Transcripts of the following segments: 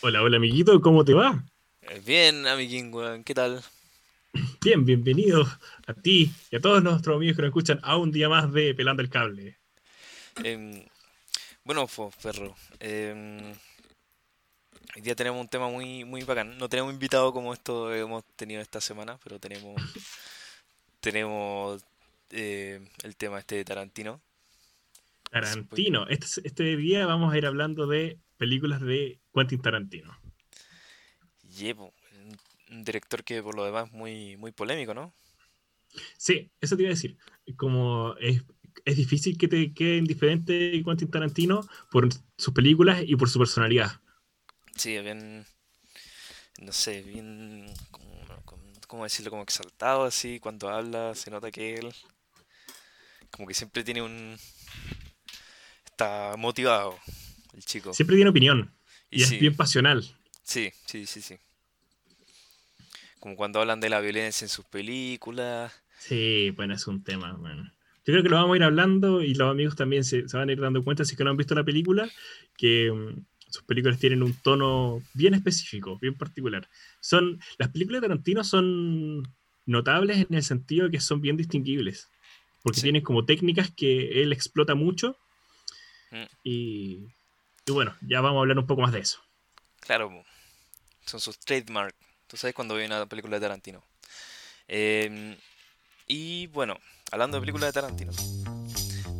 Hola, hola amiguito, ¿cómo te va? Eh, Bien, amiguín, weón, ¿qué tal? Bien, bienvenido a ti y a todos nuestros amigos que nos escuchan a un día más de Pelando el Cable. Em, bueno, pues, perro. em, hoy día tenemos un tema muy, muy bacán. No tenemos invitado como esto hemos tenido esta semana, pero tenemos, tenemos eh, el tema este de Tarantino. Tarantino. Este, este día vamos a ir hablando de películas de Quentin Tarantino. Yepo, un director que por lo demás es muy, muy polémico, ¿no? Sí, eso te iba a decir. Como es, es difícil que te quede indiferente Quentin Tarantino por sus películas y por su personalidad. Sí, es bien, no sé, bien, ¿cómo decirlo? Como exaltado así, cuando habla se nota que él como que siempre tiene un... Está motivado el chico. Siempre tiene opinión Y y es bien pasional. sí, sí, sí, sí. Como cuando hablan de la violencia en sus películas. Sí, bueno, es un tema, bueno. Yo creo que lo vamos a ir hablando y los amigos también se, se van a ir dando cuenta, si es que no han visto la película, que mm, sus películas tienen un tono bien específico, bien particular. Son, las películas de Tarantino son notables en el sentido de que son bien distinguibles, porque Sí. tienen como técnicas que él explota mucho Mm, y, y bueno, ya vamos a hablar un poco más de eso. Claro, son sus trademark. Tú sabes cuando ve una película de Tarantino. Em, y bueno, hablando de películas de Tarantino,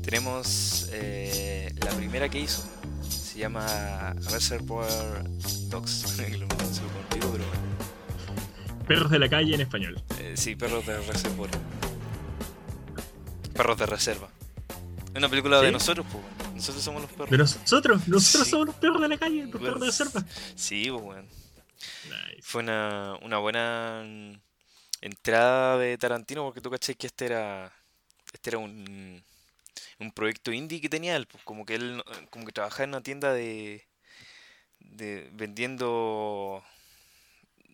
tenemos eh, la primera que hizo. Se llama Reservoir Dogs. Contigo, pero. Perros de la calle en español. Eh, sí, Perros de Reservoir. Perros de Reserva. Es una película de nosotros, pues. Nosotros somos los perros. De nosotros, nosotros Sí. somos los perros de la calle, los perros de la selva. Sí, pues, bueno. Nice. Fue una, una buena mm, entrada de Tarantino porque tú cachai que este era este era un, un proyecto indie que tenía él, pues, como que él como que trabajaba en una tienda de, de vendiendo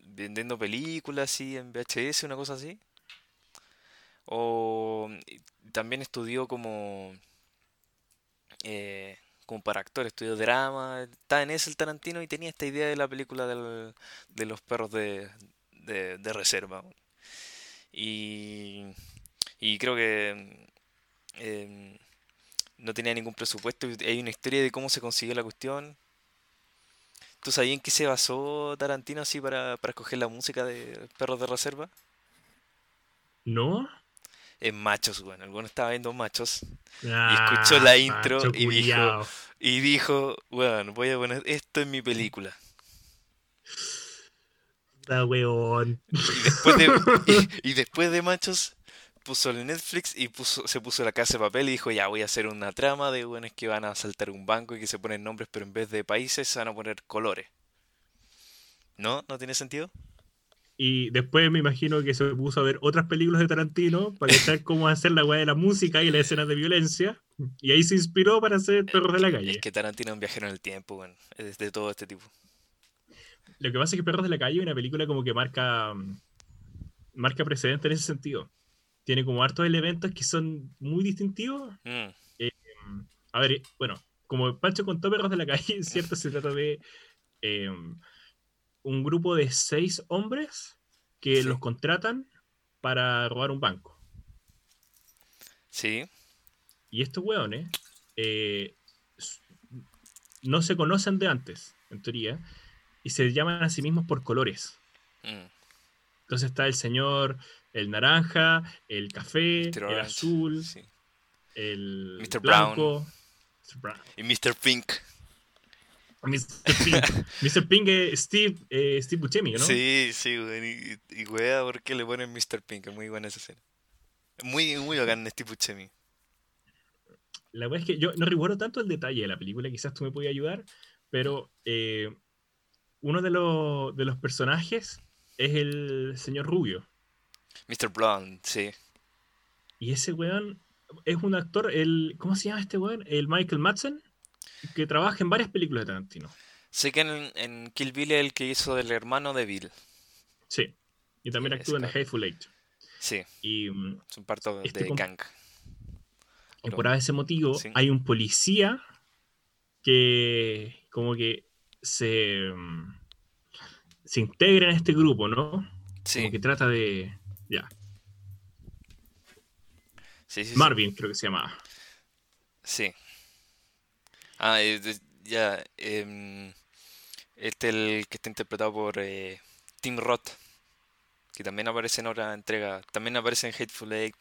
vendiendo películas así en VHS, una cosa así. O también estudió como eh, como para actor, estudió drama, estaba en ese el Tarantino y tenía esta idea de la película de los perros de, reserva. Y, y creo que em, no tenía ningún presupuesto. Hay una historia de cómo se consiguió la cuestión. ¿Tú sabías en qué se basó Tarantino así para, para escoger la música de Perros de Reserva? ¿No? En machos, bueno, el bueno estaba viendo machos y Ah, escuchó la intro macho y dijo, y dijo, bueno, voy a poner esto en mi película. Da weón. Y después de, y, y después de Machos puso el Netflix y puso, se puso la casa de papel y dijo, ya voy a hacer una trama de buenos que van a asaltar un banco y que se ponen nombres, pero en vez de países se van a poner colores. ¿No? ¿No tiene sentido? Y después me imagino que se puso a ver otras películas de Tarantino para cachar cómo hacer la weá de la música y las escenas de violencia. Y ahí se inspiró para hacer Perros de la Es Calle. que Tarantino es un viajero en el tiempo, bueno, es de todo este tipo. Lo que pasa es que Perros de la Calle es una película como que marca, marca precedente en ese sentido. Tiene como hartos elementos que son muy distintivos. Mm, Mm, A ver, bueno, como Pancho contó Perros de la Calle, ¿cierto? Se trata de eh, un grupo de seis hombres que Sí. los contratan para robar un banco. sí, Y estos hueones eh, no se conocen de antes, en teoría, y se llaman a sí mismos por colores. mm, Entonces está el señor, el naranja, el café, Mr. el Orange, azul, sí. el Mr. blanco. Mr. Brown. Y Mr. Pink. Mr. Pink. Mr. Es Steve, eh, Steve Buscemi, ¿no? Sí, sí, weón, y, y wea, ¿por qué le ponen Mr. Pink? Es muy buena esa escena. Muy, muy bacán Steve Buscemi. La verdad es que yo no recuerdo tanto el detalle de la película, quizás tú me puedas ayudar, pero eh, uno de los, de los personajes es el señor Rubio. Mr. Blonde, sí. Y ese weón es un actor, el, ¿cómo se llama este weón? El Michael Madsen, que trabaja en varias películas de Tarantino. Sé que en, en Kill Bill es el que hizo del hermano de Bill. Sí. Y también actúa en The. Hateful Eight. Sí, Y mm, son parte Este de gang. y por ese motivo sí. hay un policía que como que se, mm, se integra en este grupo, ¿no? Sí. Como que trata de. Ya. Sí, sí, sí. Marvin, creo que se llamaba. Sí. Ah, eh, ya. este el que está interpretado por eh, Tim Roth, que también aparece en otra entrega. También aparece en Hateful Eight.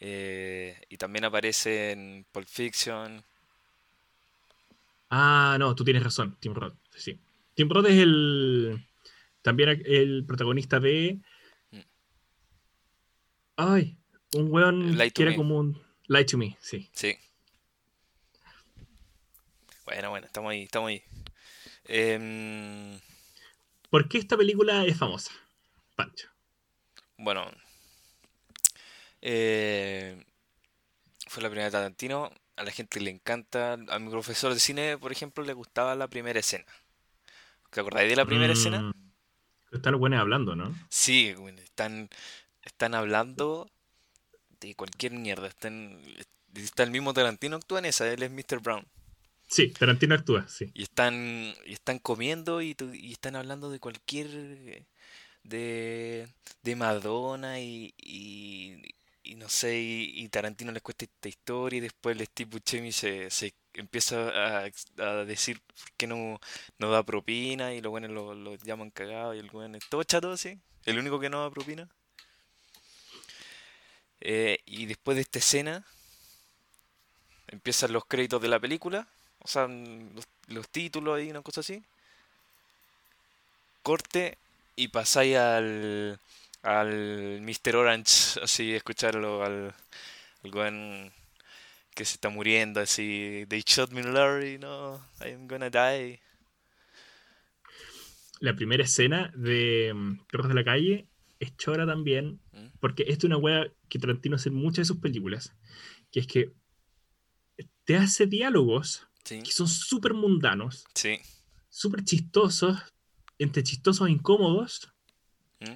eh, y también aparece en Pulp Fiction. Ah, no, tú tienes razón, Tim Roth. Sí. Tim Roth es el. También el protagonista de. Mm. Ay, un weón que era Me. como un. Lie to Me, sí. Sí. Bueno, bueno, estamos ahí, estamos ahí. Em, ¿Por qué esta película es famosa? Pancho. bueno, eh, fue la primera de Tarantino. A la gente le encanta. A mi profesor de cine, por ejemplo, le gustaba la primera escena. ¿Te acordáis de la primera escena? Mm, Están los buenos hablando, ¿no? Sí, están, están hablando de cualquier mierda. Están, está el mismo Tarantino actúa en esa, él es Mr. Brown. Sí, Tarantino actúa, sí. Y están, y están comiendo y, y están hablando de cualquier... De, de Madonna y, y, no sé, y, Tarantino les cuesta esta historia y después el Steve Buscemi se, se empieza a, a decir qué no, no da propina y los buenos lo, lo llaman cagado y el buen es todo chato así, el único que no da propina. Eh, y después de esta escena empiezan los créditos de la película, o sea, los, los títulos y una cosa así. Corte y pasáis al, al Mr. Orange, así, escucharlo al, al weón que se está muriendo, así, they shot me Larry, no, I'm gonna die. La primera escena de mm, Perros de la Calle es chora también, ¿Mm? porque esto es una wea que Tarantino hace en muchas de sus películas, que es que te hace diálogos Sí, que son súper mundanos, sí, súper chistosos, entre chistosos e incómodos, ¿Mm?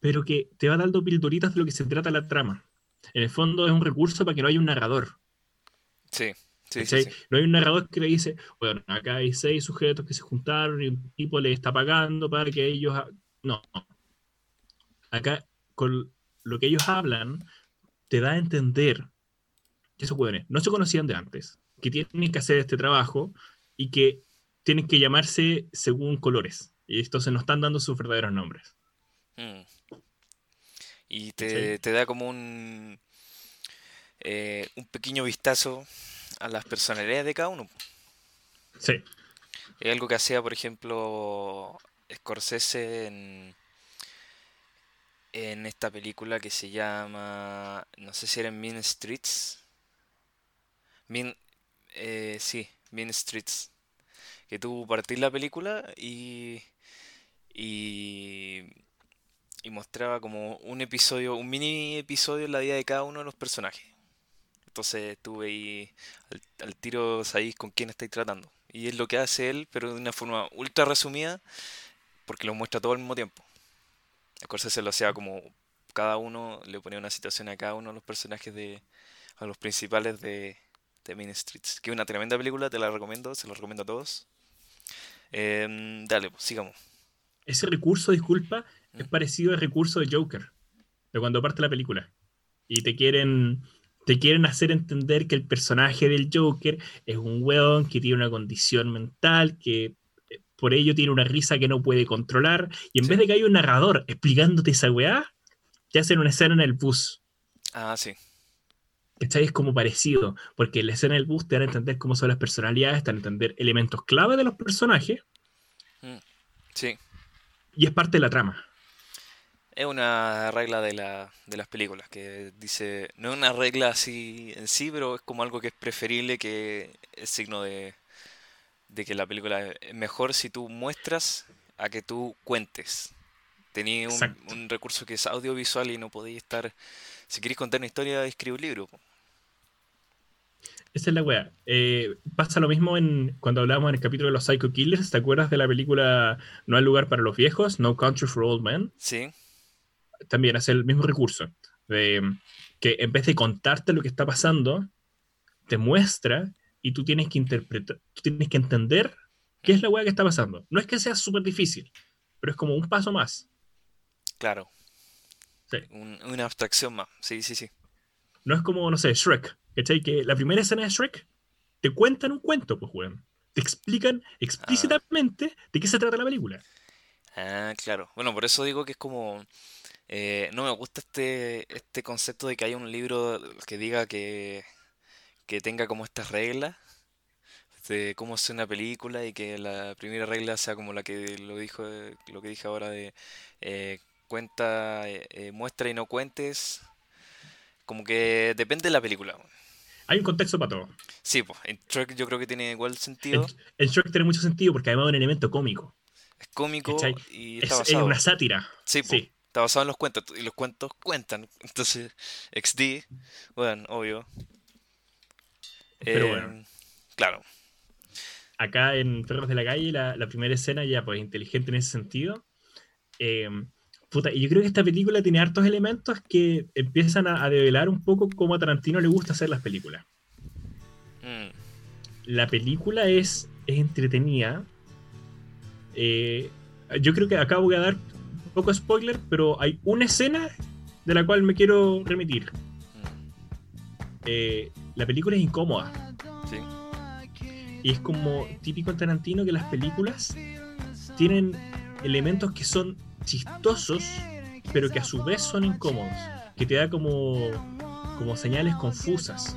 pero que te va dando pildoritas de lo que se trata la trama. En el fondo es un recurso para que no haya un narrador. sí, sí, sí. No hay un narrador que le dice, bueno, acá hay seis sujetos que se juntaron y un tipo le está pagando para que ellos... ha-". No. Acá, con lo que ellos hablan, te da a entender que esos hueones no se conocían de antes, que tienen que hacer este trabajo y que tienen que llamarse según colores. Y entonces no están dando sus verdaderos nombres. Mm. Y te, te da como un, eh, un pequeño vistazo a las personalidades de cada uno. Sí. Es algo que hacía, por ejemplo, Scorsese en, en esta película que se llama, no sé si era en Mean Streets. Mean, eh, sí, Mean Streets. Que tú partís la película y, y, mostraba como un episodio, un mini episodio en la vida de cada uno de los personajes. Entonces tú veis al, tiro, sabéis con quién estáis tratando. Y es lo que hace él, pero de una forma ultra resumida, porque lo muestra todo al mismo tiempo. Scorsese lo hacía como cada uno le ponía una situación a cada uno de los personajes de a los principales de, de Mean Streets. Que es una tremenda película, te la recomiendo, se la recomiendo a todos. Em, dale, pues, sigamos. Ese recurso, disculpa, es ¿Mm? parecido al recurso de Joker, de cuando parte la película. Y te quieren, te quieren hacer entender que el personaje del Joker es un weón que tiene una condición mental, que eh, por ello tiene una risa que no puede controlar. Y en Sí. vez de que haya un narrador explicándote esa weá, te hacen una escena en el bus. Ah, sí. ¿Cachai? Es como parecido, porque la escena del bus te dan a entender cómo son las personalidades, te dan a entender elementos clave de los personajes, Sí. y es parte de la trama. Es una regla de, la, de las películas que dice, no es una regla así en sí, pero es como algo que es preferible que es signo de, de que la película es mejor si tú muestras a que tú cuentes. Un, Exacto. un recurso que es audiovisual y no podéis estar... Si queréis contar una historia, escribe un libro. Esa es la weá. Eh, pasa lo mismo en, cuando hablábamos en el capítulo de los Psycho Killers. ¿Te acuerdas de la película No hay lugar para los viejos? No Country for Old Men. Sí, También hace el mismo recurso. De que en vez de contarte lo que está pasando, te muestra y tú tienes que interpretar, tú tienes que entender ¿Qué es la weá que está pasando? No es que sea súper difícil, pero es como un paso más. Claro. Sí. Un- una abstracción más. Sí, sí, sí. No es como, no sé, Shrek. ¿Cachai? Que la primera escena de Shrek te cuentan un cuento, pues, weón. Te explican explícitamente de qué se trata la película. Ah, claro. Bueno, por eso digo que es como... eh, no me gusta este, este concepto de que haya un libro que diga que, que tenga como estas reglas de cómo hacer una película y que la primera regla sea como la que lo dijo, lo que dije ahora de eh, cuenta, eh, eh, muestra y no cuentes. Como que depende de la película. Hay un contexto para todo. Sí, pues, en Shrek yo creo que tiene igual En, sentido. en Shrek tiene mucho sentido porque además es un elemento cómico. Es cómico ¿cachai? y Es, está es basado. una sátira. Sí, po, Sí. está basado en los cuentos y los cuentos cuentan. Entonces, XD, bueno, obvio. Pero Eh, bueno. Claro, acá en Perros de la Calle, la, la primera escena ya pues inteligente en ese sentido. Eh, puta, y yo creo que esta película tiene hartos elementos que empiezan a, a develar un poco cómo a Tarantino le gusta hacer las películas. mm, La película es, es entretenida. Eh, yo creo que acá voy a dar un poco spoiler, pero hay una escena de la cual me quiero remitir. mm, Eh, la película es incómoda. sí, Y es como típico en Tarantino que las películas tienen elementos que son chistosos, pero que a su vez son incómodos. Que te da como, como señales confusas.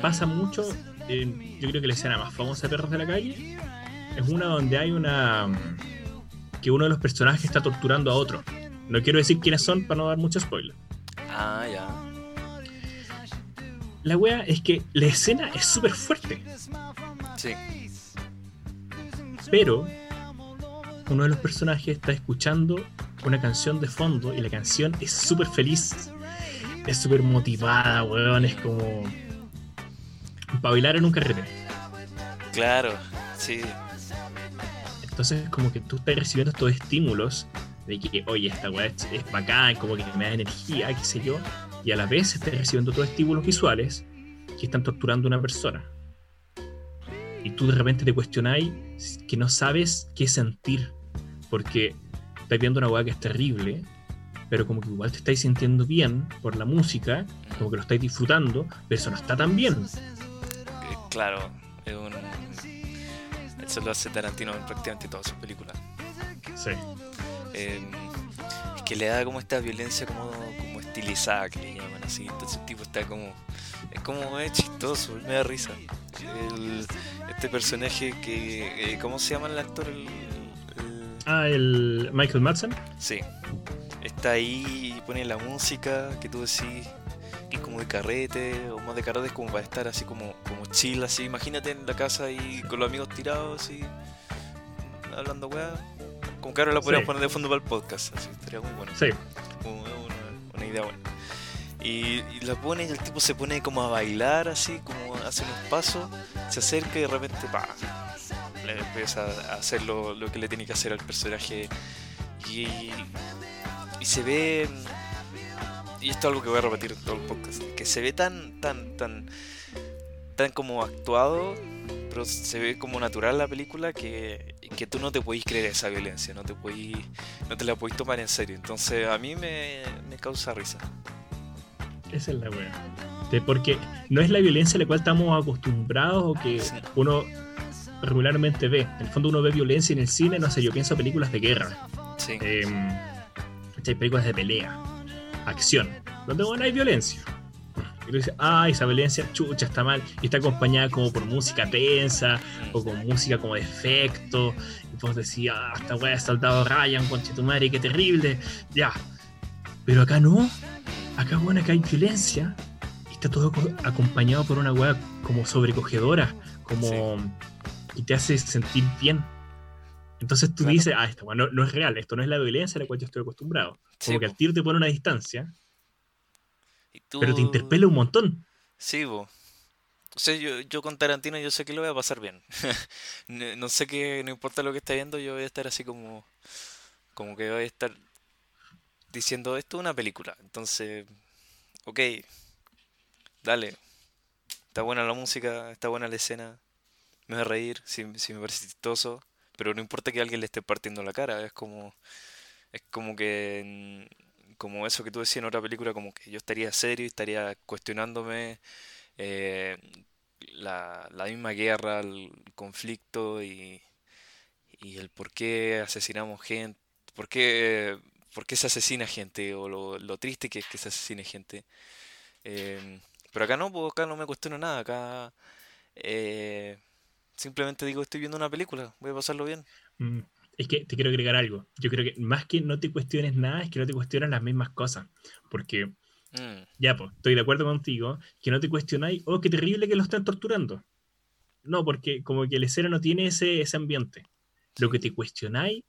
Pasa mucho, en- yo creo que la escena más famosa de Perros de la Calle es una donde hay una... que uno de los personajes está torturando a otro. No quiero decir quiénes son para no dar mucho spoiler. Ah, ya. La wea es que la escena es súper fuerte. Sí, Pero uno de los personajes está escuchando una canción de fondo y la canción es súper feliz. Es súper motivada, weón. Es como. para bailar en un carrete. claro, sí, Entonces, como que tú estás recibiendo estos estímulos de que, oye, esta weá es, es bacán, como que me da energía, qué sé yo. Y a la vez estás recibiendo todos estímulos visuales que están torturando a una persona. Y tú de repente te cuestionáis que no sabes qué sentir. Porque estás viendo una weá que es terrible, pero como que igual te estáis sintiendo bien por la música, como que lo estáis disfrutando, pero eso no está tan bien. eh, claro. Es un... Eso lo hace Tarantino en prácticamente todas sus películas. Sí. Eh, es que le da como esta violencia como, como estilizada que le llaman así. Entonces el tipo está como. Es como es chistoso, me da risa. El- este personaje que. eh, ¿Cómo se llama el actor? El- Ah, el Michael Madsen. sí. Está ahí y pone la música que tú decís que es como de carrete, o más de carrete es como para estar así como, como chill, así. Imagínate en la casa y con los amigos tirados así, hablando weá. Como que ahora la podríamos Sí. poner de fondo para el podcast, así, estaría muy bueno. Sí. Como una, una idea buena. Y, y la pone y el tipo se pone como a bailar así, como hace unos pasos, se acerca y de repente pa, empieza a hacer lo, lo que le tiene que hacer al personaje. Y, y se ve. Y esto es algo que voy a repetir en todo el podcast. Que se ve tan, tan, tan. tan como actuado. Pero se ve como natural la película que, que tú no te podís creer esa violencia, no te podís, no te la podís tomar en serio. Entonces a mí me, me causa risa. Esa es la wea. Porque no es la violencia a la cual estamos acostumbrados o que Sí. uno regularmente ve. En el fondo uno ve violencia en el cine, no sé, yo pienso películas de guerra, Sí, eh, ¿cachai? películas de pelea, acción, donde bueno, hay violencia. Y tú dices, ah, esa violencia, chucha, está mal. Y está acompañada como por música tensa o con música como de efecto. Y vos decís, ah, esta wea de soldado Ryan, conche tu madre, qué terrible. Ya. Pero acá no. Acá, bueno, acá hay violencia. Y está todo co- acompañado por una wea como sobrecogedora. Como. Y te hace sentir bien. Entonces tú Claro. dices, ah, esto no, no es real, esto no es la violencia a la cual yo estoy acostumbrado. Sí, Como que al tiro te pone una distancia, Y tú- pero te interpela un montón. Sí, bo. O sea, yo, yo con Tarantino yo sé que lo voy a pasar bien. no, no sé que, no importa lo que esté viendo, yo voy a estar así como, como que voy a estar diciendo, esto es una película. Entonces, ok, dale. Está buena la música, está buena la escena. Me va a reír, si, me parece chistoso, pero no importa que alguien le esté partiendo la cara, es como, es como que, mm, como eso que tú decías en otra película, como que yo estaría serio y estaría cuestionándome eh, la, la misma guerra, el conflicto y, y el por qué asesinamos gente, por qué, por qué se asesina gente o lo, lo triste que es que se asesine gente. Em, pero acá no, pues acá no me cuestiono nada, acá eh, simplemente digo estoy viendo una película, voy a pasarlo bien. Mm, Es que te quiero agregar algo. Yo creo que más que no te cuestiones nada, es que no te cuestionas las mismas cosas. Porque, Mm, ya, pues, estoy de acuerdo contigo, que no te cuestionáis, oh, qué terrible que lo están torturando. No, porque como que el escena no tiene ese, ese ambiente. Lo que te cuestionáis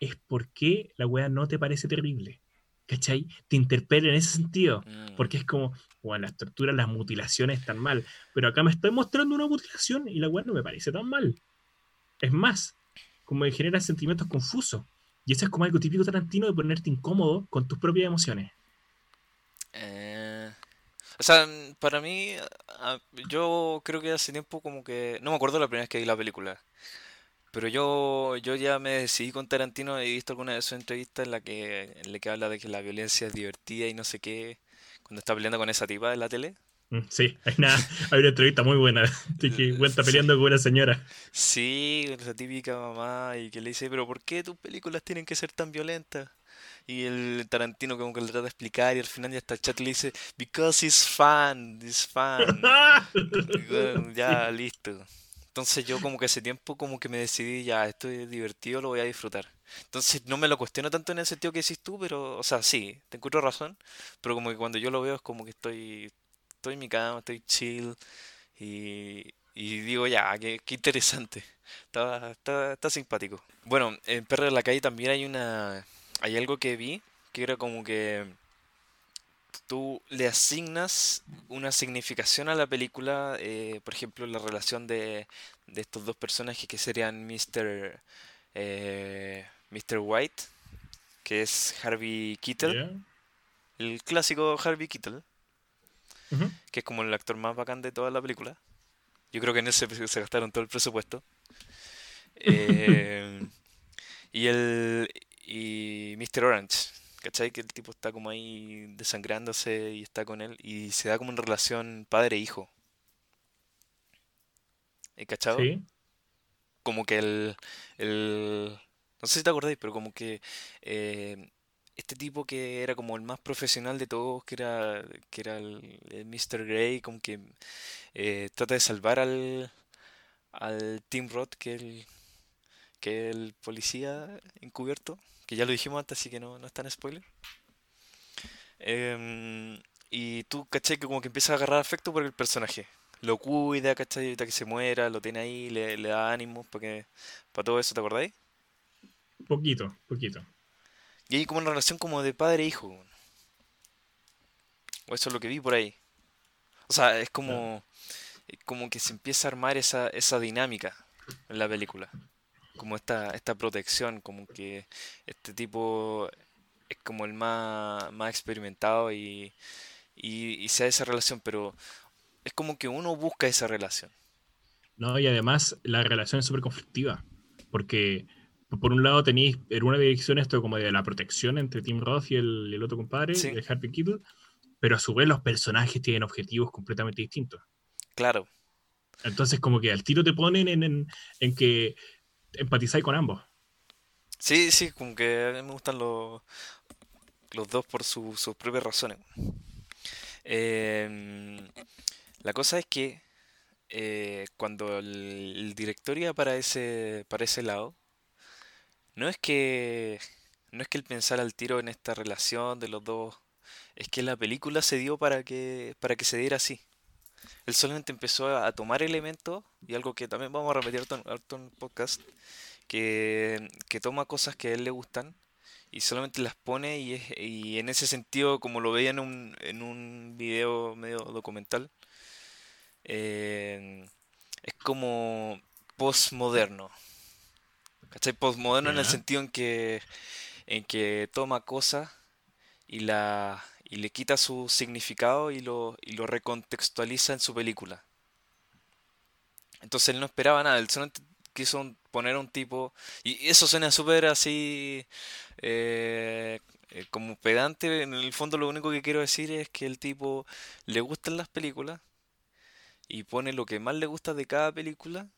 es por qué la wea no te parece terrible. ¿Cachai? Te interpela en ese sentido. Mm, Porque es como, bueno, las torturas, las mutilaciones están mal. Pero acá me estoy mostrando una mutilación y la wea no me parece tan mal. Es más, como que genera sentimientos confusos. Y eso es como algo típico tarantino de ponerte incómodo con tus propias emociones. eh, o sea, mm, para mí, ah, yo creo que hace tiempo como que... No me acuerdo la primera vez que vi la película. Pero yo, yo ya me decidí con Tarantino, he visto alguna de sus entrevistas en la que, en la que habla de que la violencia es divertida y no sé qué, cuando está peleando con esa tipa de la tele. Mm, Sí, hay una, hay una entrevista muy buena de que está Sí, peleando con una señora. sí, esa típica mamá y que le dice, pero ¿por qué tus películas tienen que ser tan violentas? Y el Tarantino como que le trata de explicar y al final ya está el chat le dice, because it's fun, it's fun. Ya, Sí. listo. Entonces yo como que ese tiempo como que me decidí, ya, esto es divertido, lo voy a disfrutar. Entonces no me lo cuestiono tanto en el sentido que decís tú, pero, o sea, sí, te encuentro razón, pero como que cuando yo lo veo es como que estoy, estoy en mi cama, estoy chill y, y digo, ya, qué, qué interesante. Está, está, está simpático. Bueno, en Perro de la Calle también hay una, hay algo que vi que era como que tú le asignas una significación a la película, eh, por ejemplo, la relación de, de estos dos personajes que serían Mr. eh, Mr. White, que es Harvey Keitel, el clásico Harvey Keitel, que es como el actor más bacán de toda la película. Yo creo que en ese se gastaron todo el presupuesto. Eh, y el y Mr. Orange, ¿cachai? Que el tipo está como ahí desangrándose y está con él y se da como una relación padre-hijo. ¿eh? ¿Cachado? Sí. Como que el, el... No sé si te acordáis, pero como que eh, este tipo que era como el más profesional de todos, que era, que era el, el Mr. Grey, como que eh, trata de salvar al, al Tim Roth, que es el, que el policía encubierto, que ya lo dijimos antes, así que no, no es tan spoiler. Em, y tú, ¿cachai? Que como que empieza a agarrar afecto por el personaje. Lo cuida, ¿cachai? Evita que se muera, lo tiene ahí, le, le da ánimos para para todo eso, ¿te acordáis? Poquito, poquito. Y hay como una relación como de padre e hijo. O eso es lo que vi por ahí. O sea, es como, como que se empieza a armar esa, esa dinámica en la película. Como esta, esta protección, como que este tipo es como el más, más experimentado y, y, y se da esa relación, pero es como que uno busca esa relación. No, y además la relación es súper conflictiva. Porque por un lado tenéis en una dirección esto como de la protección entre Tim Roth y el, el otro compadre, Sí, el Harvey Keitel, pero a su vez los personajes tienen objetivos completamente distintos. claro. Entonces como que al tiro te ponen en, en, en que empatizáis con ambos. Sí, sí, como que a mí me gustan los, los dos por su- sus propias razones. Em, la cosa es que eh, cuando el, el director iba para ese, para ese lado, no es que, no es que él pensara al tiro en esta relación de los dos, es que la película se dio para que, para que se diera así. Él solamente empezó a, tomar elementos, y algo que también vamos a repetir harto en podcast, que, que toma cosas que a él le gustan y solamente las pone y, es, y en ese sentido, como lo veía en un, en un video medio documental, eh, es como postmoderno. ¿Cachai? Postmoderno en el sentido en que, en que toma cosas y, la, y le quita su significado y lo, y lo recontextualiza en su película. Entonces él no esperaba nada, él solamente quiso poner a un tipo, y eso suena súper así, eh, eh, como pedante, en el fondo lo único que quiero decir es que el tipo le gustan las películas y pone lo que más le gusta de cada película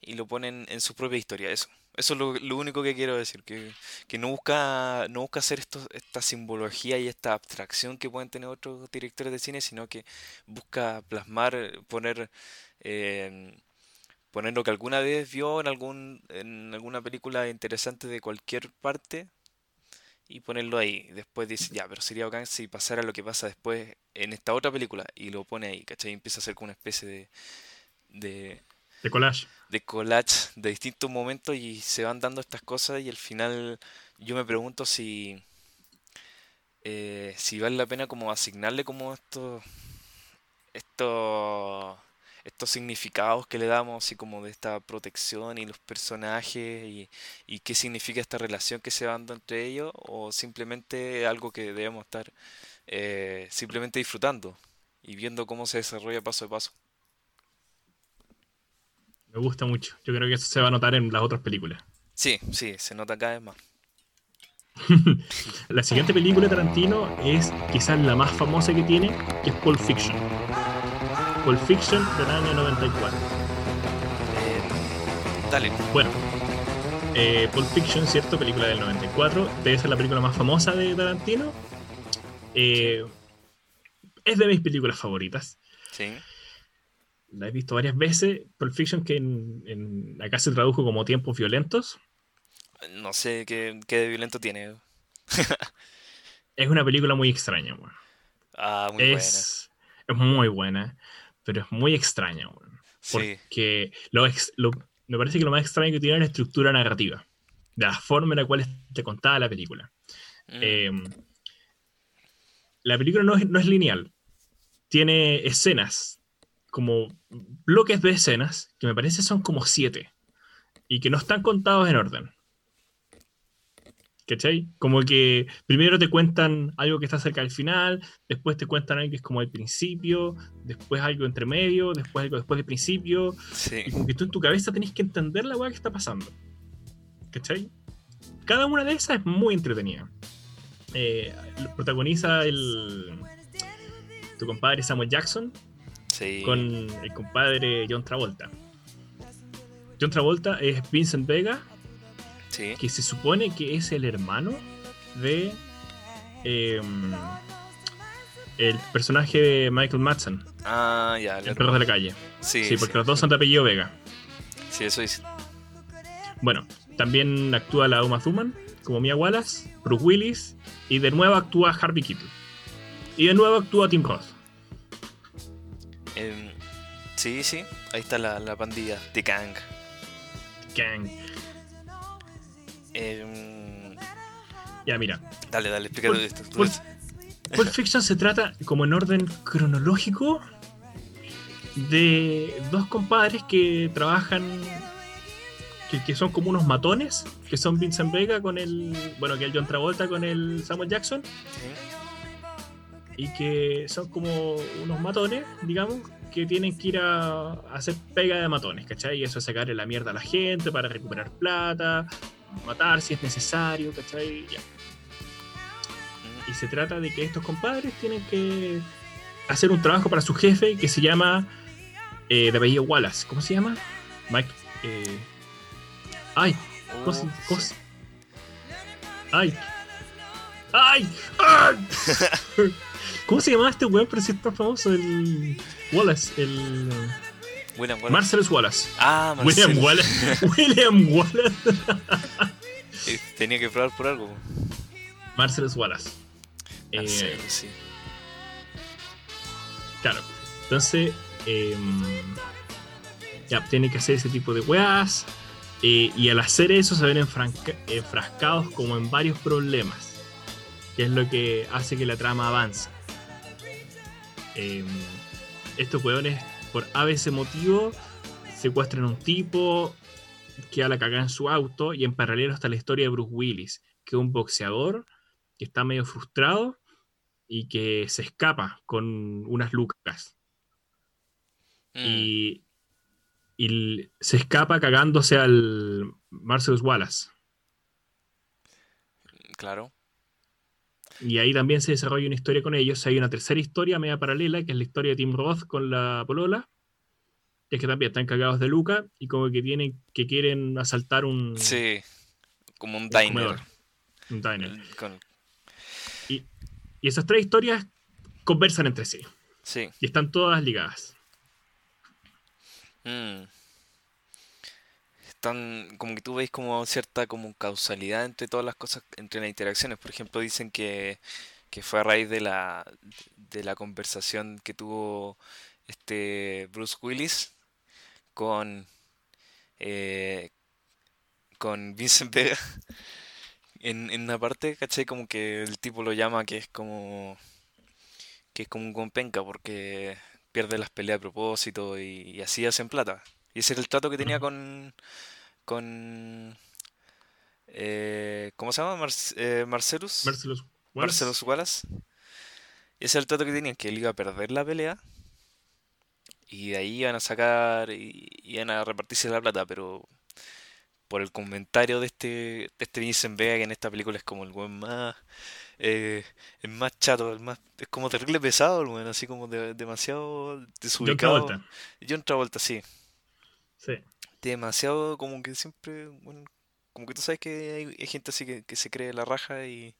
y lo pone en, su propia historia, eso. Eso es lo, único que quiero decir, que, que no busca no busca hacer esto, esta simbología y esta abstracción que pueden tener otros directores de cine, sino que busca plasmar, poner eh, poner lo que alguna vez vio en algún en alguna película interesante de cualquier parte y ponerlo ahí. Después dice, ya, pero sería bacán si pasara lo que pasa después en esta otra película y lo pone ahí, ¿cachai? Y empieza a hacer como una especie de, de de collage. De collage de distintos momentos y se van dando estas cosas y al final yo me pregunto si, eh, si vale la pena como asignarle como estos, estos, estos significados que le damos así como de esta protección y los personajes y, y qué significa esta relación que se va dando entre ellos o simplemente algo que debemos estar eh, simplemente disfrutando y viendo cómo se desarrolla paso a paso. Me gusta mucho. Yo creo que eso se va a notar en las otras películas. Sí, sí, se nota cada vez más. la siguiente película de Tarantino es quizás la más famosa que tiene, que es Pulp Fiction. Pulp Fiction del año 94. Eh, dale. Bueno, eh, Pulp Fiction, ¿cierto? Película del 94. Debe ser la película más famosa de Tarantino. Eh, es de mis películas favoritas. Sí la he visto varias veces. Pulp Fiction, que en, acá se tradujo como Tiempos Violentos. No sé qué, de violento tiene. es una película muy extraña, Ah, muy es, buena. Es muy buena, pero es muy extraña, Porque lo, me parece que lo más extraño que tiene es la estructura narrativa. De la forma en la cual te contaba la película. Mm. Em, la película no es, no es lineal. Tiene escenas como bloques de escenas, que me parece son como siete, y que no están contados en orden. ¿Cachai? Como que primero te cuentan algo que está cerca del final, después te cuentan algo que es como al principio, después algo entre medio, después algo después del principio. Y como que tú en tu cabeza tenés que entender la weá que está pasando. ¿Cachai? Cada una de esas es muy entretenida. Eh, protagoniza el. tu compadre Samuel Jackson, con el compadre John Travolta. John Travolta es Vincent Vega, que se supone que es el hermano de em, el personaje de Michael Madsen. Ah, ya. El, perro de la calle. Sí, porque los dos son de apellido Vega. Sí, eso es. Bueno, también actúa la Uma Thurman como Mia Wallace, Bruce Willis y de nuevo actúa Harvey Keitel. Y de nuevo actúa Tim Roth. Em, sí, sí, ahí está la, pandilla, The Gang. Gang. Em, ya, mira. Dale, dale, explícate esto. Pulp, Fiction se trata, como en orden cronológico, de dos compadres que trabajan, que, son como unos matones, que son Vincent Vega con el, bueno, que el John Travolta con el Samuel Jackson y que son como unos matones, digamos, que tienen que ir a, hacer pega de matones, ¿cachai? Y eso es sacarle la mierda a la gente para recuperar plata, matar si es necesario, ¿cachai? Ya. Y se trata de que estos compadres tienen que hacer un trabajo para su jefe que se llama eh, de apellido Wallace. ¿Cómo se llama? Mike. Eh... Ay, ¿cómo se, cómo Ay. ¡Ay! ¡Ay! ¿Cómo se llamaba este weón, pero si es tan famoso? El. Wallace, el. William Wallace. Marcellus Wallace. Ah, William Wallace. William Wallace. Eh, tenía que probar por algo. Marcellus Wallace. Eh, sí. Claro. Entonces, eh, ya tiene que hacer ese tipo de weas. Eh, y al hacer eso se ven enfrascados como en varios problemas. Que es lo que hace que la trama avance. Em, estos weones, por a veces motivo, secuestran a un tipo, que a la cagada en su auto, y en paralelo está la historia de Bruce Willis, que es un boxeador que está medio frustrado y que se escapa con unas lucas. Mm. Y y se escapa cagándose al Marcellus Wallace. Claro. Y ahí también se desarrolla una historia con ellos. Hay una tercera historia media paralela, que es la historia de Tim Roth con la Polola. Es que también están cagados de Luca y como que tienen que quieren asaltar un. Sí, como un diner. Un diner. Y, y, esas tres historias conversan entre sí. Sí. Y están todas ligadas. Mm. Están, como que tú veis como cierta como causalidad entre todas las cosas, entre las interacciones. Por ejemplo, dicen que, que fue a raíz de la, de la conversación que tuvo este Bruce Willis con, eh, con Vincent Vega en, en una parte, ¿cachai? Como que el tipo lo llama que es como que es como un compenca porque pierde las peleas a propósito y, así hacen plata. Y ese era el trato que tenía con con eh, ¿cómo se llama? Eh, Marcelus Marcelus Wallace. Marcelus Wallace. Y ese era el trato que tenían, que él iba a perder la pelea y de ahí iban a sacar y iban a repartirse la plata, pero por el comentario de este, de este Vincent Vega, que en esta película es como el buen más, eh, es más chato, el más, es como terrible pesado, el así como demasiado desubicado. John Travolta. John Travolta, sí. Sí. Demasiado como que siempre, bueno, como que tú sabes que hay, gente así que, que se cree la raja y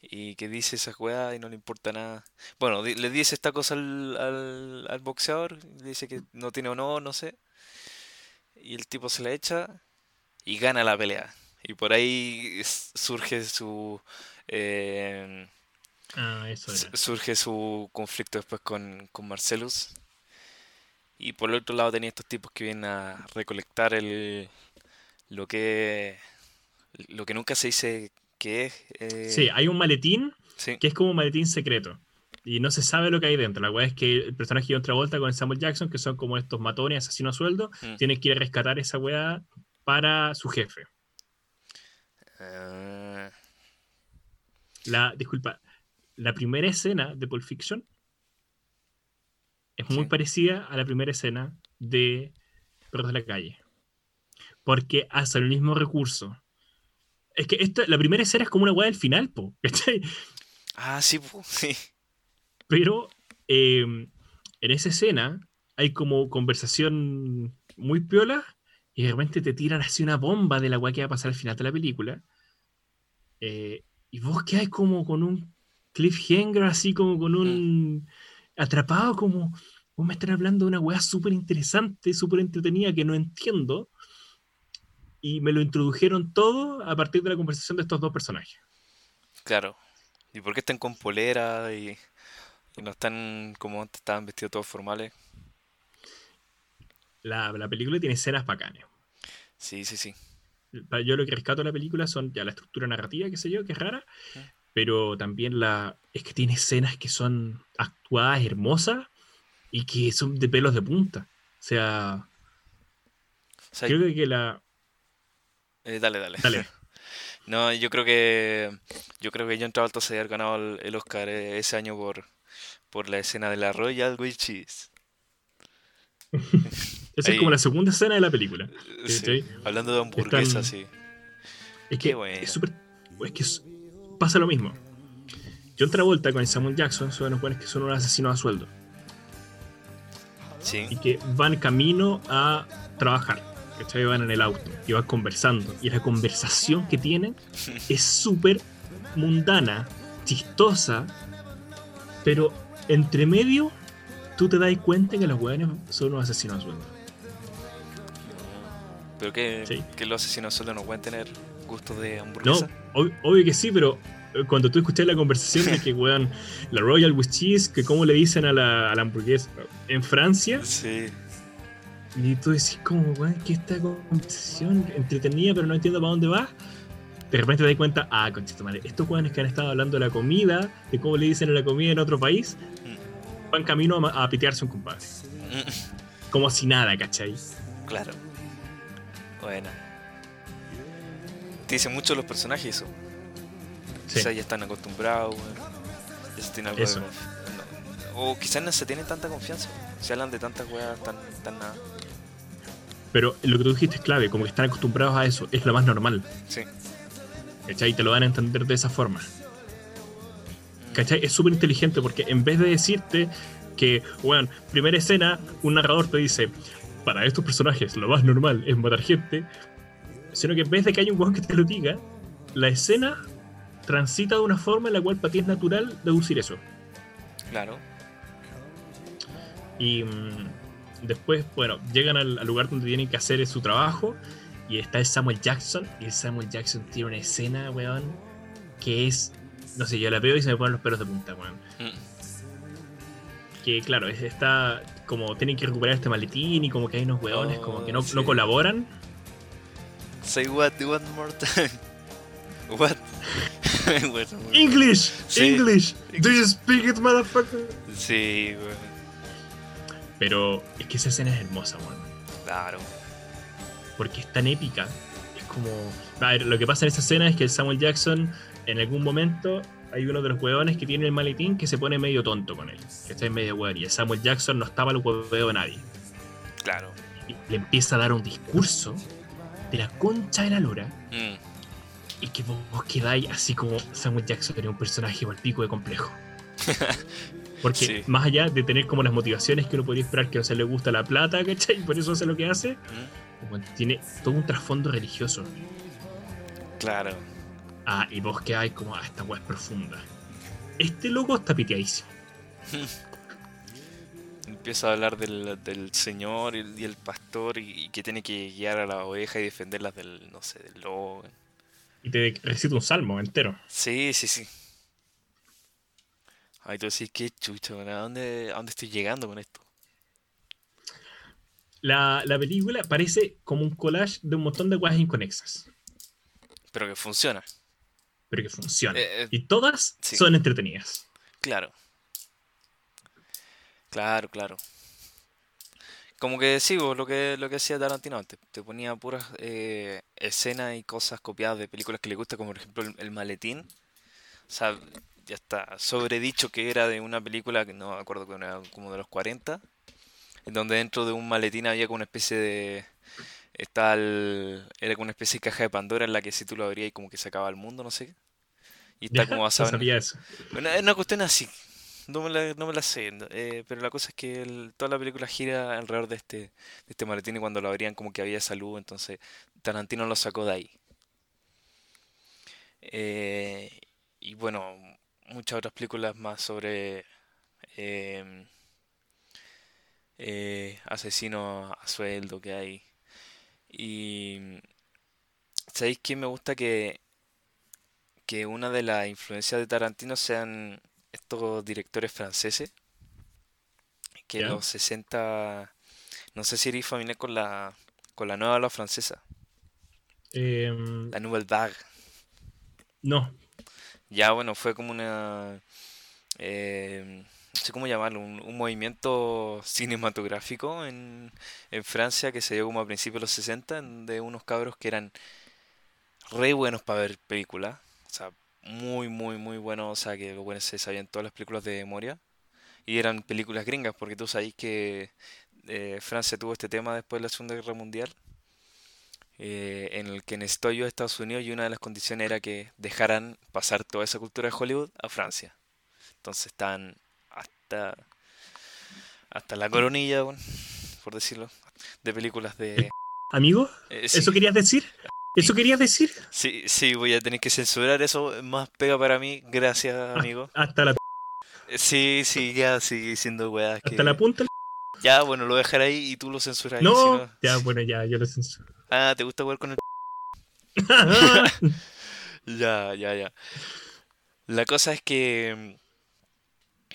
y que dice esa weas y no le importa nada. Bueno, le dice esta cosa al, al, al boxeador, le dice que no tiene honor, no sé. Y el tipo se la echa y gana la pelea. Y por ahí surge su... Eh, ah, eso Surge su conflicto después con, con Marcelus. Y por el otro lado tenía estos tipos que vienen a recolectar el lo que lo que nunca se dice que es... Eh, sí, hay un maletín que es como un maletín secreto. Y no se sabe lo que hay dentro. La weá es que el personaje de otra vuelta con Samuel Jackson, que son como estos matones, asesinos a sueldo, mm. tienen que ir a rescatar esa weá para su jefe. Ah. La, disculpa, la primera escena de Pulp Fiction es muy parecida a la primera escena de Perros de la Calle. Porque hace el mismo recurso es que esta, la primera escena es como una weá del final, po. Ah, sí, sí. Pero em, en esa escena hay como conversación muy piola y de repente te tiran así una bomba de la weá que va a pasar al final de la película. Eh, y vos quedás como con un cliffhanger, así como con un. Mm. Atrapado, como. Vos me están hablando de una weá súper interesante, súper entretenida que no entiendo y me lo introdujeron todo a partir de la conversación de estos dos personajes. Claro. ¿Y por qué están con polera y, no están como antes estaban vestidos todos formales? La, película tiene escenas bacanas. Sí, sí, sí. Yo lo que rescato de la película son ya la estructura narrativa, qué sé yo, que es rara, pero también la es que tiene escenas que son actuadas hermosas y que son de pelos de punta. O sea, creo que la, eh, dale, dale. Dale. no, yo creo que yo creo que John Travolta se había ganado el, Oscar eh, ese año por, por la escena de la Royal with Cheese. Esa es como la segunda escena de la película. Sí, hablando de hamburguesa, sí. Es que es súper. Es que pasa lo mismo. John Travolta con Samuel Jackson son unos buenos que son unos asesinos a sueldo. Sí. Y que van camino a trabajar. ¿cachai? Van en el auto y van conversando. Y la conversación que tienen es súper mundana, chistosa, pero entre medio tú te das cuenta que los weones son unos asesinos a sueldo. ¿Pero que, que los asesinos a sueldo no pueden tener gusto de hamburguesa? No, obvio que sí, pero eh, cuando tú escuchas la conversación de que, weón, la Royal with Cheese, que cómo le dicen a la, a la hamburguesa en Francia. Sí y tú decís como, weón, que esta conversación entretenida, pero no entiendo para dónde va. De repente te das cuenta, ah, conchito madre, estos weones que han estado hablando de la comida, de cómo le dicen a la comida en otro país, mm. van camino a, pitearse un compadre. Mm. Como si nada, ¿cachai? Claro. Bueno. Te dicen mucho los personajes eso. Sí. ya están acostumbrados, weón. algo eso. O quizás no se tienen tanta confianza. Se hablan de tantas weas tan, tan nada. Pero lo que tú dijiste es clave, como que están acostumbrados a eso, es lo más normal. Sí. ¿Cachai? Te lo van a entender de esa forma. ¿Cachai? Es súper inteligente porque en vez de decirte que, bueno, primera escena, un narrador te dice, para estos personajes lo más normal es matar gente, sino que en vez de que haya un weón que te lo diga, la escena transita de una forma en la cual para ti es natural deducir eso. Claro. Y mm, después, bueno, llegan al, al lugar donde tienen que hacer su trabajo y está el Samuel Jackson. Y el Samuel Jackson tiene una escena, weón, que es. No sé, yo la veo y se me ponen los pelos de punta, weón. Mm. Que claro, es- está como tienen que recuperar este maletín y como que hay unos weones como que no, Oh, sí. no colaboran. Say what one more time. What? English, Sí. English, do you speak it, motherfucker? Sí, weón. Pero es que esa escena es hermosa, weón. Claro. porque es tan épica. Es como. A ver, lo que pasa en esa escena es que el Samuel Jackson, en algún momento, hay uno de los huevones que tiene el maletín que se pone medio tonto con él. Que está en medio hueón. Y el Samuel Jackson no estaba al hueveo de nadie. Claro. Y le empieza a dar un discurso de la concha de la lora. Mm. Y que vos, vos quedáis así como Samuel Jackson era un personaje al pico de complejo. Porque Sí. más allá de tener como las motivaciones que uno podría esperar que no se le gusta la plata, ¿cachai? Y por eso hace lo que hace, Mm. como tiene todo un trasfondo religioso. Claro. Ah, y vos quedáis como, ah, esta weá es profunda. Este loco está piteadísimo. Empieza a hablar del, del señor y el, y el pastor y, y que tiene que guiar a la oveja y defenderlas del, no sé, del lobo. Y te recita un salmo entero. Sí, sí, sí. Ay, tú decís, qué chucho, ¿a dónde, ¿a dónde estoy llegando con esto? La, la película parece como un collage de un montón de weas inconexas, Pero que funciona. pero que funcionan. Eh, eh, y todas sí. son entretenidas. Claro. Claro, claro. Como que sigo lo que lo que hacía Tarantino antes. Te ponía puras eh, escenas y cosas copiadas de películas que le gusta, como por ejemplo el, el maletín. O sea, ya está sobredicho que era de una película que no me acuerdo que era como de los 40, en donde dentro de un maletín había como una especie de está el- era como una especie de caja de Pandora en la que si tú lo abrías y como que se acaba el mundo, no sé. Y está como no basado en, sabía eso. una cuestión así. No me la, no me la sé. eh, pero la cosa es que toda la película gira alrededor de este, de este maletín y cuando lo abrían como que había salud. Entonces Tarantino lo sacó de ahí. Eh, y bueno, muchas otras películas más sobre em, eh, asesinos a sueldo que hay. Y ¿sabéis qué me gusta que, que una de las influencias de Tarantino sean estos directores franceses? Que en los 60, no sé si eres familiar con la, con la nueva ola francesa, Em, la Nouvelle Vague. no, Ya, bueno, fue como una, eh, no sé cómo llamarlo, un, un movimiento cinematográfico en, en Francia que se dio como a principios de los 60, en- de unos cabros que eran re buenos para ver películas, o sea, muy, muy, muy buenos, o sea, que los buenos se sabían todas las películas de memoria, y eran películas gringas, porque tú sabes que eh, Francia tuvo este tema después de la Segunda Guerra Mundial, eh, en el que necesitó ayuda de Estados Unidos y una de las condiciones era que dejaran pasar toda esa cultura de Hollywood a Francia. Entonces están hasta, hasta la coronilla, bueno, por decirlo, de películas de... amigo, eh, sí, ¿eso querías decir? ¿Eso querías decir? sí, sí, voy a tener que censurar eso, más pega para mí, gracias amigo. Hasta la, Eh, Sí, sí, ya sigue diciendo weas que... hasta la punta. Ya, bueno, lo dejaré ahí y tú lo censuras si No, ya, bueno, ya, yo lo censuro. Ah, ¿te gusta jugar con el... Ya, ya, ya. La cosa es que...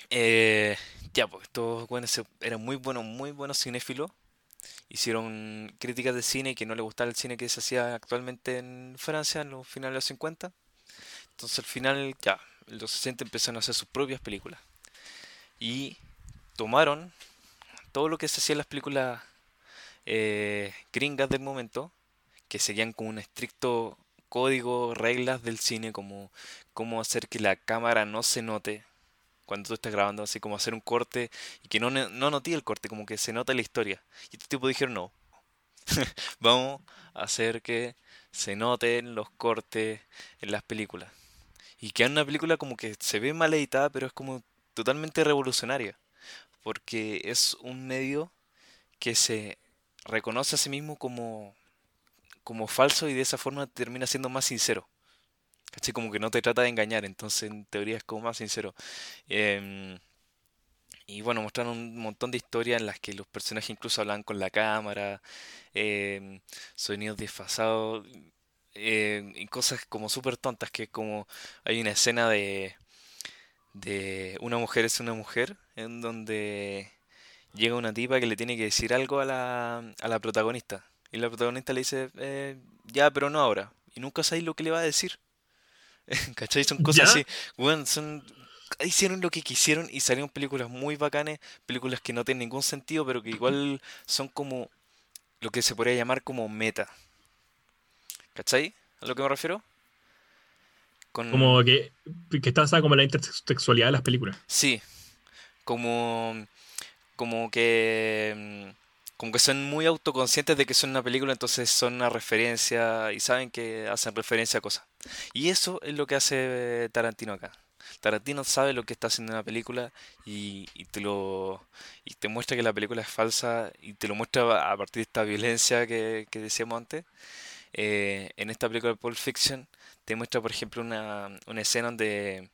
eh, ya, pues estos buenos se- eran muy buenos, muy buenos cinéfilos. Hicieron críticas de cine y que no le gustaba el cine que se hacía actualmente en Francia en los finales de los 50. Entonces al final, ya, los 60 empezaron a hacer sus propias películas. Y tomaron todo lo que se hacía en las películas eh, gringas del momento, que seguían con un estricto código, reglas del cine, como cómo hacer que la cámara no se note cuando tú estás grabando, así como hacer un corte y que no, no note el corte, como que se nota la historia. Y este tipo dijeron no. Vamos a hacer que se noten los cortes en las películas. Y que es una película como que se ve mal editada, pero es como totalmente revolucionaria. Porque es un medio que se reconoce a sí mismo como, como falso y de esa forma termina siendo más sincero. ¿Cachai? Como que no te trata de engañar, entonces en teoría es como más sincero. Em, y bueno, mostraron un montón de historias en las que los personajes incluso hablan con la cámara, em, sonidos desfasados, em, y cosas como súper tontas, que como hay una escena de, de una mujer es una mujer, en donde llega una tipa que le tiene que decir algo a la, a la protagonista. Y la protagonista le dice, eh, ya, pero no ahora. Y nunca sabéis lo que le va a decir. ¿Cachai? Son cosas ¿Ya? así. Bueno, son... Hicieron lo que quisieron y salieron películas muy bacanes, películas que no tienen ningún sentido, pero que igual son como lo que se podría llamar como meta. ¿Cachai? ¿A lo que me refiero? Con... Como que, que está basada como en la intersexualidad de las películas. Sí, como... Como que... mm, Como que son muy autoconscientes de que son una película, entonces son una referencia y saben que hacen referencia a cosas. Y eso es lo que hace Tarantino acá. Tarantino sabe lo que está haciendo en una película y, y te lo y te muestra que la película es falsa y te lo muestra a partir de esta violencia que, que decíamos antes. Eh, en esta película de Pulp Fiction te muestra, por ejemplo, una, una escena donde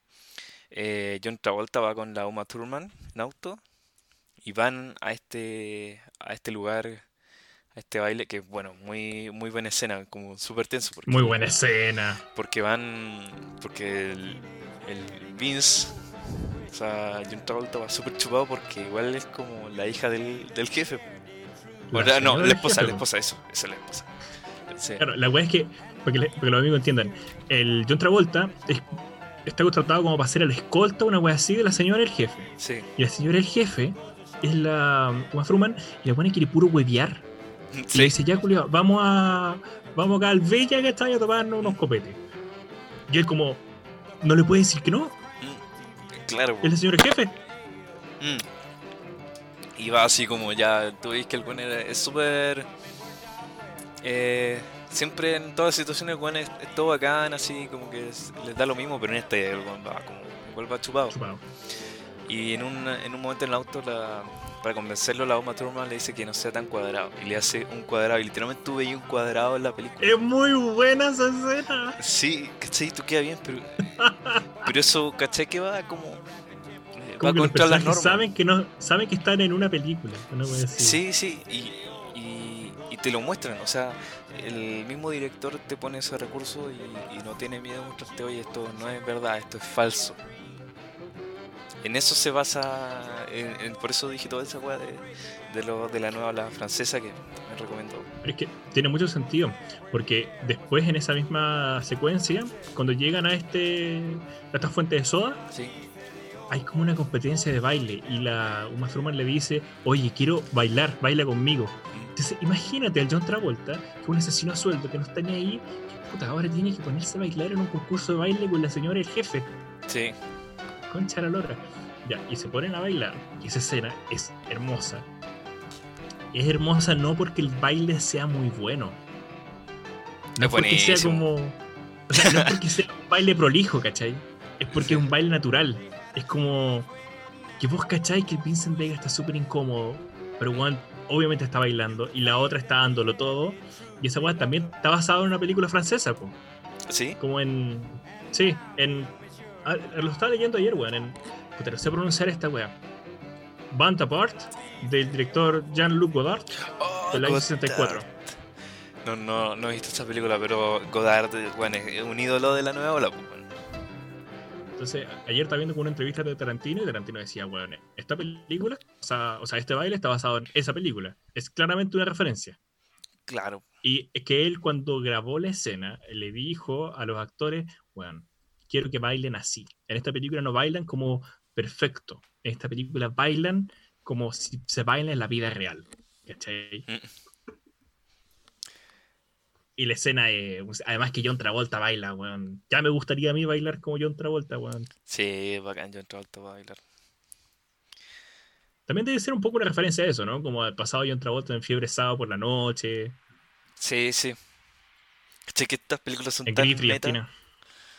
eh, John Travolta va con la Uma Thurman en auto y van a este a este lugar, a este baile que bueno, muy muy buena escena, como súper tenso Muy buena escena. porque van porque el, el Vince o sea, John Travolta va súper chupado porque igual es como la hija del, del jefe. La no, la esposa, jefe, la po. esposa, eso, esa es la esposa. Sí, Claro, la weá es que, porque, le- porque los amigos entiendan, el John Travolta es- está contratado como para ser el escolta, una weá así, de la señora del jefe. sí, Y la señora del jefe es la Uma Thurman y la buena quiere puro huevear. Y le dice, ya, culiao, vamos a. Vamos acá al Bella que está ahí a tomarnos unos copetes. Y él como, no le puede decir que no, mm, claro. es señora del jefe. Mm. Y va así como ya, tú ves que el buen es súper... eh, siempre en todas las situaciones el buen es, es todo bacán, así como que es- les da lo mismo, pero en este el buen va como... Va chupado. Chupado. Y en un, en un momento en el auto, la, para convencerlo, la Uma Thurman le dice que no sea tan cuadrado. Y le hace un cuadrado. Y literalmente tú veías un cuadrado en la película. Es muy buena esa escena. Sí, ¿cachai? Tú queda bien, pero... Pero eso, ¿cachai? Que va como... eh, Va Como los contra las normas. saben que no saben que están en una película. Así. Sí, sí, y, y- y te lo muestran, o sea, el mismo director te pone ese recurso y, y no tiene miedo de mostrarte, oye, esto no es verdad, esto es falso. En eso se basa, en- en- por eso dije toda esa weá de, de, lo, de la nueva ola francesa que me recomendó. Pero es que tiene mucho sentido, porque después en esa misma secuencia, cuando llegan a este a esta fuente de soda, Sí, hay como una competencia de baile y la Uma Thurman le dice, oye, quiero bailar, baila conmigo. Entonces, imagínate al John Travolta, que es un asesino a sueldo, que no está ni ahí, que puta, ahora tiene que ponerse a bailar en un concurso de baile con la señora del jefe. sí, Concha la lora. Ya, y se ponen a bailar, y esa escena es hermosa. Es hermosa no porque el baile sea muy bueno. No Es porque sea como. O sea, no es porque sea un baile prolijo, ¿cachai? Es porque es un baile natural. Es como. Que vos cachai que Vincent Vega está súper incómodo, pero Juan obviamente está bailando, y la otra está dándolo todo. Y esa weá también está basada en una película francesa, po. sí, Como en. Sí, en. lo estaba leyendo ayer, weón. En. Puta, no sé pronunciar esta weá. Band Apart, del director Jean-Luc Godard, Oh, del año Godard. 64. No, no, no he visto esa película, pero Godard, bueno, es un ídolo de la nueva ola. pues, bueno. Entonces, ayer estaba viendo una entrevista de Tarantino y Tarantino decía, weón, esta película, o sea, o sea, este baile está basado en esa película. Es claramente una referencia. Claro, Y es que él cuando grabó la escena le dijo a los actores, bueno, quiero que bailen así. En esta película no bailan como perfecto. En esta película bailan como si se baila en la vida real. ¿Cachai? Mm. Y la escena es... Además que John Travolta baila, weón. Ya me gustaría a mí bailar como John Travolta, weón. sí, bacán, John Travolta va a bailar. También debe ser un poco una referencia a eso, ¿no? Como al pasado John Travolta en Fiebre Sábado por la noche. Sí, sí. Che, que estas películas son En tan meta.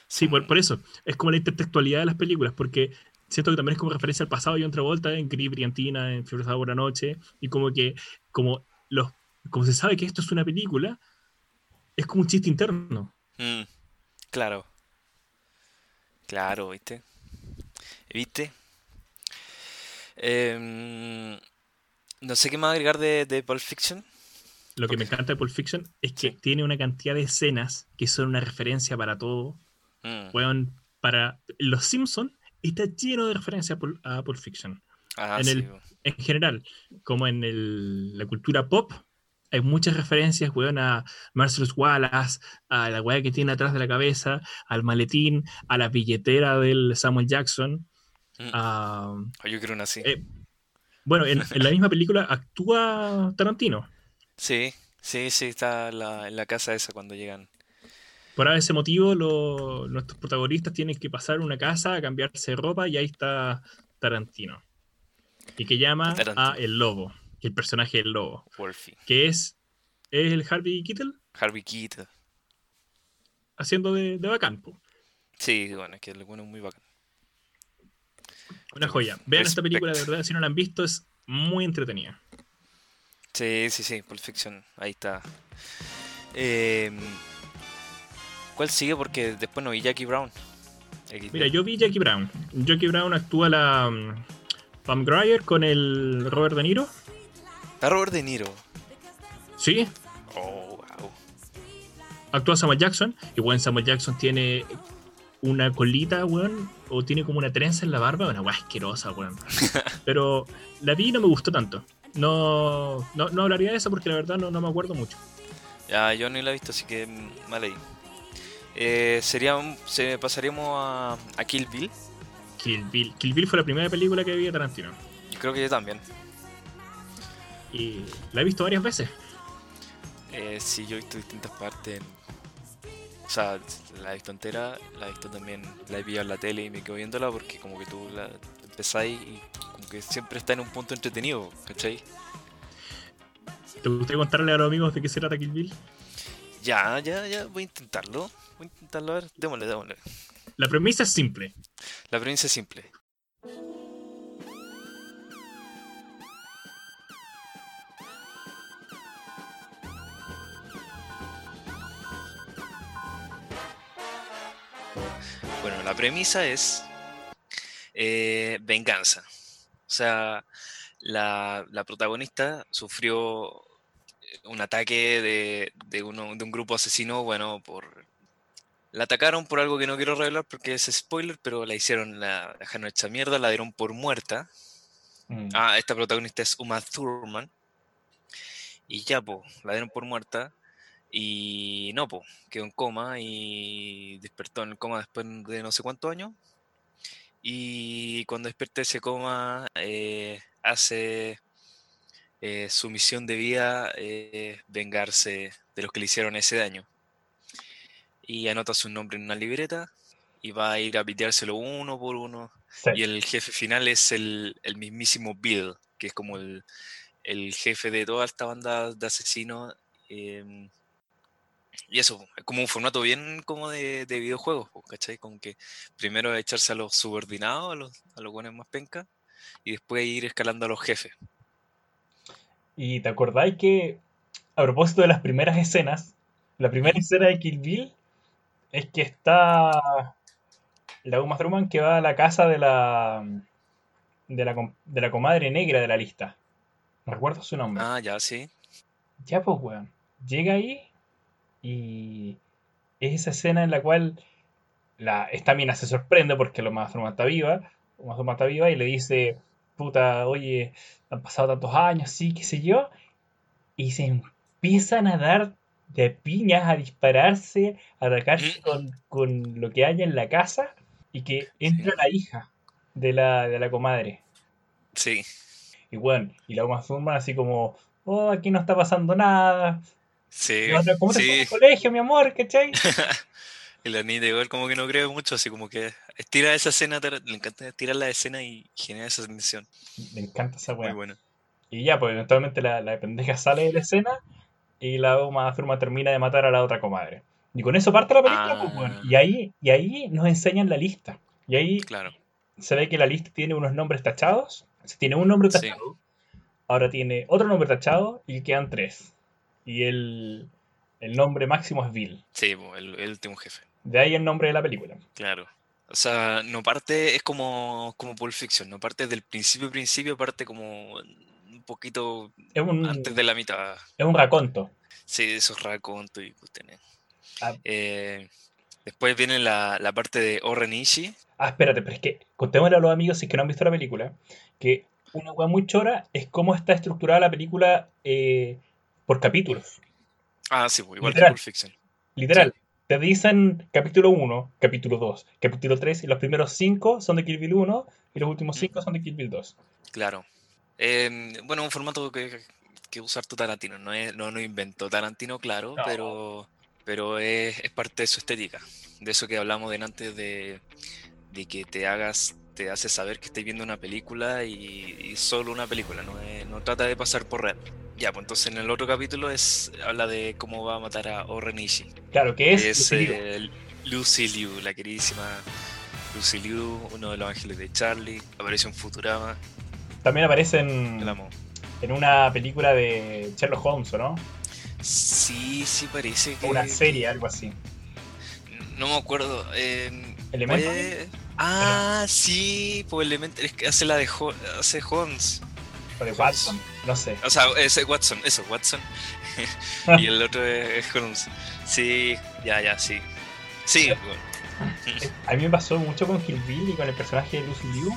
Sí, por, por eso. Es como la intertextualidad de las películas, porque siento que también es como referencia al pasado de John Travolta en Gris, Briantina, en Fiebre por la noche. Y como que, como, los, como se sabe que esto es una película, es como un chiste interno. Mm, claro. Claro, ¿viste? ¿Viste? Em, no sé qué más agregar de, de Pulp Fiction. Lo que me encanta de Pulp Fiction es que Sí. tiene una cantidad de escenas que son una referencia para todo. Mm, Weón, para Los Simpsons está lleno de referencias a a Pulp Fiction. Ah, en sí, el-. En general, como en el- la cultura pop, hay muchas referencias, weón, a Marcellus Wallace, a la weá que tiene atrás de la cabeza, al maletín, a la billetera del Samuel Jackson. Mm. a- Oh, yo quiero una así. eh, bueno, en, en la misma película actúa Tarantino. Sí, sí, sí, está la, en la casa esa cuando llegan. Por ese motivo, lo- nuestros protagonistas tienen que pasar una casa a cambiarse de ropa y ahí está Tarantino. Y que llama Tarantino. a El Lobo, el personaje del Lobo, Wolfie. que es, es el Harvey Keitel Harvey Keitel. haciendo de, de bacán. po. Sí, bueno, es que el bueno es muy bacán. Una joya. Vean esta película, de verdad, si no la han visto, es muy entretenida. Sí, sí, sí, Pulp Fiction, ahí está. Em, ¿cuál sigue? Porque después no vi Jackie Brown. Mira, yo vi Jackie Brown. Jackie Brown actúa la Pam Grier con el Robert De Niro. Está Robert De Niro. Sí, Oh, wow. actúa Samuel Jackson. Y bueno, Samuel Jackson tiene una colita, weón, o tiene como una trenza en la barba, una weá asquerosa, weón. Pero la vi y no me gustó tanto. No, no, no hablaría de eso porque la verdad no, no me acuerdo mucho. Ya, yo ni la he visto, así que mm, mal ahí. Eh, sería un- se pasaríamos a, a Kill Bill. Kill Bill. Kill Bill fue la primera película que vi de Tarantino. Yo creo que yo también. Y la he visto varias veces. Eh, sí, yo he visto distintas partes. O sea, la he visto entera, la he visto también, la he pillado en la tele y me quedo viéndola porque como que tú la empezáis y como que siempre está en un punto entretenido, ¿cachai? ¿Te gustaría contarle a los amigos de qué se trata Kill Bill? Ya, ya, ya, voy a intentarlo. Voy a intentarlo, ver, démosle, démosle. La premisa es simple. La premisa es simple. Bueno, la premisa es eh, venganza. O sea, la, la protagonista sufrió un ataque de, de uno, de un grupo asesino, bueno, por... La atacaron por algo que no quiero revelar porque es spoiler, pero la hicieron, la dejaron hecha mierda, la dieron por muerta. Mm. Ah, esta protagonista es Uma Thurman. Y ya, po, la dieron por muerta. Y no, po, quedó en coma y despertó en el coma después de no sé cuántos años. Y cuando despierta de ese coma, eh, hace eh, su misión de vida eh, vengarse de los que le hicieron ese daño. Y anota su nombre en una libreta y va a ir a piteárselo uno por uno. Sí. Y el jefe final es el, el mismísimo Bill, que es como el, el jefe de toda esta banda de asesinos. em, y eso, es como un formato bien como de, de videojuegos, ¿cachai? Como que primero echarse a los subordinados, a los, a los buenos más penca, y después ir escalando a los jefes. ¿Y te acordáis que, a propósito de las primeras escenas, la primera escena de Kill Bill es que está la Uma Thurman que va a la casa de la, de la, de la comadre negra de la lista. No recuerdo su nombre. Ah, ya, sí. Ya, pues, weón. Llega ahí y es esa escena en la cual la, esta mina se sorprende porque la Uma Thurman está viva. Uma Thurman está viva y le dice, puta, oye, han pasado tantos años, sí, qué sé yo. Y se empiezan a dar de piñas, a dispararse, a atacarse Mm. con, con lo que haya en la casa. Y que entra la hija de la, de la comadre. Sí. Y bueno, y la Uma así como, oh, aquí no está pasando nada. Sí. ¿Cómo te sí. el colegio, mi amor? ¿Cachai? Y la niña igual como que no cree mucho, así como que estira esa escena, le encanta estirar la escena y genera esa tensión. Me encanta esa Muy weá. bueno. Y ya, pues eventualmente la, la pendeja sale de la escena y la Uma Thurman termina de matar a la otra comadre. Y con eso parte la película, pues, Ah. Y ahí, y ahí nos enseñan la lista. Y ahí Claro. se ve que la lista tiene unos nombres tachados. Si tiene un nombre Sí. tachado, ahora tiene otro nombre tachado y quedan tres. Y el, el nombre máximo es Bill. Sí, po, el, el último jefe. De ahí el nombre de la película. Claro. O sea, no parte, es como, como Pulp Fiction, no parte del principio, principio, parte como poquito Es un, antes de la mitad. es un raconto. Sí, esos racontos y cuestiones. Ah. Eh, después viene la, la parte de Oren Ishii. Ah, espérate, pero es que contémosle a los amigos si es que no han visto la película, que una weá muy chora es cómo está estructurada la película eh, por capítulos. Ah, sí, pues, igual Literal. que Pulp Fiction. Literal. Te dicen capítulo 1, capítulo 2, capítulo 3 y los primeros 5 son de Kill Bill 1 y los últimos 5 son de Kill Bill 2. Claro. Eh, bueno, un formato que, que usa harto Tarantino. No, es, no, no inventó Tarantino, claro, No. pero, pero es, es parte de su estética. De eso que hablamos de antes de, de que te hagas, te hace saber que estás viendo una película y, y solo una película, no, no trata de pasar por red. Ya, pues entonces en el otro capítulo es habla de cómo va a matar a Oren Ishii. Claro, que es, es eh, Lucy Liu, la queridísima Lucy Liu, uno de los ángeles de Charlie, aparece en Futurama, también aparece en, en una película de Sherlock Holmes, ¿o no? Sí, sí parece que... O una serie, algo así. No me acuerdo. eh, ¿Elemental? puede- Ah, sí, pues Elemental, es que hace la de Ho- hace Holmes. O de Watson, no sé. O sea, ese Watson, eso, Watson. y el otro es es Holmes. Sí, ya, ya, sí. Sí, bueno, A mí me pasó mucho con Kill Bill y con el personaje de Lucy Liu.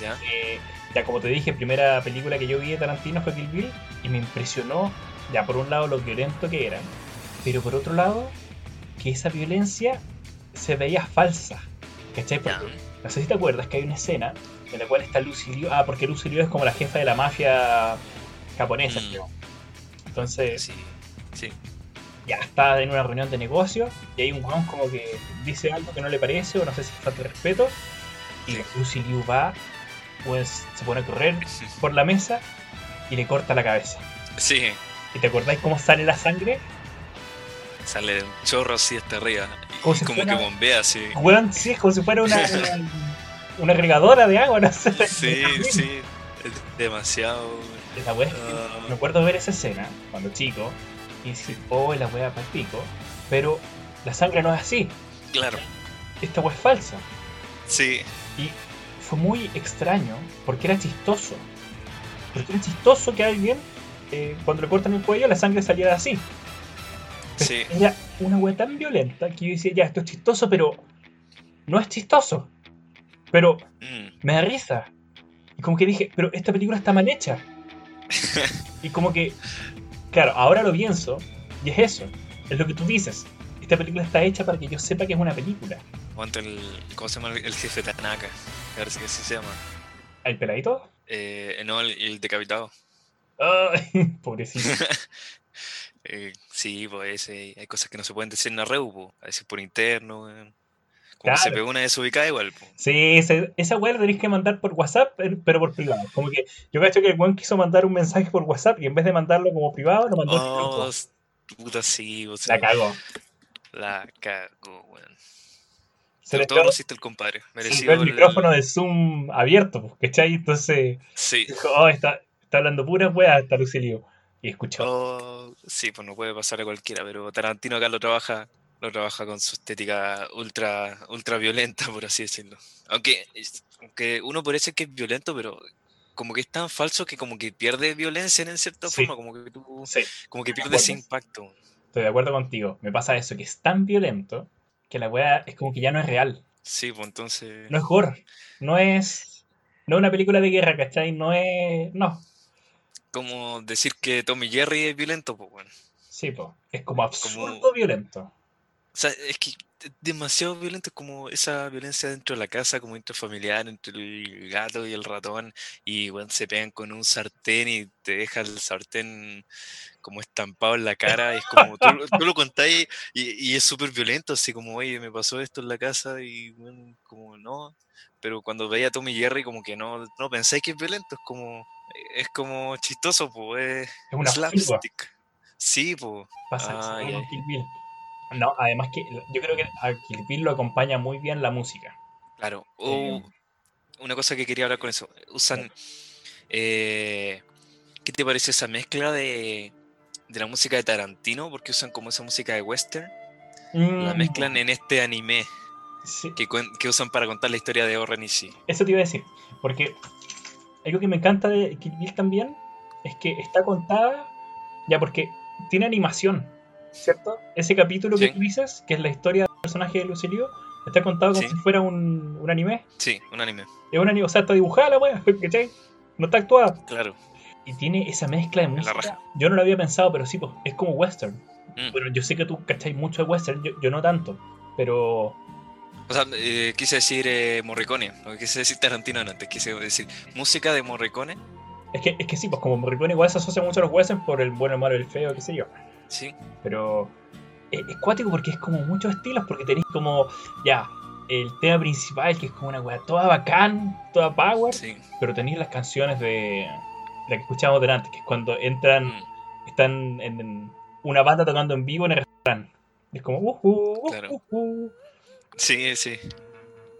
ya. Eh, ya como te dije, primera película que yo vi de Tarantino fue Kill Bill y me impresionó, ya por un lado lo violento que era, pero por otro lado que esa violencia se veía falsa. ¿Cachai? Porque, no sé si te acuerdas que hay una escena en la cual está Lucy Liu, ah, porque Lucy Liu es como la jefa de la mafia japonesa, Mm. Entonces, Sí, sí. ya está en una reunión de negocio y hay un weón como que dice algo que no le parece o no sé si falta de respeto y Sí. Lucy Liu va, pues se pone a correr por la mesa y le corta la cabeza. Sí, ¿Y te acordáis cómo sale la sangre? sale un chorro así hasta arriba. Y Como si como fuera- que bombea así. Weón, sí, es como si fuera una, una, una regadora de agua, no sé. Sí, sí. Es demasiado. La wea Ah. me acuerdo ver esa escena cuando chico y decir, oh, la wea para pico, pero la sangre no es así, Claro, esta wea es falsa. sí. Y fue muy extraño porque era chistoso. Porque era chistoso que alguien, eh, cuando le cortan el cuello, la sangre saliera así. Sí. Era una wea tan violenta que yo decía, ya, esto es chistoso, pero no es chistoso. Pero Mm. me da risa. Y como que dije, pero esta película está mal hecha. y como que, claro, ahora lo pienso, y es eso, es lo que tú dices. Esta película está hecha para que yo sepa que es una película. Aguanta el. ¿Cómo se llama el, jefe Tanaka? Parece que así se llama. ¿El peladito? Eh, no, el, el decapitado. Ay, pobrecito. Eh, sí, pues ese- hay cosas que no se pueden decir en la reu, po. a veces por interno. weón. Como que Claro. se pegó una desubicada igual. po. Sí, ese- esa weá la tenéis que mandar por WhatsApp, pero por privado. Como que yo cacho que el weón quiso mandar un mensaje por WhatsApp y en vez de mandarlo como privado, lo mandó Oh, s- puta, sí, o sea, La cagó. La cagó, weón. Se le todo hiciste el compadre. Merecido el el- micrófono del Zoom abierto, pues, ¿cachai? Entonces Sí. dijo, oh, está, está hablando puras weas, está Lucilio. Y escuchó. Oh, sí, pues no puede pasar a cualquiera, pero Tarantino acá lo trabaja, lo trabaja con su estética ultra, ultra violenta, por así decirlo. Aunque, aunque uno parece que es violento, pero como que es tan falso que como que pierde violencia en cierta Sí. forma, como que tú, Sí, como que de pierde ese impacto. Estoy de acuerdo contigo. Me pasa eso, que es tan violento que la wea es como que ya no es real. Sí, pues entonces, No es gore. No es. No es una película de guerra, ¿cachai? No es. No. como decir que Tommy Jerry es violento, pues bueno. Sí, po. Es como absurdo violento. Sea, es que es demasiado violento, es como esa violencia dentro de la casa, como intrafamiliar, entre el gato y el ratón, y bueno, se pegan con un sartén y te deja el sartén como estampado en la cara, y es como, tú, lo- tú lo contáis y, y es súper violento, así como, oye, me pasó esto en la casa, y bueno, como no, pero cuando veía a Tommy Jerry, como que no, no pensáis que es violento, es como, es como chistoso, pues, Es una absurda. slapstick. Sí, pues. Pasa Ay, No, además que yo creo que a Kill Bill lo acompaña muy bien la música. Claro. Eh, O una cosa que quería hablar con eso. Usan. eh, ¿qué te parece esa mezcla de, de la música de Tarantino? Porque usan como esa música de western. La Mm, mezclan en este anime sí, que, usan para contar la historia de Oren y sí. Eso te iba a decir. Porque algo que me encanta de Kill Bill también es que está contada ya porque tiene animación, ¿cierto? Ese capítulo que Sí. tú dices, que es la historia del personaje de Lucilio, está contado como Sí. si fuera un, un anime. Sí, un anime. Es un anime, o sea, está dibujada la wea, ¿cachai? No está actuada. Claro. Y tiene esa mezcla de la música. raja. Yo no lo había pensado, pero sí, pues, es como western. Mm. Bueno, yo sé que tú cachai mucho de western, yo, yo no tanto. Pero O sea, eh, quise decir eh, Morricone. No quise decir Tarantino no, antes. Quise decir música de Morricone. es que, es que sí, pues como Morricone igual se asocia mucho a los westerns por el bueno, el malo, el feo, qué sé yo. Sí. Pero es, es cuático porque es como muchos estilos, porque tenéis como, ya, el tema principal, que es como una weá toda bacán, toda power, Sí. pero tenéis las canciones de la que escuchábamos delante, que es cuando entran, Mm, están en, en una banda tocando en vivo en el restaurante. Es como, uh, uh, uh, Claro. uh, uh. Sí, sí.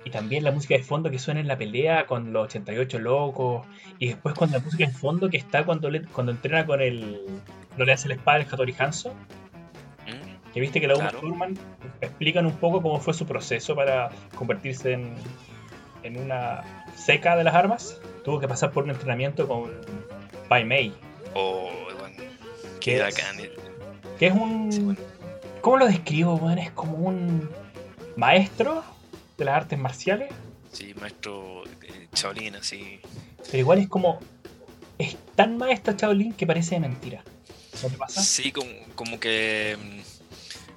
Y también la música de fondo que suena en la pelea con los 88 locos. Y después cuando la música de fondo que está cuando, le- cuando entrena con el... No le hace la espada el Hattori Hanzo. Mm, Que viste que la Claro. Thurman explican un poco cómo fue su proceso para convertirse en, en una seca de las armas. Tuvo que pasar por un entrenamiento con Pai Mei. Oh, bueno. Que Qué es, bacán. que es un... Sí, bueno. ¿Cómo lo describo, weón? Es como un maestro de las artes marciales. Sí, maestro eh, Shaolin, así. Pero igual es como... Es tan maestro Shaolin que parece de mentira. ¿No te pasa? Sí, como, como que. mm,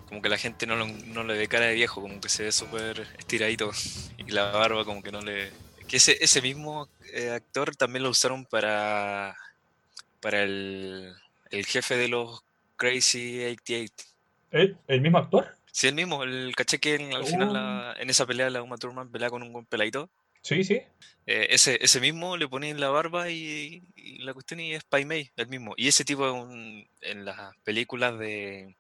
Como que la gente no, lo- no le ve cara de viejo, como que se ve súper estiradito. Y la barba, como que no le. Que ese, ese mismo eh, actor también lo usaron para. Para el, el jefe de los Crazy 88. ¿El, el mismo actor? Sí, el mismo, el caché que en- al final la- en esa pelea la Uma Thurman pelea con un buen peladito. Sí, sí. Eh, ese, ese mismo le ponen la barba y, y la cuestión y es Pai Mei, el mismo. Y ese tipo es un- en las películas de,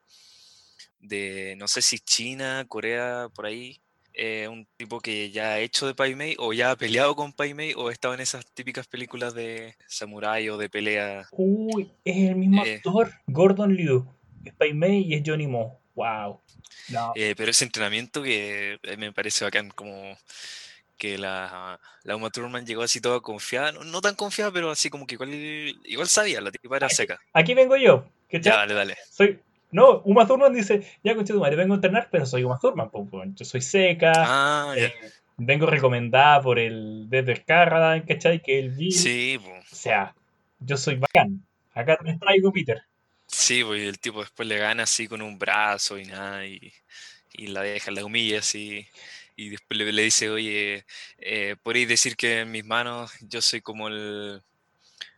de, no sé si China, Corea, por ahí, eh, un tipo que ya ha hecho de Pai Mei o ya ha peleado con Pai Mei o estaba en esas típicas películas de samurái o de pelea. Uy, es el mismo Eh. actor. Gordon Liu. Es Pai Mei y es Johnny Mo. Wow. No, Eh, pero ese entrenamiento que eh, me parece bacán, como que la, la Uma Thurman llegó así toda confiada, no, no tan confiada, pero así como que igual, igual sabía, la tipa era Aquí- seca. Aquí vengo yo. ¿cachai? Ya, dale, dale. Soy. No, Uma Thurman dice, ya concha tu madre, vengo a entrenar, pero soy Uma Thurman, yo soy seca, Ah, ya. eh, vengo recomendada por el Desde Carradine, ¿cachai? Que el Bill. Sí, po. O sea, yo soy bacán. Acá te traigo, Peter. sí, pues el tipo después le gana así con un brazo y nada, y, y la deja, la humilla así, y después le, le dice, oye, eh, podéis decir que en mis manos yo soy como el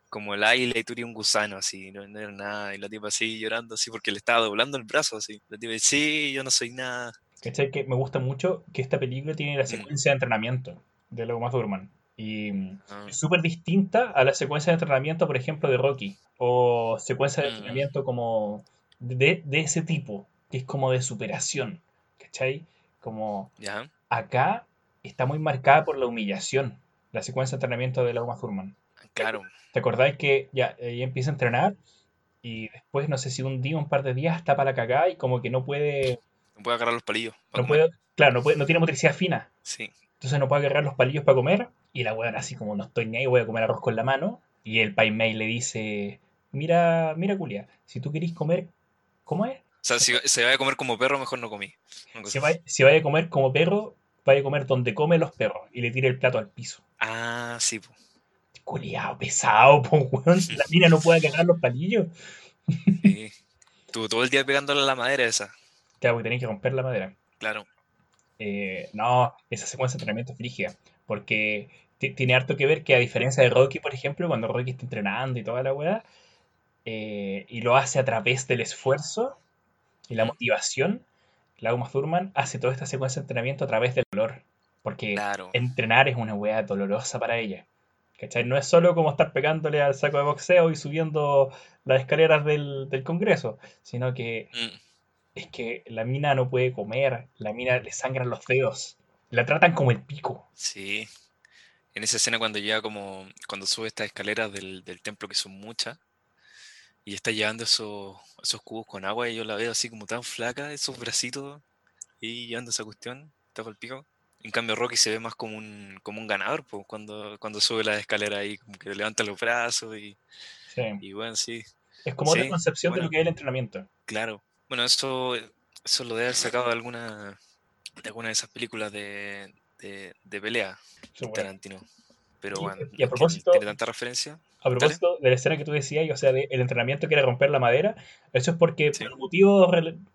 como el águila y tú eres un gusano, así, no, no eres nada, y la tipa así llorando así porque le estaba doblando el brazo, así, la tipa, sí, yo no soy nada, ¿Cachai? Que me gusta mucho que esta película tiene la Mm. secuencia de entrenamiento de la Uma Thurman. Y mm, Ah, es súper distinta a la secuencia de entrenamiento, por ejemplo, de Rocky. O secuencia de Mm. entrenamiento como de, de ese tipo, que es como de superación. ¿Cachai? Como ya, acá está muy marcada por la humillación, la secuencia de entrenamiento de la Uma Thurman. claro, ¿Te acordáis que ya ella empieza a entrenar y después, no sé si un día, un par de días, está para la cagada y como que no puede, no puedo agarrar los palillos. no comer. puede, claro, no puede, no tiene motricidad fina. Sí, Entonces no puede agarrar los palillos para comer. Y la weona así como no estoy ni ahí, voy a comer arroz con la mano. Y el Pai Mei le dice, mira, mira Julia, si tú querís comer, ¿cómo es? O sea, si se va a comer como perro, mejor no comí. Si vaya, si vaya a comer como perro, vaya a comer donde comen los perros. Y le tira el plato al piso. Ah, sí, po. Culeado, pesado, po, weón. La mina no puede agarrar los palillos. Sí. Estuvo todo el día pegándole a la madera esa. Claro, porque tenés que romper la madera. Claro. Eh, no, esa secuencia de entrenamiento es frigia. Porque ti- tiene harto que ver que a diferencia de Rocky, por ejemplo, cuando Rocky está entrenando y toda la weá, eh, y lo hace a través del esfuerzo y la motivación, la Uma Thurman hace toda esta secuencia de entrenamiento a través del dolor. Porque Claro. entrenar es una weá dolorosa para ella. ¿Cachai? No es solo como estar pegándole al saco de boxeo y subiendo las escaleras del, del Congreso, sino que Mm, es que la mina no puede comer, la mina le sangran los dedos, la tratan como el pico. Sí. En esa escena cuando llega como, cuando sube estas escaleras del, del templo que son muchas, y está llevando esos, esos cubos con agua, y yo la veo así como tan flaca, esos bracitos, y llevando esa cuestión, está el pico. En cambio Rocky se ve más como un, como un ganador, pues, cuando, cuando sube la escalera ahí, como que levanta los brazos y, Sí. y bueno, sí, Es como otra Sí, concepción de lo que es el entrenamiento. claro. Bueno, eso, eso lo debe haber sacado de alguna, de alguna de esas películas de, de, de pelea. Tarantino. Pero Y- bueno, y a propósito- tiene tanta referencia. A propósito de la escena que tú decías, o sea, del entrenamiento que era romper la madera, eso es porque Sí. por motivos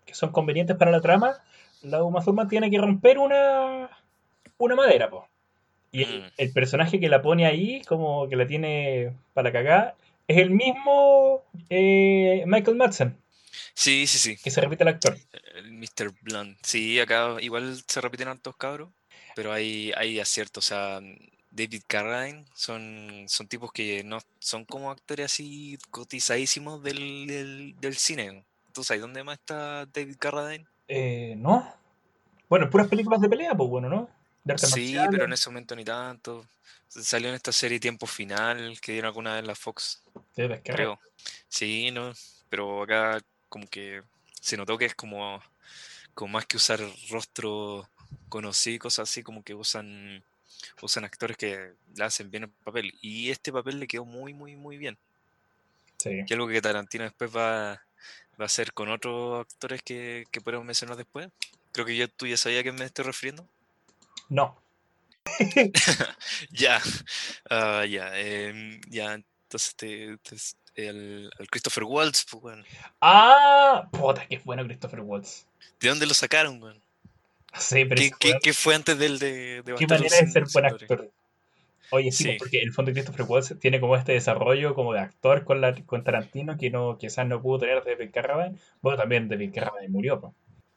que son convenientes para la trama, la Uma Thurman tiene que romper una, una madera, po. Y el, Mm. el personaje que la pone ahí, como que la tiene para cagar, es el mismo eh, Michael Madsen, Sí, sí, sí. que se repite el actor. El Mr. Blunt. Sí, acá igual se repiten hartos cabros, pero hay, hay aciertos. O sea, David Carradine son, son tipos que no son como actores así cotizadísimos del, del, del cine. ¿Tú sabes dónde más está David Carradine? Eh, ¿No? Bueno, puras películas de pelea, pues bueno, ¿no? De Sí, marciales. pero en ese momento ni tanto. Salió en esta serie Tiempo Final que dieron alguna vez en la Fox, pescar. creo. Sí, no, pero acá como que se notó que es como, como más que usar rostro conocido y cosas así, como que usan, usan actores que hacen bien el papel. Y este papel le quedó muy, muy, muy bien. Sí. Que algo que Tarantino después va, va a hacer con otros actores que, que podemos mencionar después. Creo que yo, tú ya sabías a qué me estoy refiriendo. No. Ya, ah, ya, em, ya, entonces, te, el, el Christopher Waltz, pues. ¡Ah! Puta, qué bueno Christopher Waltz. ¿De dónde lo sacaron, weón? Sí, pero ¿Qué, qué- qué fue antes del de, de qué manera de ser buen actor. Oye, sí, Sí. porque en el fondo Christopher Waltz tiene como este desarrollo como de actor con, la, con Tarantino que no, quizás no pudo tener David Carradine. Bueno, también David Carradine murió, pues.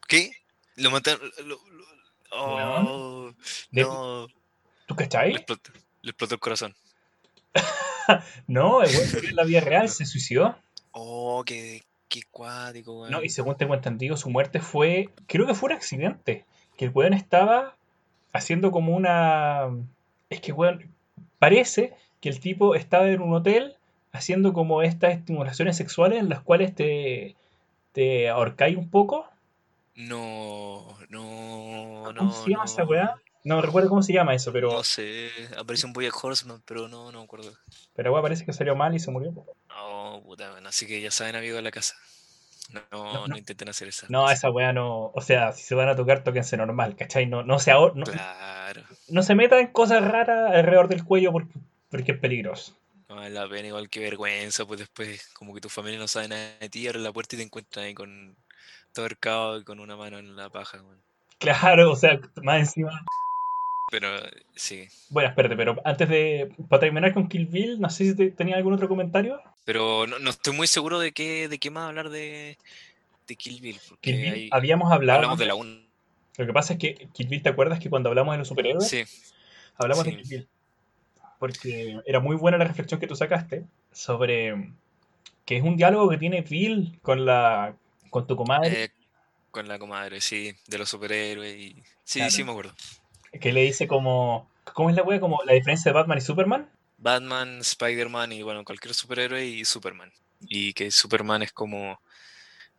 ¿Qué? ¿Lo mataron? lo- lo- oh, De- no, ¿Tú le cachai? explotó, le explotó el corazón. No, el murió en la vida real, se suicidó. Oh, qué, qué cuático. No, y según tengo entendido, su muerte fue, creo que fue un accidente. Que el weón estaba haciendo como una... Es que, weón, parece que el tipo estaba en un hotel haciendo como estas estimulaciones sexuales en las cuales te, te ahorcáis un poco. No, no, no. ¿Cómo se llama esa no. weá? No recuerdo cómo se llama eso, pero, No sé, apareció un Bojack Horseman, pero no, no me acuerdo. pero weón, parece que salió mal y se murió. Oh, puta, bueno, así que ya saben, amigos de la casa. No, no, intenten hacer esa. No, esa weá no... O sea, si se van a tocar, tóquense normal, ¿cachai? No, no, se, no, Claro, no se metan cosas raras alrededor del cuello porque, porque es peligroso. no vale la pena, igual que vergüenza, pues después, como que tu familia no sabe nada de ti, abres la puerta y te encuentran ahí con todo arcado y con una mano en la paja, weón. Claro, o sea, más encima. Pero sí. Bueno, espérate, pero antes de. Para terminar con Kill Bill, no sé si te- tenía algún otro comentario. Pero no, no estoy muy seguro de qué, de qué más hablar de, de Kill Bill, porque Kill Bill, ahí habíamos hablado. hablamos de la 1. Lo que pasa es que Kill Bill, ¿te acuerdas que cuando hablamos de los superhéroes, Sí, hablamos sí. de Kill Bill? Porque era muy buena la reflexión que tú sacaste sobre que es un diálogo que tiene Bill con la con tu comadre, eh, con la comadre, sí, de los superhéroes y... Sí, Claro. sí me acuerdo. Que le dice como. ¿Cómo es la wea? Como la diferencia de Batman y Superman. Batman, Spider-Man y bueno, cualquier superhéroe y Superman. Y que Superman es como...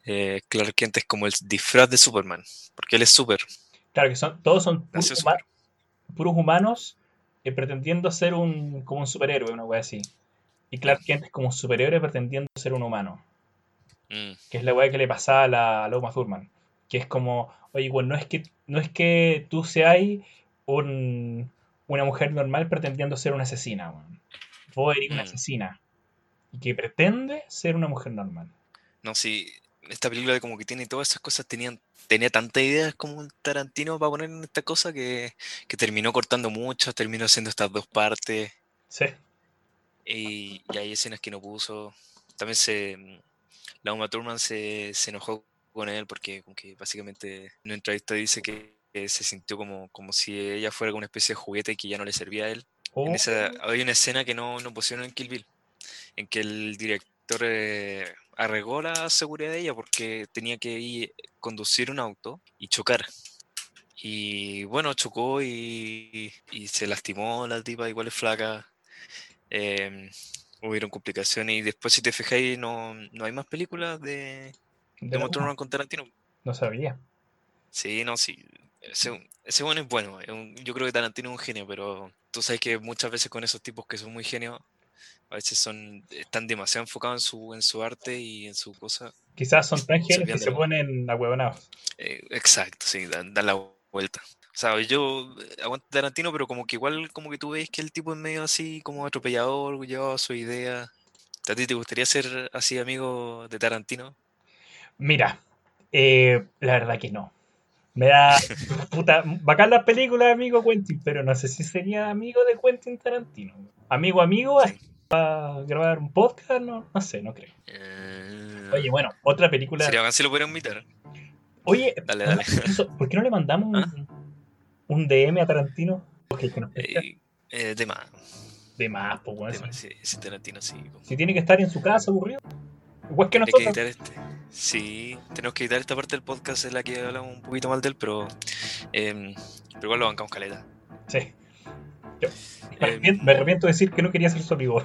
eh, Clark Kent es como el disfraz de Superman, porque él es super. Claro que son, todos son puros, huma- humanos eh, pretendiendo ser un, como un superhéroe, una wea así. Y Clark Kent es como un superhéroe pretendiendo ser un humano. Mm, Que es la wea que le pasaba a la, a la Uma Thurman. Que es como, oye, bueno, no es que, no es que tú seas un, una mujer normal pretendiendo ser una asesina, weón. Vos eres una Mm. asesina. Y que pretende ser una mujer normal. No, sí, esta película como que tiene todas esas cosas, tenían, tenía tantas ideas como un Tarantino para poner en esta cosa que, que terminó cortando mucho, terminó haciendo estas dos partes. Sí. Y, y hay escenas que no puso. También se. La Uma Thurman se, se enojó con él porque como que básicamente en una entrevista dice que, se sintió como, como si ella fuera una especie de juguete que ya no le servía a él. Oh, En esa, hay una escena que no, no pusieron en Kill Bill, en que el director eh, arregó la seguridad de ella porque tenía que ir, conducir un auto y chocar. Y bueno, chocó y, y se lastimó la tipa, igual es flaca. em, hubieron complicaciones y después si te fijáis no, no hay más películas de, de de con Tarantino. no sabía. Sí, no, sí. Ese, ese bueno es bueno. yo creo que Tarantino es un genio, pero tú sabes que muchas veces con esos tipos que son muy genios, a veces son, están demasiado enfocados en su, en su arte y en su cosa. Quizás son tan genios que se ponen ahuevonados. Eh, exacto, sí, dan, dan la vuelta. O sea, yo eh, aguanto Tarantino, pero como que igual como que tú ves que el tipo es medio así, como atropellador, llevaba su idea. ¿A ti te gustaría ser así amigo de Tarantino? Mira, eh, la verdad que no. Me da puta, bacán las películas, amigo Quentin, pero no sé si sería amigo de Quentin Tarantino. Amigo, amigo, Sí. a grabar un podcast, no, no sé, no creo. Eh, Oye, bueno, otra película. sería bacán si lo pudieran invitar. Oye, Dale, ¿por qué no le mandamos un, ¿Ah? un DM a Tarantino? Que nos Eh, eh, de más. de más, pues, bueno, de más, sí, ese Tarantino sí. si tiene que estar en su casa aburrido. Igual que nosotros. editar este. Sí, tenemos que editar esta parte del podcast en la que hablamos un poquito mal de él, pero, em, pero igual lo bancamos caleta. Sí. Yo, me, Em, arrepiento, me arrepiento de decir que no quería ser su amigo.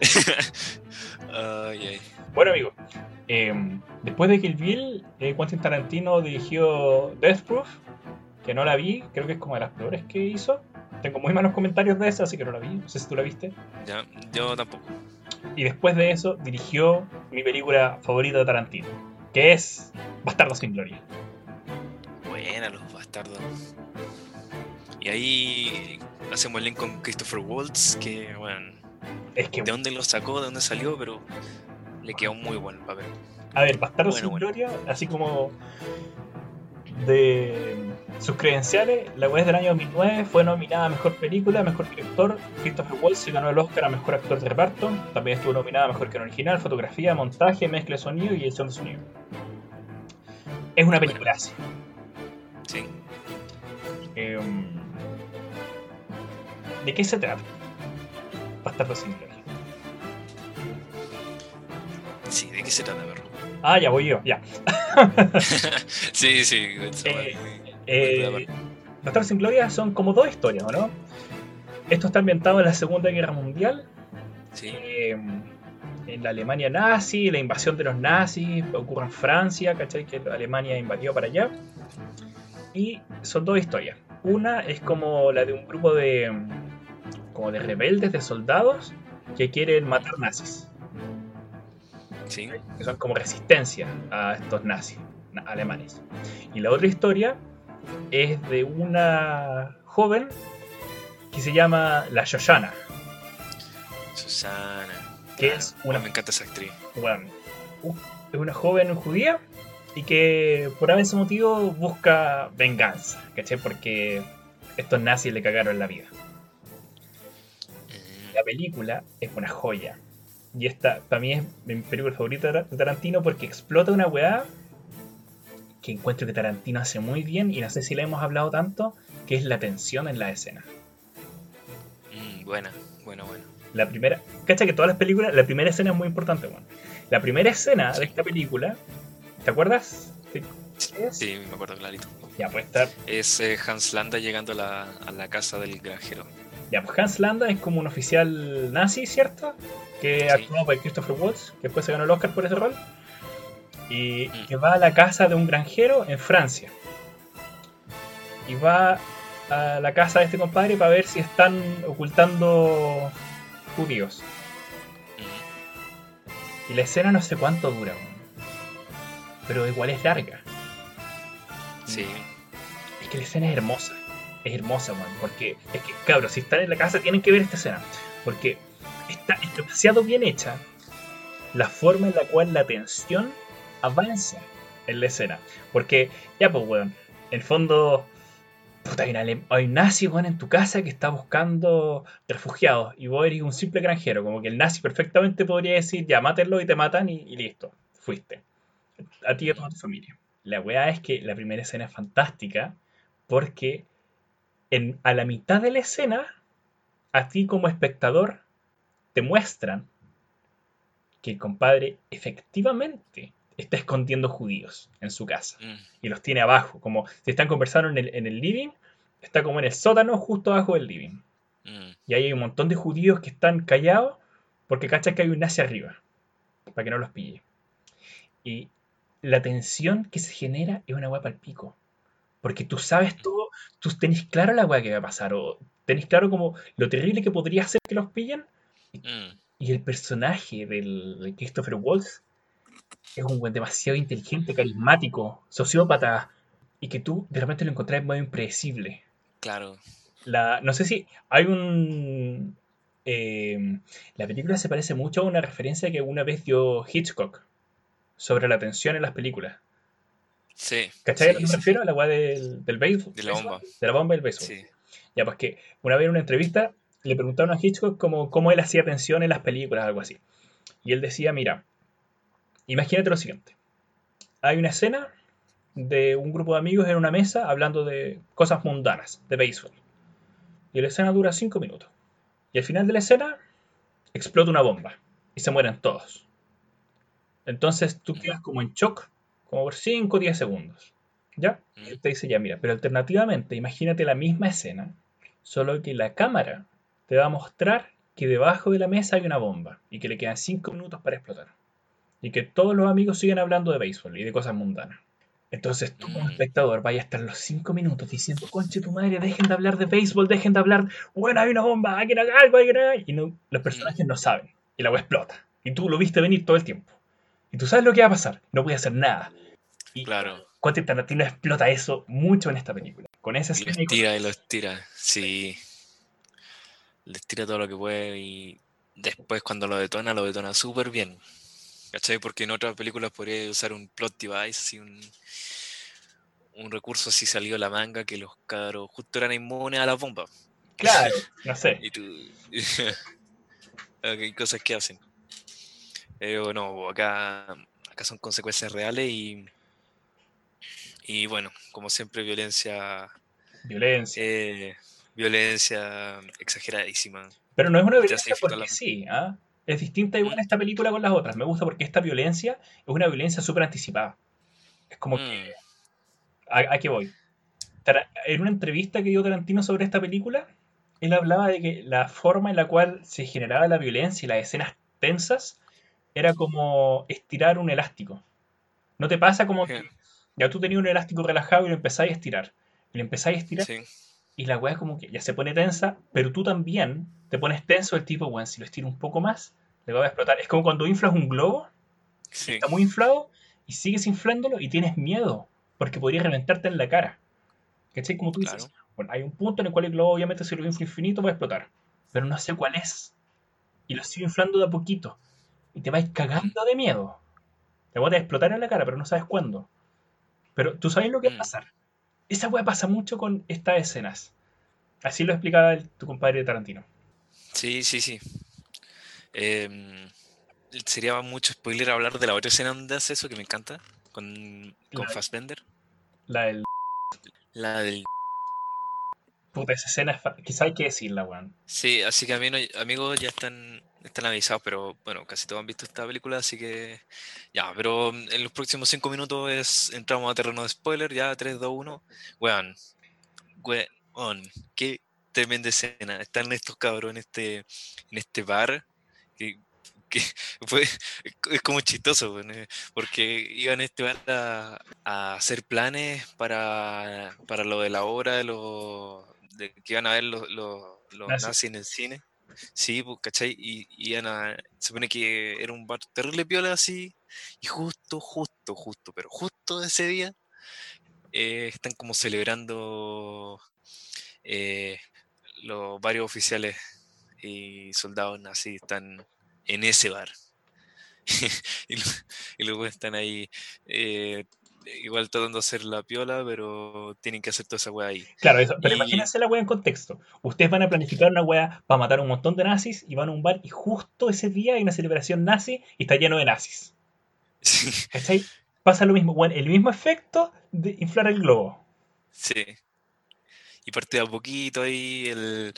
ay, ay. Bueno, amigo, eh, después de Kill Bill, eh, Quentin Tarantino dirigió Death Proof, que no la vi, creo que es como de las peores que hizo. Tengo muy malos comentarios de esa, así que no la vi, no sé si tú la viste. Ya, yo tampoco. Y después de eso, dirigió mi película favorita de Tarantino, que es Bastardo sin Gloria. Buena, los bastardos. Y ahí hacemos el link con Christopher Waltz, que, bueno, Es que, de dónde lo sacó, de dónde salió, pero le quedó muy bueno el papel. a ver, Bastardo Bueno, sin bueno. Gloria, así como de sus credenciales, la web del año 2009 fue nominada a Mejor Película, Mejor Director, Christopher Waltz se ganó el Oscar a Mejor Actor de Reparto, también estuvo nominada a Mejor Guion Original, Fotografía, Montaje, Mezcla de Sonido y Edición de Sonido. Es una película así. Sí. Em, ¿De qué se trata? Bastardo sin Gloria. Sí, ¿de qué se trata, perro? Ah, ya voy yo, ya. sí, sí. Eh, Eh, Bastardos sin Gloria son como dos historias, ¿o no? Esto está ambientado en la Segunda Guerra Mundial, Sí, eh, en la Alemania nazi, la invasión de los nazis ocurre en Francia, ¿cachai? Que Alemania invadió para allá. Y son dos historias. Una es como la de un grupo de, como de rebeldes, de soldados, que quieren matar nazis. Sí. que son como resistencia a estos nazis na- alemanes. Y la otra historia es de una joven que se llama la Shoshana, Susana. que es una, Me encanta esa actriz. bueno, u- es una joven judía y que por ese motivo busca venganza, ¿cachai? Porque estos nazis le cagaron la vida. Mm, La película es una joya. Y esta, para mí, es mi película favorita de Tarantino porque explota una weá que encuentro que Tarantino hace muy bien y no sé si la hemos hablado tanto, que es la tensión en la escena. mm, buena, buena, buena. La primera, cacha que todas las películas, la primera escena es muy importante, weón. La primera escena de esta película, ¿te acuerdas? Sí, me acuerdo clarito. Ya, pues está, Es eh, Hans Landa llegando a la, a la casa del granjero. Ya, pues Hans Landa es como un oficial nazi, ¿cierto? Que Sí. actuó por Christopher Waltz, que después se ganó el Oscar por ese rol. Y Mm. que va a la casa de un granjero en Francia. Y va a la casa de este compadre para ver si están ocultando judíos. Mm, Y la escena no sé cuánto dura, pero igual es larga. Sí, Es que la escena es hermosa. Es hermosa, man. Porque es que, cabros, si están en la casa tienen que ver esta escena. Porque está, demasiado bien hecha la forma en la cual la tensión avanza en la escena. Porque, ya pues, weón, en el fondo, puta, hay, un hay nazi, weón, en tu casa que está buscando refugiados y vos eres un simple granjero. Como que el nazi perfectamente podría decir, ya, mátenlo y te matan y, y listo, fuiste. A ti y a toda tu familia. La weá es que la primera escena es fantástica porque en, a la mitad de la escena, a ti como espectador, te muestran que el compadre efectivamente está escondiendo judíos en su casa Mm, y los tiene abajo, como si están conversando en el, en el living, está como en el sótano justo abajo del living. mm, Y ahí hay un montón de judíos que están callados porque cachan que hay un nazi arriba, para que no los pille. Y la tensión que se genera es una guapa al pico. Porque tú sabes todo, tú tenés claro la weá que va a pasar, o tenés claro como lo terrible que podría ser que los pillen. mm. Y el personaje del, de Christopher Waltz es un buen demasiado inteligente, carismático, sociópata, y que tú de repente lo encontrás muy impredecible. Claro. La, no sé si hay un... eh, la película se parece mucho a una referencia que una vez dio Hitchcock sobre la tensión en las películas. Sí. ¿Cachai a lo que me refiero? A la weá del, del béisbol. De la bomba. De la bomba y el béisbol. Sí. Ya, pues que una vez en una entrevista le preguntaron a Hitchcock cómo, cómo él hacía tensión en las películas, algo así. Y él decía, mira, imagínate lo siguiente. Hay una escena de un grupo de amigos en una mesa hablando de cosas mundanas, de béisbol. Y la escena dura cinco minutos. Y al final de la escena explota una bomba y se mueren todos. Entonces tú quedas como en shock, como por 5 o 10 segundos. ¿Ya? Y él te dice, ya, mira, pero alternativamente, imagínate la misma escena, solo que la cámara te va a mostrar que debajo de la mesa hay una bomba y que le quedan 5 minutos para explotar. Y que todos los amigos siguen hablando de béisbol y de cosas mundanas. Entonces tú como Mm. espectador vayas a estar los 5 minutos diciendo, conche tu madre, dejen de hablar de béisbol, dejen de hablar, bueno, hay una bomba, hay que hacer algo, hay que hacer-". Y no- los personajes no saben. Y la agua explota. Y tú lo viste venir todo el tiempo. Y tú sabes lo que va a pasar. No voy a hacer nada. Y Claro. Quentin Tarantino explota eso mucho en esta película. Con esa Y los y tira y los tira. Sí. Les tira todo lo que puede y después cuando lo detona, lo detona súper bien. ¿Cachai? Porque en otras películas podría usar un plot device, así un, un recurso así salido de la manga que los cabros justo eran inmunes a la bomba. Claro, no sé. Y tú. Hay cosas que hacen. Pero no, acá, acá son consecuencias reales y. Y bueno, como siempre, violencia. Violencia. eh, violencia exageradísima. Pero no es una violencia porque la- sí, ¿ah? Es distinta igual Mm. esta película con las otras. Me gusta porque esta violencia es una violencia súper anticipada. Es como que... Mm, ¿A, a qué voy? En una entrevista que dio Tarantino sobre esta película, él hablaba de que la forma en la cual se generaba la violencia y las escenas tensas era como estirar un elástico. ¿No te pasa como que ya tú tenías un elástico relajado y lo empezáis a estirar? Y lo empezáis a estirar sí, y la weá como que ya se pone tensa, pero tú también te pones tenso el tipo, weón, si lo estiro un poco más, le va a explotar. Es como cuando inflas un globo, sí. está muy inflado, y sigues inflándolo y tienes miedo, porque podría reventarte en la cara. ¿Cachai? Como tú dices, Claro. bueno, hay un punto en el cual el globo obviamente si lo inflo infinito va a explotar, pero no sé cuál es. Y lo sigo inflando de a poquito, y te vais cagando de miedo. Te va a explotar en la cara, pero no sabes cuándo. Pero tú sabes lo que va a Mm. pasar. Esa weá pasa mucho con estas escenas. Así lo explicaba el- tu compadre Tarantino. Sí, sí, sí. Em, sería mucho spoiler hablar de la otra escena donde hace eso que me encanta. Con, con La- Fassbender. La del La del. puta, esa escena, es quizá hay que decirla, weón. Sí, así que a mí no- amigos ya están, están avisados, pero bueno, casi todos han visto esta película, así que ya, pero en los próximos cinco minutos es, entramos a terreno de spoiler, ya 3, 2, 1. Weón, weón, qué tremenda escena. Están estos cabros en este, en este bar, que, que fue, es como chistoso, eh, porque iban a este bar a, a hacer planes para, para lo de la obra de los de que iban a ver los, los, los nazis en el cine. Sí, pues, ¿cachai? Y, y iban a, se supone que era un bar terrible piola así, y justo, justo, justo, pero justo ese día eh, están como celebrando eh, los varios oficiales y soldados nazis están en ese bar. y luego están ahí eh, igual tratando de hacer la piola, pero tienen que hacer toda esa weá ahí. Claro, eso, pero Y- imagínense la wea en contexto. Ustedes van a planificar una wea para matar a un montón de nazis y van a un bar y justo ese día hay una celebración nazi y está lleno de nazis. Sí, ¿Cachai? Pasa lo mismo, bueno, el mismo efecto de inflar el globo. sí. Y parte de a poquito ahí el...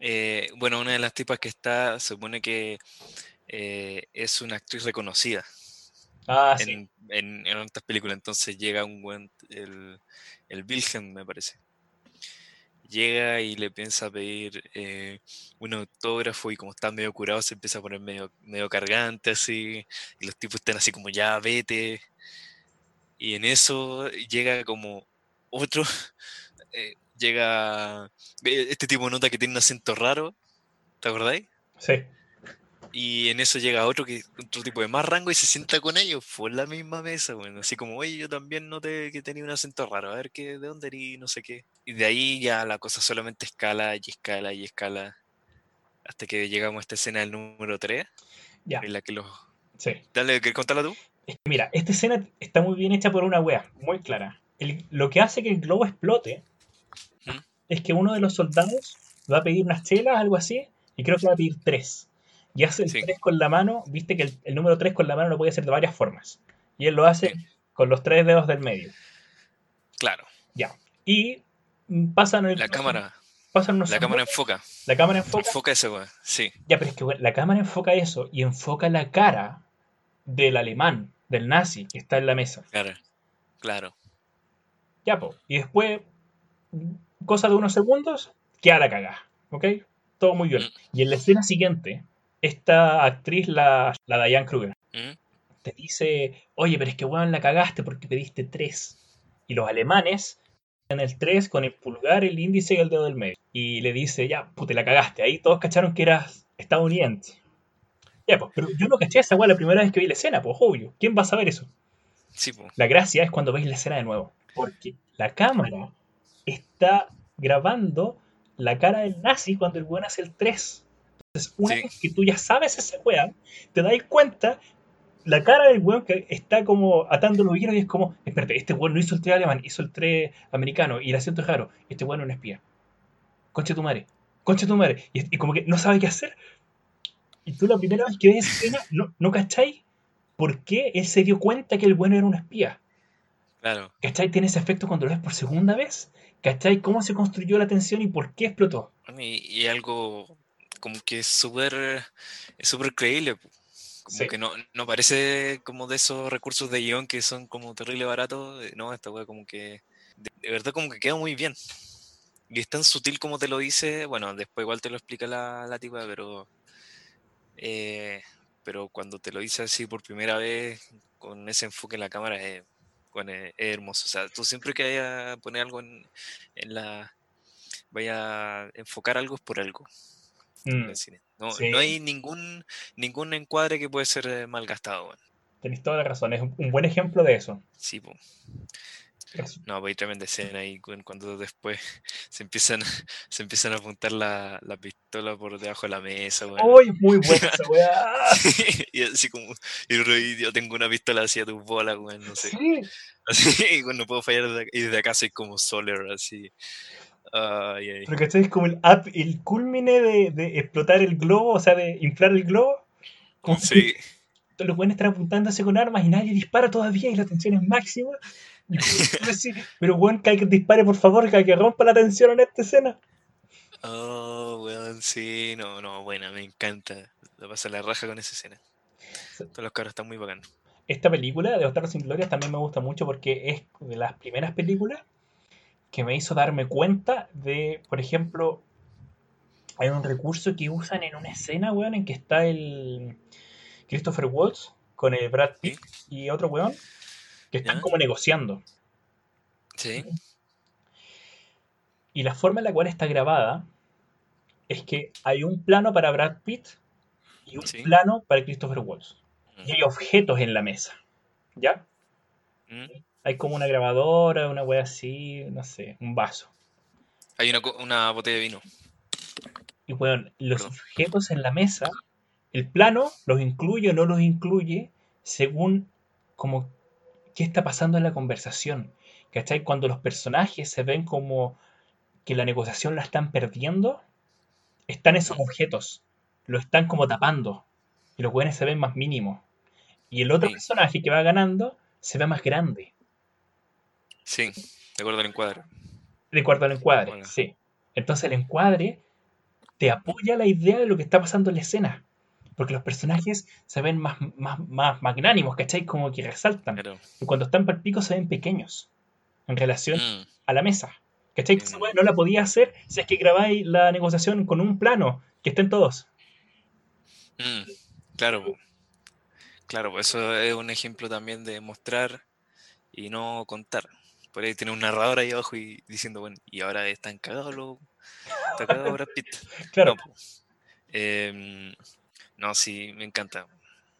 eh, bueno, una de las tipas que está, se supone que eh, es una actriz reconocida. Ah, sí. en, otras películas. Entonces llega un buen, el, el Wilhelm, me parece. Llega y le piensa pedir eh, un autógrafo y como está medio curado se empieza a poner medio, medio cargante así. Y los tipos están así como ya vete. Y en eso llega como otro. eh, llega. eh, Este tipo nota que tiene un acento raro. ¿Te acordáis? Sí. Y en eso llega otro que otro tipo de más rango y se sienta con ellos por la misma mesa, bueno, así como, oye, yo también noté que tenía un acento raro, a ver qué, de dónde eres, no sé qué. Y de ahí ya la cosa solamente escala y escala y escala hasta que llegamos a esta escena del número 3, Ya, en la que los... sí. Dale, ¿quieres contarla tú? Es que mira, esta escena está muy bien hecha por una wea, muy clara. El- lo que hace que el globo explote ¿Mm? es que uno de los soldados va a pedir unas chelas, algo así, y creo que va a pedir tres. Y hace el Sí. tres con la mano, viste que el, el número tres con la mano lo puede hacer de varias formas. Y él lo hace Sí. con los tres dedos del medio. Claro, Y mm, pasan el la cámara, pasan unos la cámara enfoca, la cámara enfoca. enfoca ese weón, sí, Ya, pero es que la cámara enfoca eso y enfoca la cara del alemán, del nazi que está en la mesa. claro, claro, Ya, po. Y después, cosa de unos segundos, queda la cagada. ¿Ok? Todo muy bien. Mm. Y en la escena siguiente, esta actriz, la, la Diane Kruger, ¿Mm? te dice, oye, pero es que weón la cagaste porque pediste tres. Y los alemanes en el 3 con el pulgar, el índice y el dedo del medio. Y le dice, ya, puta, la cagaste. Ahí todos cacharon que eras estadounidense. Ya, pues, pero yo no caché esa weá la primera vez que vi la escena, pues obvio. ¿Quién va a saber eso? sí, po, La gracia es cuando veis la escena de nuevo. Porque la cámara está grabando la cara del nazi cuando el weón hace el 3. Entonces, una Sí. vez que tú ya sabes esa weá, te dais cuenta la cara del weón que está como atando los hilos y es como, espérate, este weón no hizo el 3 alemán, hizo el 3 americano y el acento es raro. Este weón es un espía. Concha tu madre. Concha tu madre. Y, y como que no sabe qué hacer. Y tú la primera vez que ves esa escena, no, no cacháis por qué él se dio cuenta que el bueno era un espía. claro. ¿Cachai? Tiene ese efecto cuando lo ves por segunda vez. ¿Cachai? ¿Cómo se construyó la tensión y por qué explotó? Y algo como que es súper es súper creíble. Como Sí. que no, no parece como de esos recursos de guion que son como terrible baratos. eh, No, esta wea como que de, de verdad como que queda muy bien. Y es tan sutil como te lo dice. Bueno, después igual te lo explica la, la tipa, pero eh, pero cuando te lo dice así por primera vez, con ese enfoque en la cámara, es, bueno, es- es hermoso. O sea, tú siempre que vayas a poner algo en, en la... Vaya a enfocar algo es por algo Mm, el cine. No, sí. no hay ningún, ningún encuadre que puede ser eh, malgastado. weón. Tenéis toda la razón. Es un buen ejemplo de eso. Sí, po. Es- No, pues hay tremenda escena ahí cu- cuando después se empiezan, se empiezan a apuntar la, la pistola por debajo de la mesa. ¡Uy! Muy buena esa weá. y así como, y yo tengo una pistola hacia tus bolas, weón, no sé. Sí. Así, y bueno, no puedo fallar desde y desde acá soy como Soler, así. Ay, ay. Pero ¿cachai? Es como el, ap- el culmine de, de explotar el globo, o sea, de inflar el globo. Como que Sí, todos los buenos están apuntándose con armas y nadie dispara todavía y la tensión es máxima. Pero bueno, que alguien dispare por favor, que, que rompa la tensión en esta escena. oh, weón, sí, no, no, buena, me encanta. Lo pasa la raja con esa escena. Todos los cabros están muy bacanos. Esta película de Bastardos sin Gloria también me gusta mucho porque es de las primeras películas que me hizo darme cuenta de, por ejemplo, hay un recurso que usan en una escena, weón, en que está el Christopher Waltz con el Brad Pitt y otro weón que están como negociando. Sí, Y la forma en la cual está grabada es que hay un plano para Brad Pitt y un Sí. plano para Christopher Waltz. Y hay objetos en la mesa. ¿Ya? Mm. Hay como una grabadora, una wea así, no sé, un vaso. Hay una, una botella de vino. Y bueno, los Perdón. objetos en la mesa el plano los incluye o no los incluye según como qué está pasando en la conversación. ¿Cachai? Cuando los personajes se ven como que la negociación la están perdiendo, están esos objetos, lo están como tapando. Y los buenos se ven más mínimos. Y el otro Sí. personaje que va ganando se ve más grande. Sí, de acuerdo al encuadre. De acuerdo al encuadre, Bueno. sí. Entonces el encuadre te apoya la idea de lo que está pasando en la escena. Porque los personajes se ven más, más, más magnánimos, ¿cachai? Como que resaltan. Y cuando están para el pico se ven pequeños en relación Mm, a la mesa. ¿Cachai? Que Mm. no la podía hacer si es que grabáis la negociación con un plano, que estén todos. mm, claro, claro, eso es un ejemplo también de mostrar y no contar. Por ahí tiene un narrador ahí abajo y diciendo, bueno, y ahora están cagados los. Está cagado Brad Pitt. Claro, No, po. Em, no, sí, me encanta.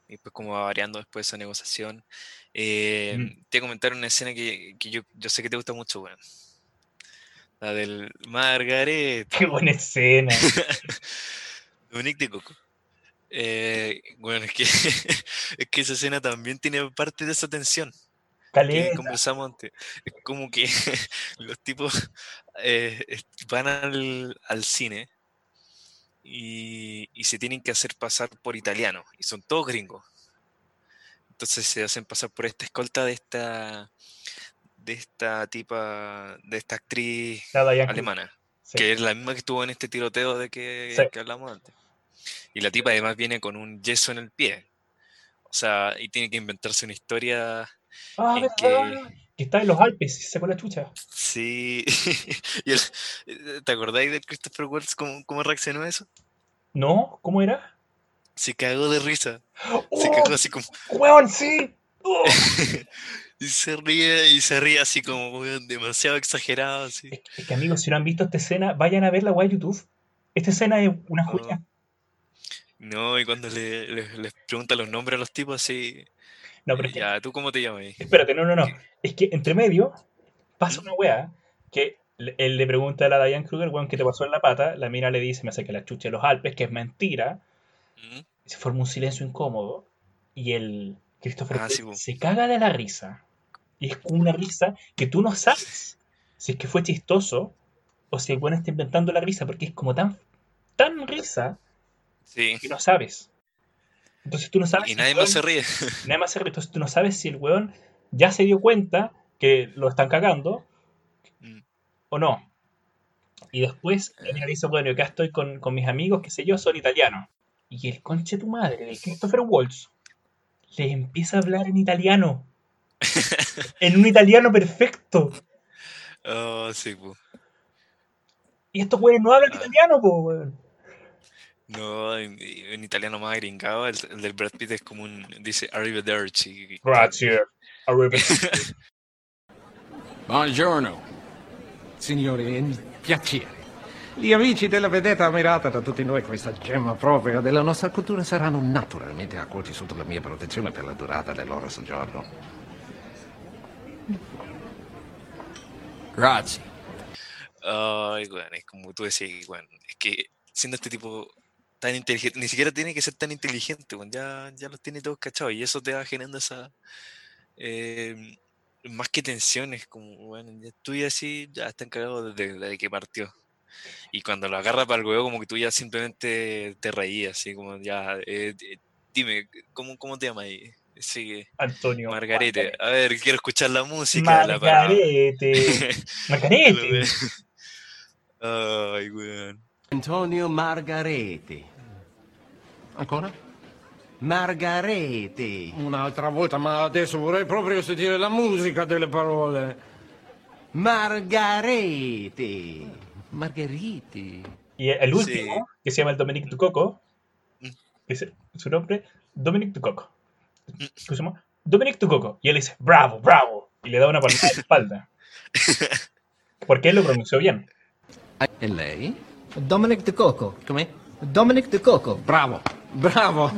Y después como va variando después esa negociación. Em, Mm. Te voy a comentar una escena que, que yo, yo sé que te gusta mucho, weón. La del Margaret. qué buena escena. Dominique de Coco. Eh, bueno, es que, es que esa escena también tiene parte de esa tensión que conversamos antes. Es como que los tipos eh, van al, al cine y, y se tienen que hacer pasar por italianos y son todos gringos. Entonces se hacen pasar por esta escolta de esta de esta tipa, de esta actriz alemana Sí. que es la misma que estuvo en este tiroteo de que, Sí. que hablamos antes. Y la tipa además viene con un yeso en el pie. O sea, y tiene que inventarse una historia. Ah, en que- Que está en los Alpes y se sacó la chucha. Sí. Y el- ¿Te acordáis de Christopher Waltz cómo, cómo reaccionó a eso? ¿No? ¿Cómo era? Se cagó de risa. Se ¡Oh, cagó así como. ¡Weón, sí! ¡Oh! Y se ríe y se ríe así como weón, demasiado exagerado. Así. Es, es que amigos, si no han visto esta escena, vayan a ver la de YouTube. Esta escena es una Oh. joya. No, y cuando le, le- les pregunta los nombres a los tipos así. No, pero es que, Ya, ¿tú cómo te llamas? espérate, no, no, no. Es que entre medio pasa una weá que él le pregunta a la Diane Kruger, weón, ¿qué te pasó en la pata? La mina le dice, me saqué la chucha de los Alpes, que es mentira. ¿Mm? Se forma un silencio incómodo y el Christopher Ah, sí, se caga de la risa. Y es como una risa que tú no sabes si es que fue chistoso o si el weón está inventando la risa, porque es como tan, tan risa Sí. que no sabes. Entonces tú no sabes Y si nadie el más weón- se ríe. Nada más se ríe. Entonces tú no sabes si el weón ya se dio cuenta que lo están cagando Mm. o no. Y después mina dice, bueno, yo acá estoy con, con mis amigos, qué sé yo, son italianos. Y el conche tu madre, de Christopher Waltz, le empieza a hablar en italiano. en un italiano perfecto. Oh, sí, po. Y estos weones no hablan Ah. italiano, po, weón. No, en, en italiano más gringado, el, el del Brad Pitt es como un. Dice Arrivederci. Grazie. Arrivederci. Buongiorno. Signori, è un piacere. Gli amici della vedetta ammirata da tutti noi, questa gemma propria della nostra cultura, saranno naturalmente accolti sotto la mia protezione per la durata del loro soggiorno. Grazie. Ay, weón, es como tú decías, weón, es que siendo este tipo tan inteligente, ni siquiera tiene que ser tan inteligente, ya, ya los tiene todos cachados y eso te va generando esa. eh, más que tensiones, como, bueno, ya tú ya así, ya están cagados desde, desde que partió. Y cuando lo agarra para el huevo, como que tú ya simplemente te reías, así como ya, eh, dime, ¿cómo, ¿cómo te llamas ahí? Sí, Antonio. Margarete. A ver, quiero escuchar la música. la Margarete. Margarete. Ay, weón. Antonio Margarete. Ancora? Margarete. Un'altra volta, ma adesso vorrei proprio sentire la musica delle parole. Margarete. Margheriti. Y el último, que se llama el Dominic Ducoco, dice su nombre, Dominic Ducoco. ¿Cómo se llama? Dominic Ducoco. Y él dice, bravo, bravo. Y le da una palmada la espalda. Porque él lo pronunció bien. Lei? Dominic de Coco. Com'è? Dominic de Coco. Bravo, bravo.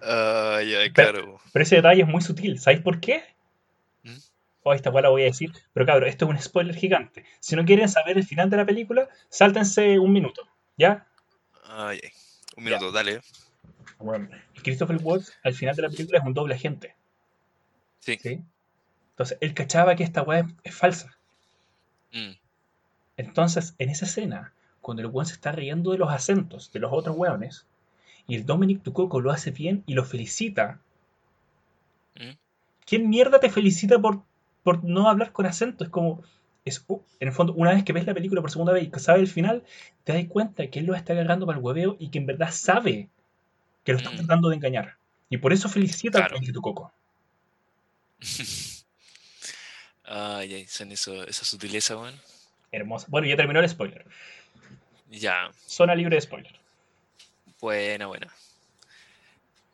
Ay, ay, Pero- claro. Pero ese detalle es muy sutil. ¿Sabéis por qué? ¿Mm? Oh, esta cual la voy a decir. Pero cabrón, esto es un spoiler gigante. Si no quieren saber el final de la película, sáltense un minuto. ¿Ya? Ay, ay. Un minuto, dale. Bueno, Christopher Waltz al final de la película es un doble agente. Sí. ¿sí? Entonces, él cachaba que esta weá es, es falsa. Mm, Entonces, en esa escena, cuando el weón se está riendo de los acentos de los otros weones, y el Dominic Tucoco lo hace bien y lo felicita, mm. ¿quién mierda te felicita por, por no hablar con acento? Es como, es, uh, en el fondo, una vez que ves la película por segunda vez y que sabes el final, te das cuenta que él lo está agarrando para el hueveo y que en verdad sabe que lo está Mm. tratando de engañar. Y por eso felicita Claro. al Dominic Tucoco. Ay, ay, son eso, esa sutileza, weón. Hermoso. Bueno, ya terminó el spoiler. Ya, Zona libre de spoiler. Buena, buena.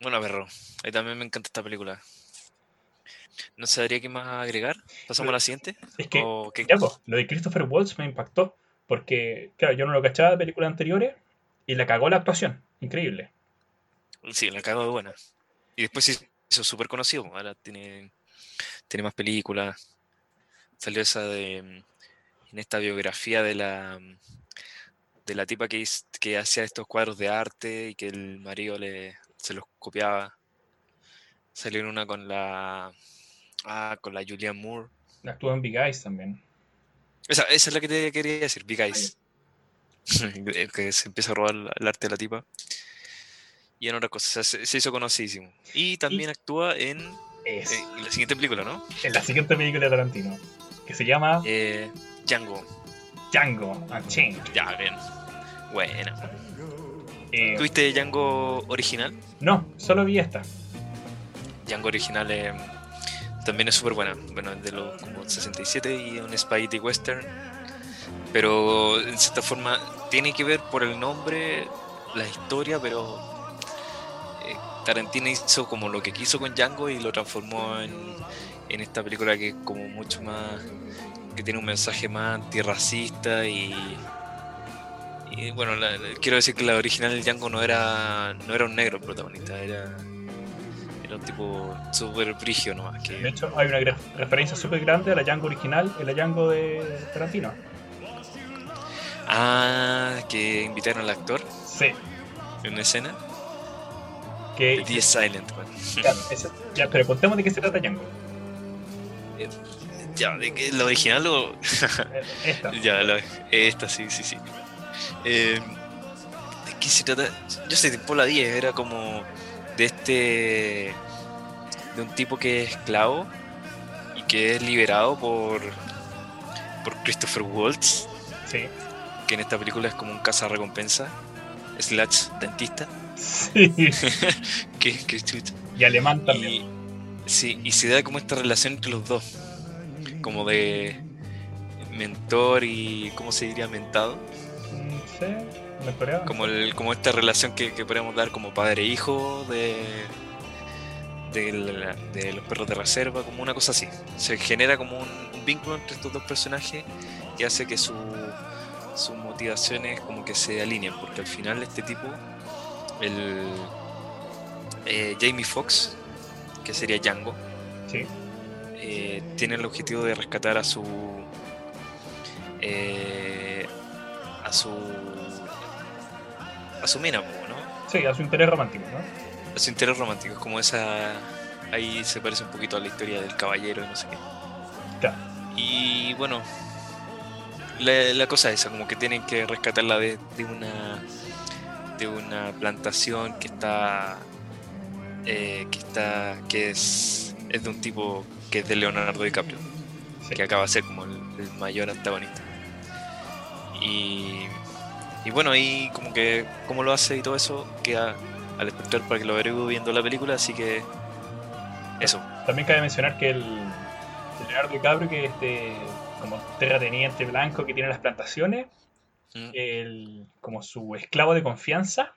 Bueno, perro. A mí también me encanta esta película. No sabría qué más agregar. ¿Pasamos a la siguiente? Es que, ¿O qué? ya, pues, lo de Christopher Waltz me impactó. Porque, claro, yo no lo cachaba de películas anteriores y la cagó la actuación. Increíble. Sí, la cago de buena. Y después se hizo súper conocido. Ahora tiene, tiene más películas. Salió esa de. mm, En esta biografía de la. De la tipa que, que hacía estos cuadros de arte y que el marido le, se los copiaba. Salió en una con la. Ah, con la Julianne Moore. Actúa en Big Eyes también. Esa, esa es la que te quería decir, Big Eyes. Que se empieza a robar el arte de la tipa. Y en otra cosa, o sea, se, se hizo conocidísimo. Y también actúa en, Es en la siguiente película, ¿no? en la siguiente película de Tarantino. Que se llama Eh, Django. Django Unchained. Ya, bien. Buena. Eh, ¿Tuviste Django original? no, solo vi esta. Django original eh, también es súper buena. Bueno, es de los como 67 y un Spaghetti Western. Pero en cierta forma tiene que ver por el nombre, la historia, pero eh, Tarantino hizo como lo que quiso con Django y lo transformó en, en esta película que es como mucho más, que tiene un mensaje más antirracista y, y bueno, la- la- quiero decir que la original de Django no era, no era un negro el protagonista, era, era un tipo súper brigio nomás. De Que, hecho, hay una referencia súper grande a la Django original, en la Django de Tarantino. ah, que invitaron al actor Sí, en una escena. que. The Silent, bueno. Ya, ya, pero contemos de qué se trata Django. Ya, de que la original o. Esta. ya, la- esta, sí, sí, sí. Eh, ¿De qué se trata? Yo sé, tipo la 10 era como de este. de un tipo que es esclavo y que es liberado por. por Christopher Waltz, Sí. que en esta película es como un recompensa slash dentista. Sí. chucha. Y alemán también. Y, sí, y se da como esta relación entre los dos, como de mentor y, ¿cómo se diría? Mentado. Sí, me esperaba. Como, el, como esta relación que, que podemos dar como padre-hijo de, de, la- de los perros de reserva, como una cosa así. Se genera como un, un vínculo entre estos dos personajes que hace que su, sus motivaciones como que se alineen, porque al final este tipo, el eh, Jamie Foxx, que sería Django, Sí. Eh, tiene el objetivo de rescatar a su eh, a su a su mina, ¿no? Sí, a su interés romántico, ¿no? A su interés romántico, es como esa ahí se parece un poquito a la historia del caballero y no sé qué. Claro. Y bueno, la, la cosa es esa, como que tienen que rescatarla de, de una de una plantación que está eh, que está que es es de un tipo que es de Leonardo DiCaprio Sí. que acaba de ser como el, el mayor antagonista y, y bueno ahí como que como lo hace y todo eso queda al espectador para que lo averigüe viendo la película así que eso También cabe mencionar que el, el Leonardo DiCaprio, que es este como terrateniente blanco que tiene las plantaciones, Mm, el, como su esclavo de confianza,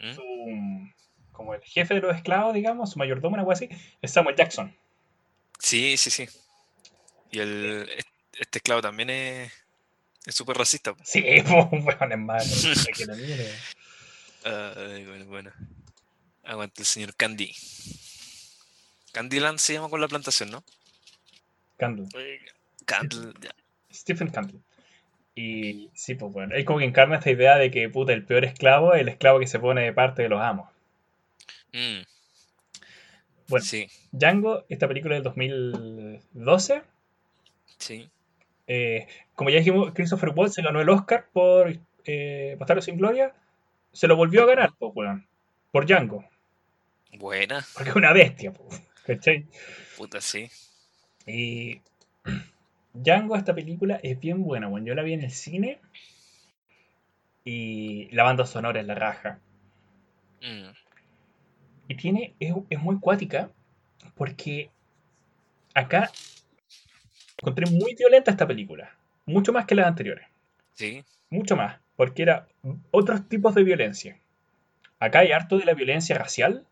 mm. su- como el jefe de los esclavos, digamos, su mayordomo, algo así, es Samuel Jackson. Sí, sí, sí. Y el, este esclavo también es es súper racista. po. Sí, pues, weón, es malo. que lo mire. Bueno, bueno. Aguanta el señor Candy. Candyland se llama con la plantación, ¿no? Candle. Candle, ya. Stephen Candle. Y sí, pues bueno, es como que encarna esta idea de que, puta, el peor esclavo es el esclavo que se pone de parte de los amos. Mm, Bueno, sí, Django, esta película del 2012. sí. eh, como ya dijimos, Christopher Waltz se ganó el Oscar por eh, Bastardos sin Gloria. Se lo volvió a ganar, weón, por Django. Buena, Porque es una bestia, ¿cachai? puta, sí. Y Django, esta película, es bien buena, weón. Yo la vi en el cine. Y la banda sonora es la raja. Mm, Y tiene, es, es muy cuática porque acá encontré muy violenta esta película. Mucho más que las anteriores. sí, Mucho más. Porque era otros tipos de violencia. Acá hay harto de la violencia racial.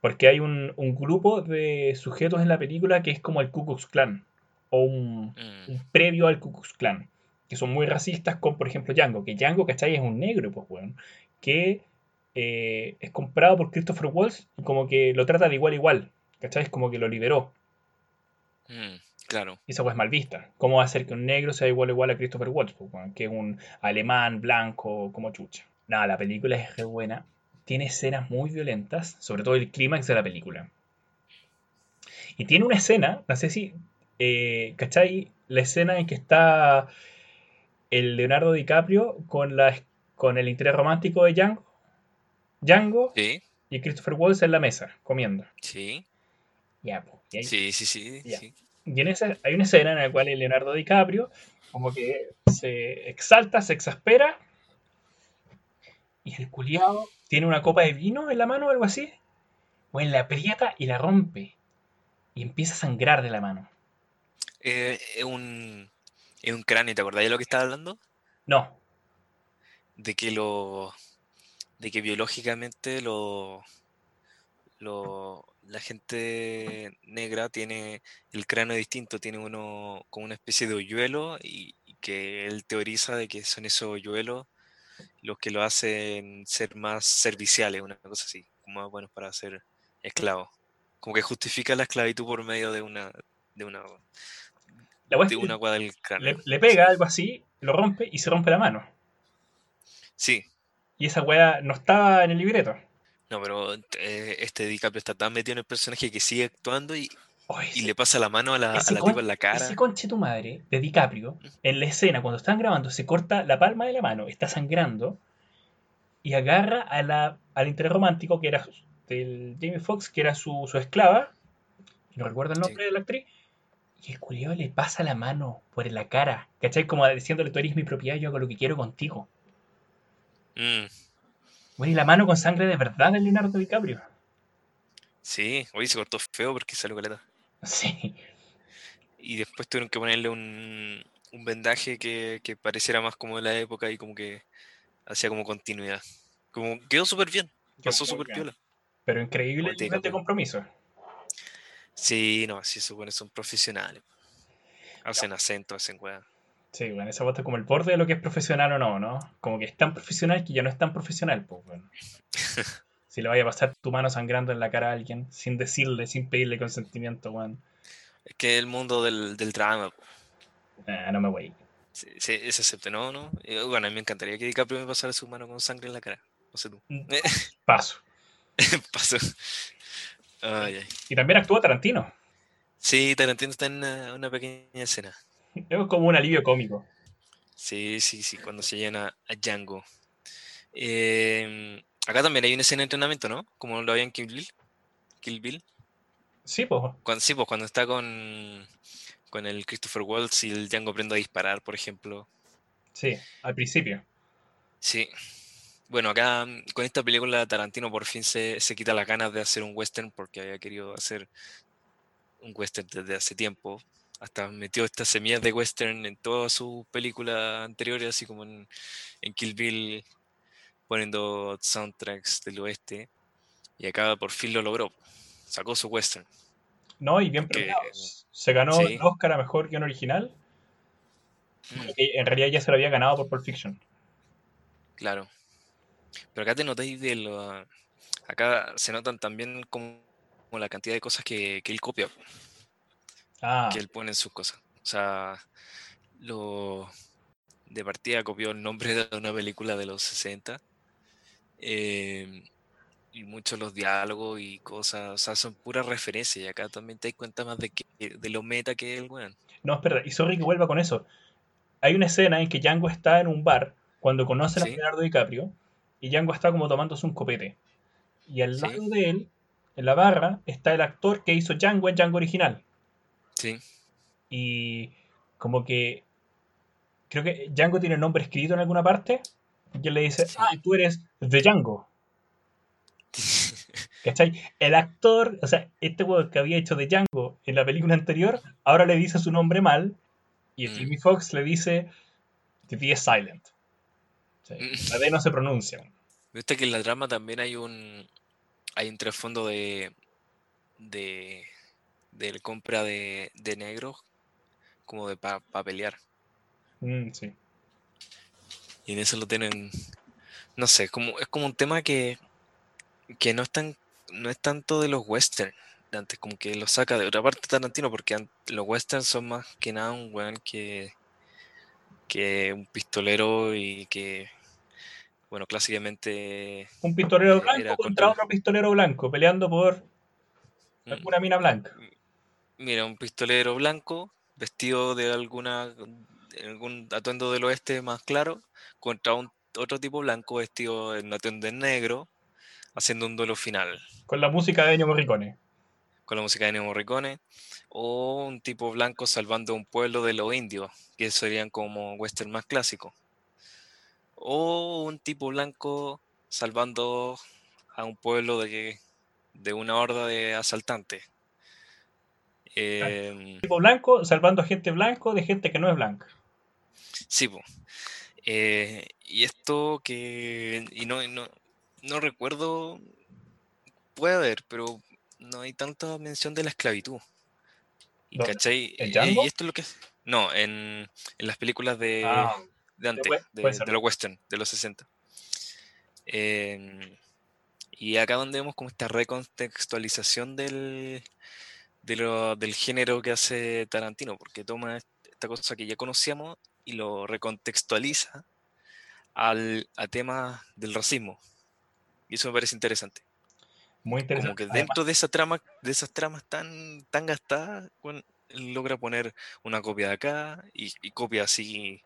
Porque hay un, un grupo de sujetos en la película que es como el Ku Klux Klan. O un, mm, un previo al Ku Klux Klan. Que son muy racistas con, por ejemplo, Django. Que Django, ¿cachai? Es un negro, pues, weón. Que eh, es comprado por Christopher Waltz y como que lo trata de igual a igual. ¿Cachai? Es como que lo liberó. mm, claro. Y esa weá es mal vista. ¿Cómo va a ser que un negro sea igual a igual a Christopher weón? que es un alemán, blanco, como chucha. Nada, la película es re buena. Tiene escenas muy violentas, sobre todo el clímax de la película. Y tiene una escena, no sé si, eh, ¿cachai? La escena en que está el Leonardo DiCaprio con, la, con el interés romántico de Django. Django Sí, y Christopher Waltz en la mesa, comiendo. sí, Ya, pues, y ahí- sí, sí, sí, Ya. sí. y en esa, hay una escena en la cual el Leonardo DiCaprio como que se exalta, se exaspera y el culiao tiene una copa de vino en la mano o algo así, o en la aprieta y la rompe y empieza a sangrar de la mano. Eh, es un, es un cráneo, ¿te acordás de lo que estaba hablando? No, De que lo, de que biológicamente lo, lo, la gente negra tiene el cráneo distinto, tiene uno como una especie de hoyuelo y, y que él teoriza de que son esos hoyuelos los que lo hacen ser más serviciales, una cosa así, como más buenos para ser esclavos. Como que justifica la esclavitud por medio de una, de una, la de una del le, cráneo. le pega algo así, lo rompe y se rompe la mano. Sí, Y esa weá no estaba en el libreto. no, pero eh, este DiCaprio está tan metido en el personaje que sigue actuando y, le pasa la mano a la, a la con- tipa en la cara. Ese conche tu madre de DiCaprio, en la escena, cuando están grabando, se corta la palma de la mano, está sangrando, y agarra a la, al interés romántico que era del Jamie Foxx, que era su, su esclava, no recuerdo el nombre de la actriz, y el culiao le pasa la mano por la cara, ¿cachai? Como diciéndole, tú eres mi propiedad, yo hago lo que quiero contigo. Mm, la mano con sangre de verdad de Leonardo DiCaprio. sí, hoy se cortó feo porque salió caleta. Sí. Y después tuvieron que ponerle un, un vendaje que, que pareciera más como de la época y como que hacía como continuidad. Como quedó súper bien, pasó súper piola. Pero increíble el nivel de compromiso. Sí, no, sí, buenos son profesionales. Hacen acento, hacen weá. Sí, bueno, esa bota es como el borde de lo que es profesional o no, ¿no? Como que es tan profesional que ya no es tan profesional, pues, bueno. Si le vaya a pasar tu mano sangrando en la cara a alguien sin decirle, sin pedirle consentimiento, weón. Es que el mundo del, del drama, Ah, no me voy. sí, sí, se acepta, ¿no? ¿no? Eh, Bueno, a mí me encantaría que DiCaprio me pasara su mano con sangre en la cara. No sé tú. Mm. Paso. Pasó. Ay, ay. Y también actúa Tarantino. Sí, Tarantino está en una, una pequeña escena. Es como un alivio cómico. Sí, sí, sí, cuando se llena a Django. Em, acá también hay una escena de entrenamiento, ¿no? Como lo había en Kill Bill. Kill Bill. Sí, pues. Cuando, sí, pues cuando está con, con el Christopher Waltz y el Django aprende a disparar, por ejemplo. Sí, al principio. Sí. Bueno, acá mm, con esta película Tarantino por fin se, se quita las ganas de hacer un western porque había querido hacer un western desde hace tiempo. Hasta metió estas semillas de western en todas sus películas anteriores, así como en, en Kill Bill, poniendo soundtracks del oeste. Y acá por fin lo logró. Sacó su western. No, y bien premiado. Se ganó sí. el Oscar a mejor guion original. Mm, en realidad ya se lo había ganado por Pulp Fiction. claro. Pero acá te notáis de lo. Acá se notan también como, como la cantidad de cosas que, que él copia. Ah, que él pone en sus cosas. O sea, lo de partida copió el nombre de una película de los 60. eh, y muchos los diálogos y cosas, o sea, son puras referencias y acá también te das cuenta más de, que, de lo meta que es el weón. No, espera, y sorry que vuelva con eso. Hay una escena en que Django está en un bar cuando conocen a Sí. Leonardo DiCaprio y Django está como tomándose un copete. Y al Sí. lado de él, en la barra, está el actor que hizo Django en Django original. Sí, Y como que creo que Django tiene el nombre escrito en alguna parte y él le dice, Sí. ah, tú eres de Django. ¿Cachai? El actor, o sea, este weón que había hecho de Django en la película anterior, ahora le dice su nombre mal y Mm. Jamie Foxx le dice The D es silent. O sea, Mm. la D no se pronuncia. Viste que en la trama también hay un hay un trasfondo de de de compra de, de negros como de para pelear. Mm, sí. Y en eso lo tienen, no sé, como, es como un tema que, que no es tan, no es tanto de los western, antes como que lo saca de otra parte Tarantino, porque los westerns son más que nada un weón que, que un pistolero y que, bueno, clásicamente Un pistolero blanco contra contra- otro pistolero blanco peleando por mm, alguna mina blanca. Mira, un pistolero blanco vestido de alguna algún atuendo del oeste más claro contra un otro tipo blanco vestido en atuendo en negro haciendo un duelo final. Con la música de Ennio Morricone. con la música de Ennio Morricone o un tipo blanco salvando un pueblo de los indios que serían como western más clásico. O un tipo blanco salvando a un pueblo de, de una horda de asaltantes Em, Tipo blanco salvando a gente blanco de gente que no es blanca. Sí, po. Eh, y esto que. Y no, no, no recuerdo. Puede haber, pero no hay tanta mención de la esclavitud. ¿Y cachai? ¿En Y- Django? Y esto es lo que. No, en, en las películas de, Ah, de antes, de los western, de los 60. Em, y acá donde vemos como esta recontextualización del, de lo- del género que hace Tarantino, porque toma est- esta cosa que ya conocíamos y lo recontextualiza al, a temas del racismo. Y eso me parece interesante. muy interesante. Como que Además, dentro de esa trama, de esas tramas tan, tan gastadas, logra poner una copia de acá y, y copia así,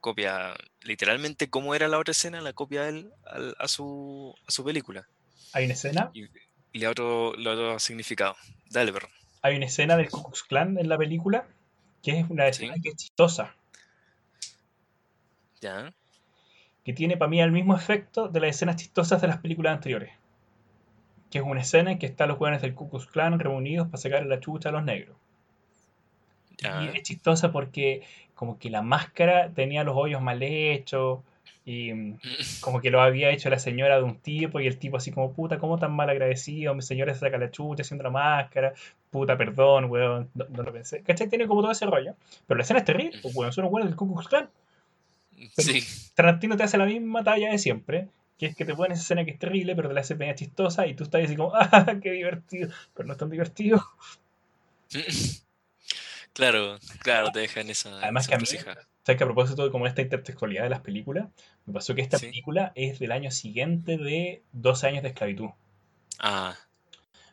copia literalmente como era la otra escena, la copia él al- a, su, a su película. hay una escena, Y, y le da otro, le da otro significado. Dale, perro. Hay una escena del Ku Klux Klan en la película que es una escena Sí. que es chistosa, Ya. que tiene para mí el mismo efecto de las escenas chistosas de las películas anteriores. Que es una escena en que están los jóvenes del Ku Klux Klan reunidos para sacar la chucha a los negros. Ya. Y es chistosa porque como que la máscara tenía los hoyos mal hechos y mm, como que lo había hecho la señora de un tipo y el tipo así como, puta, ¿cómo tan mal agradecido? Mi señora se saca la chucha haciendo la máscara, puta, perdón, weón, no, no lo pensé. ¿Cachai? Tiene como todo ese rollo. Pero la escena es terrible, pues, weón, son weones del Ku Klux Klan. Sí. Tarantino te hace la misma talla de siempre, que es que te pone esa escena que es terrible, pero te la hace media chistosa y tú estás así como, ¡ah, qué divertido! Pero no es tan divertido. Claro, claro, te dejan esa, Además esa que a mí- encrucijada. ¿Sabes que a propósito de como esta intertextualidad de las películas, me pasó que esta Sí. película es del año siguiente de 12 años de esclavitud. Ah,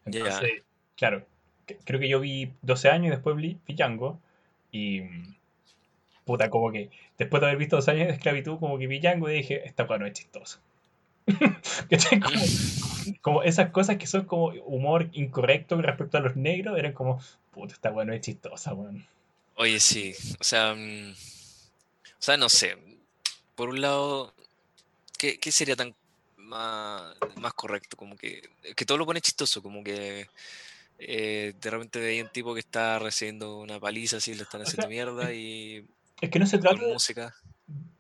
Ya. Entonces, claro, creo que yo vi 12 años y después vi, vi Django y mm, puta, como que después de haber visto 12 años de esclavitud, como que vi Django y dije, esta weá no es chistosa. Como, como esas cosas que son como humor incorrecto respecto a los negros, eran como, puta, esta weá no es chistosa, weón. Oye, sí, o sea, mm, o sea, no sé. Por un lado, ¿qué, qué sería tan más, más correcto? Como que, que todo lo pone chistoso, como que eh, de repente veía un tipo que está recibiendo una paliza así, le están O haciendo sea, mierda y Es que no se trata de, música.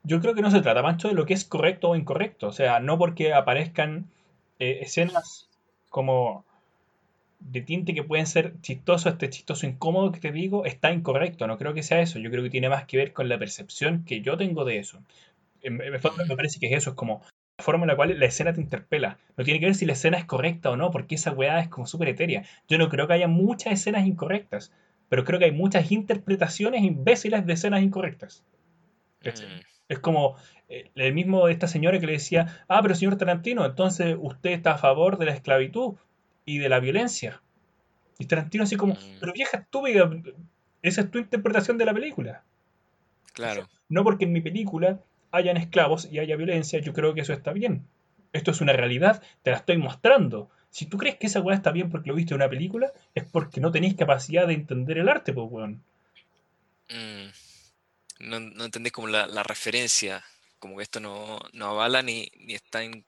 yo creo que no se trata, Mancho, de lo que es correcto o incorrecto. O sea, no porque aparezcan eh, escenas como de tinte que pueden ser chistoso, este chistoso incómodo que te digo, está incorrecto. No creo que sea eso. Yo creo que tiene más que ver con la percepción que yo tengo de eso. En, en el fondo me parece que es eso, es como la forma en la cual la escena te interpela. No tiene que ver si la escena es correcta o no, porque esa weá es como súper etérea. Yo no creo que haya muchas escenas incorrectas, pero creo que hay muchas interpretaciones imbéciles de escenas incorrectas. Mm, Es como eh, el mismo de esta señora que le decía, ah, pero señor Tarantino, entonces usted está a favor de la esclavitud y de la violencia. Y Tarantino así como, Mm. pero vieja estúpida, esa es tu interpretación de la película. Claro. No porque en mi película hayan esclavos y haya violencia, yo creo que eso está bien. Esto es una realidad, te la estoy mostrando. Si tú crees que esa weá está bien porque lo viste en una película, es porque no tenéis capacidad de entender el arte, pues weón. Mm. No, no entendés como la, la referencia, como que esto no, no avala ni, ni está en-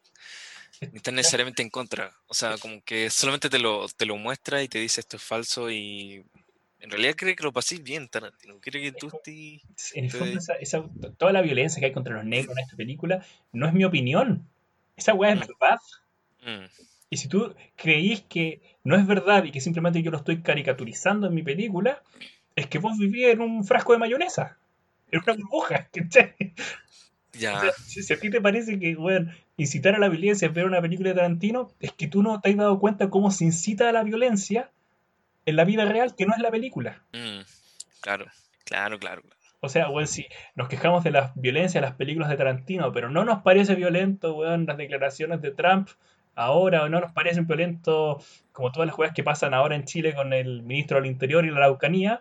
ni está necesariamente en contra. O sea, como que solamente te lo, te lo muestra y te dice esto es falso y en realidad cree que lo pasís bien, Tarantino. Quiere que tú estés... En el fondo, esa- esa- toda la violencia que hay contra los negros en esta película no es mi opinión. Esa weá es Mm. verdad. Mm, Y si tú creís que no es verdad y que simplemente yo lo estoy caricaturizando en mi película, es que vos vivís en un frasco de mayonesa. En una burbuja, ¿cachai? O ya, sea, si, si a ti te parece que, weón, incitar a la violencia es ver una película de Tarantino, es que tú no te has dado cuenta cómo se incita a la violencia en la vida real, que no es la película. mm, claro, claro, claro. claro. O sea, weón, si nos quejamos de la violencia de las películas de Tarantino, pero no nos parece violento, weón, las declaraciones de Trump ahora, o no nos parecen violentos como todas las cosas que pasan ahora en Chile con el ministro del Interior y la Araucanía.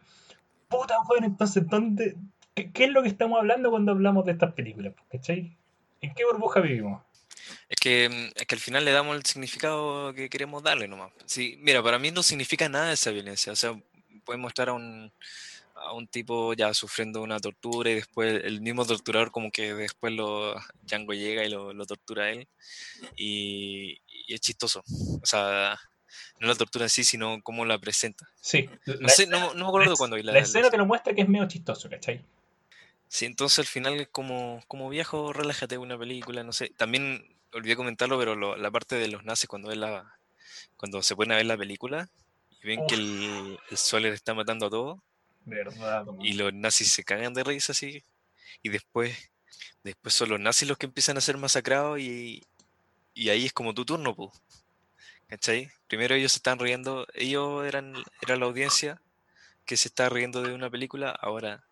Puta, weón, entonces, ¿dónde, qué, qué es lo que estamos hablando cuando hablamos de estas películas? ¿Cachai? ¿En qué burbuja vivimos? Es que, mm, es que al final le damos el significado que queremos darle nomás. Sí, mira, para mí no significa nada esa violencia. O sea, puede mostrar a un, a un tipo ya sufriendo una tortura y después el mismo torturador como que después lo Django llega y lo, lo tortura a él y, y es chistoso. O sea, no la tortura en sí, sino cómo la presenta. Sí, No la, sé, no, no me acuerdo la- cuando vi la, la la escena te escena. lo muestra que es medio chistoso, ¿cachai? Sí, entonces al final es como, como viejo, relájate una película, no sé. También olvidé comentarlo, pero lo- la parte de los nazis cuando la, cuando se ponen a ver la película y ven que el, el Soler está matando a todos Verdad, y los nazis se cagan de risa así y después, después son los nazis los que empiezan a ser masacrados y, y ahí es como tu turno, pues. ¿Cachai? Primero ellos se están riendo, ellos eran, era la audiencia que se está riendo de una película, ahora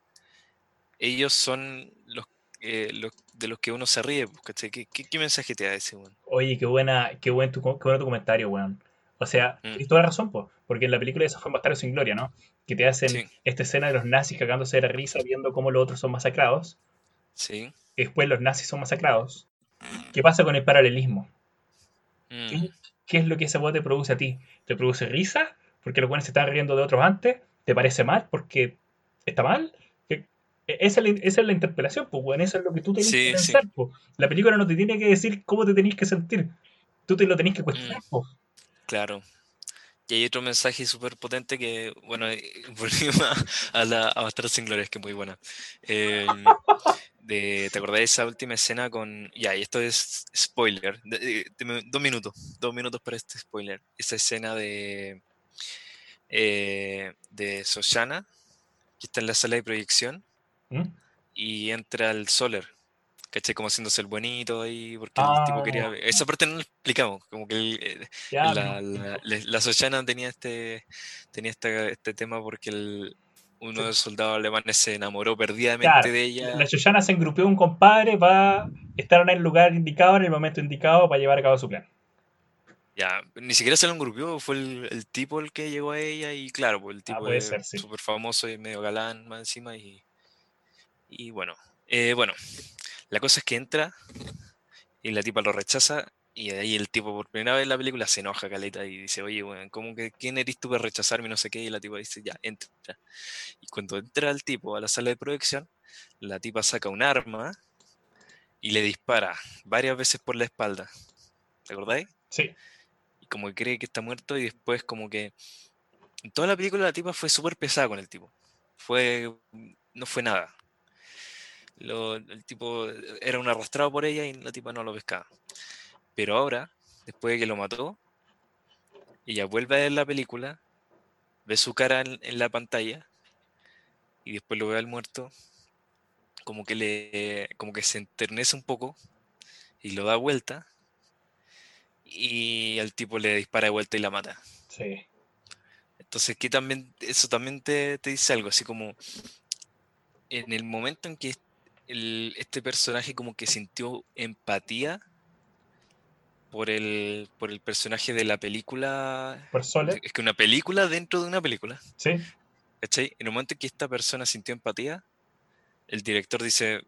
ellos son los, eh, los de los que uno se ríe, pues, ¿cachai? ¿Qué, qué, qué mensaje te da ese, weón? Oye, qué buena, qué buen tu, qué bueno tu comentario, weón. O sea, Mm. tienes toda la razón, po, porque en la película de eso fue Bastardo sin Gloria, ¿no? Que te hacen Sí. esta escena de los nazis cagándose de la risa viendo cómo los otros son masacrados, Sí. después los nazis son masacrados. ¿Qué pasa con el paralelismo? Mm, ¿Qué, qué es lo que esa weá te produce a ti? ¿Te produce risa? Porque los buenos se están riendo de otros antes. ¿Te parece mal? Porque está mal. ¿Qué- e- Esa es, la, esa es la interpelación, pues, weón. Eso es lo que tú tenés Sí, que sí. pensar, pues. La película no te tiene que decir cómo te tenés que sentir. Tú te lo tenés que cuestionar, Mm. pues. Claro. Y hay otro mensaje súper potente que, bueno, eh, volvimos a, la a sin Gloria, que es muy buena. Eh, de, ¿te acordás de esa última escena con... Ya, y esto es spoiler. de- de- dos minutos. Dos minutos para este spoiler. Esa escena de... eh, de Soshana, que está en la sala de proyección, ¿Mm? y entra el Soler. ¿Cachai? Como haciéndose el bonito ahí, porque el Ah, tipo quería... Esa parte no la explicamos, como que el, eh, Ya, la, no. la, la- la Sochana tenía este, tenía este, este tema porque el, uno de los soldados alemanes se enamoró perdidamente Claro, de ella. La Shoshana se engrupió un compadre para estar en el lugar indicado, en el momento indicado, para llevar a cabo su plan. Ya, ni siquiera se lo engrupió, fue el, el tipo el que llegó a ella y claro, pues el tipo Ah, es sí. súper famoso y medio galán más encima y, y bueno, eh, bueno, la cosa es que entra y la tipa lo rechaza y ahí el tipo por primera vez en la película se enoja caleta y dice, oye, bueno, ¿cómo que quién eres tú para rechazarme? y No sé qué, y la tipa dice, ya, entra. Y cuando entra el tipo a la sala de proyección, la tipa saca un arma y le dispara varias veces por la espalda. ¿Te acordáis? Sí, y como que cree que está muerto y después como que en toda la película la tipa fue súper pesada con el tipo. Fue, no fue nada. Lo- el tipo era un arrastrado por ella y la tipa no lo pescaba. Pero ahora, después de que lo mató, ella vuelve a ver la película, ve su cara en, en la pantalla y después lo ve al muerto, como que le, como que se enternece un poco y lo da vuelta y al tipo le dispara de vuelta y la mata. sí. Entonces, que también, eso también te, te dice algo, así como en el momento en que el- este personaje como que sintió empatía por el, por el personaje de la película. Por Sole. Es que una película dentro de una película. Sí. ¿Cachai? En el momento en que esta persona sintió empatía, el director dice,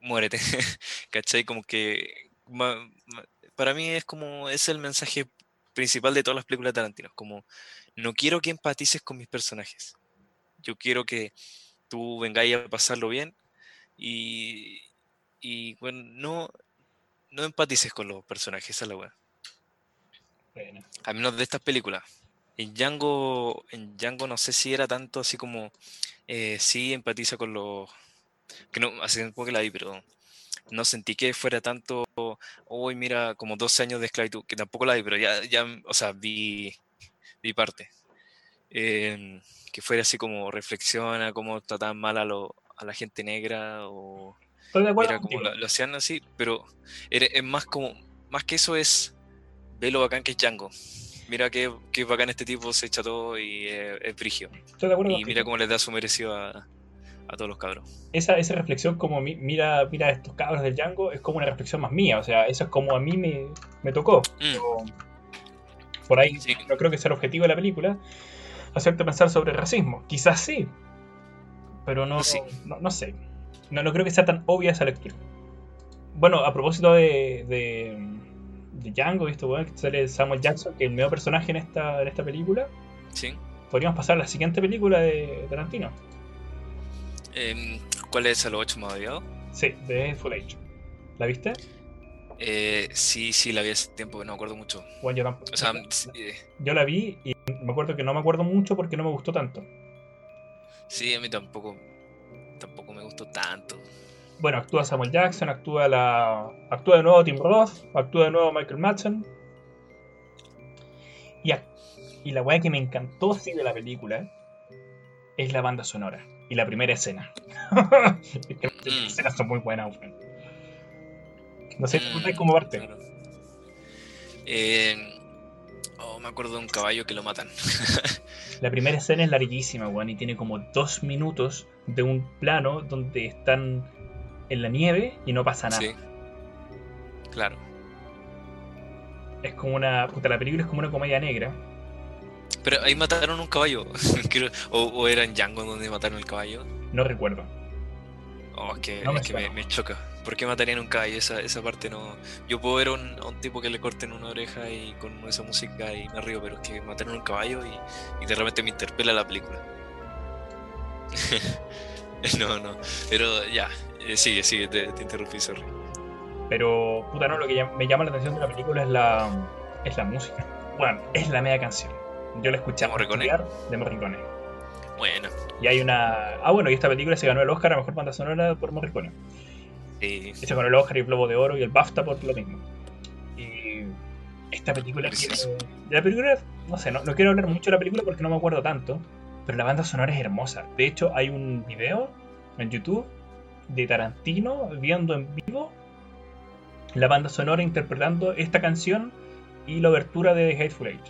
muérete. ¿Cachai? Como que ma- ma- para mí es como, es el mensaje principal de todas las películas de Tarantino. Como, no quiero que empatices con mis personajes. Yo quiero que tú vengáis a pasarlo bien y, y bueno, no, no empatices con los personajes, esa es la weá. Bueno. A menos de estas películas. En Django, en Django no sé si era tanto así como, eh, sí empatiza con los... Que no, hace tiempo que la vi, pero no sentí que fuera tanto, hoy mira, como 12 años de esclavitud, que tampoco la vi, pero ya, ya o sea, vi, vi parte. Em, que fuera así como reflexiona cómo trataban mal a, lo- a la gente negra o Estoy de acuerdo era como lo, lo hacían así, pero es más como, más que eso es, ve lo bacán que es Django. Mira qué, qué bacán este tipo se echa todo y eh, es brigio. Estoy de acuerdo Y mira cómo les da su merecido a, a todos los cabros. esa, esa reflexión como mi- mira, mira estos cabros del Django es como una reflexión más mía, o sea, eso es como a mí me, me tocó. Mm, por ahí Sí. no creo que sea el objetivo de la película, hacerte pensar sobre el racismo. Quizás sí, pero no, Sí. no, no sé. No, no creo que sea tan obvia esa lectura. Bueno, a propósito de, de, de Django, ¿viste? Bueno, que sale Samuel Jackson, que es el nuevo personaje en esta, en esta película, sí. podríamos pasar a la siguiente película de Tarantino. Em, ¿Cuál es el 8 más odiado? Sí, de Full Age. ¿La viste? Eh, sí, sí, la vi hace tiempo, no me acuerdo mucho. Bueno, yo tampoco. O sea, eh, Yo la vi y me acuerdo que no me acuerdo mucho porque no me gustó tanto. Sí, a mí tampoco, tampoco me gustó tanto. Bueno, actúa Samuel Jackson, actúa la. actúa de nuevo Tim Roth, actúa de nuevo Michael Madsen. Y, ac- y la weá que me encantó sí de la película es la banda sonora. Y la primera escena. es que las Mm. escenas son muy buenas, weón. No sé, ¿tú Mm, cómo parte? claro. Eh, oh, me acuerdo de un caballo que lo matan. La primera escena es larguísima, weón, y tiene como dos minutos de un plano donde están en la nieve y no pasa nada. Sí. Claro. Es como una. Puta, la película es como una comedia negra. Pero ahí mataron un caballo. O, o era en Django donde mataron el caballo. No recuerdo. Oh, es que, No me es que me, me choca. ¿Por qué matarían un caballo? Esa, esa parte no. Yo puedo ver a un, a un tipo que le corten una oreja y con esa música y me río, pero es que mataron un caballo y, y de repente me interpela la película. no, no. Pero ya, eh, sigue, sigue, te, te interrumpí, sorry. Pero, puta, no, lo que me llama la atención de la película es la, es la música. Bueno, es la media canción. Yo la escuché ¿De Morricone? de Morricone. Bueno, Y hay una. Ah, bueno, y esta película se ganó el Oscar a mejor banda sonora por Morricone. Sí, ganó el Oscar y el Globo de Oro y el BAFTA por lo mismo. Y esta película. La película, no sé, no, no quiero hablar mucho de la película porque no me acuerdo tanto. Pero la banda sonora es hermosa. De hecho, hay un video en YouTube de Tarantino viendo en vivo la banda sonora interpretando esta canción y la obertura de Hateful Eight.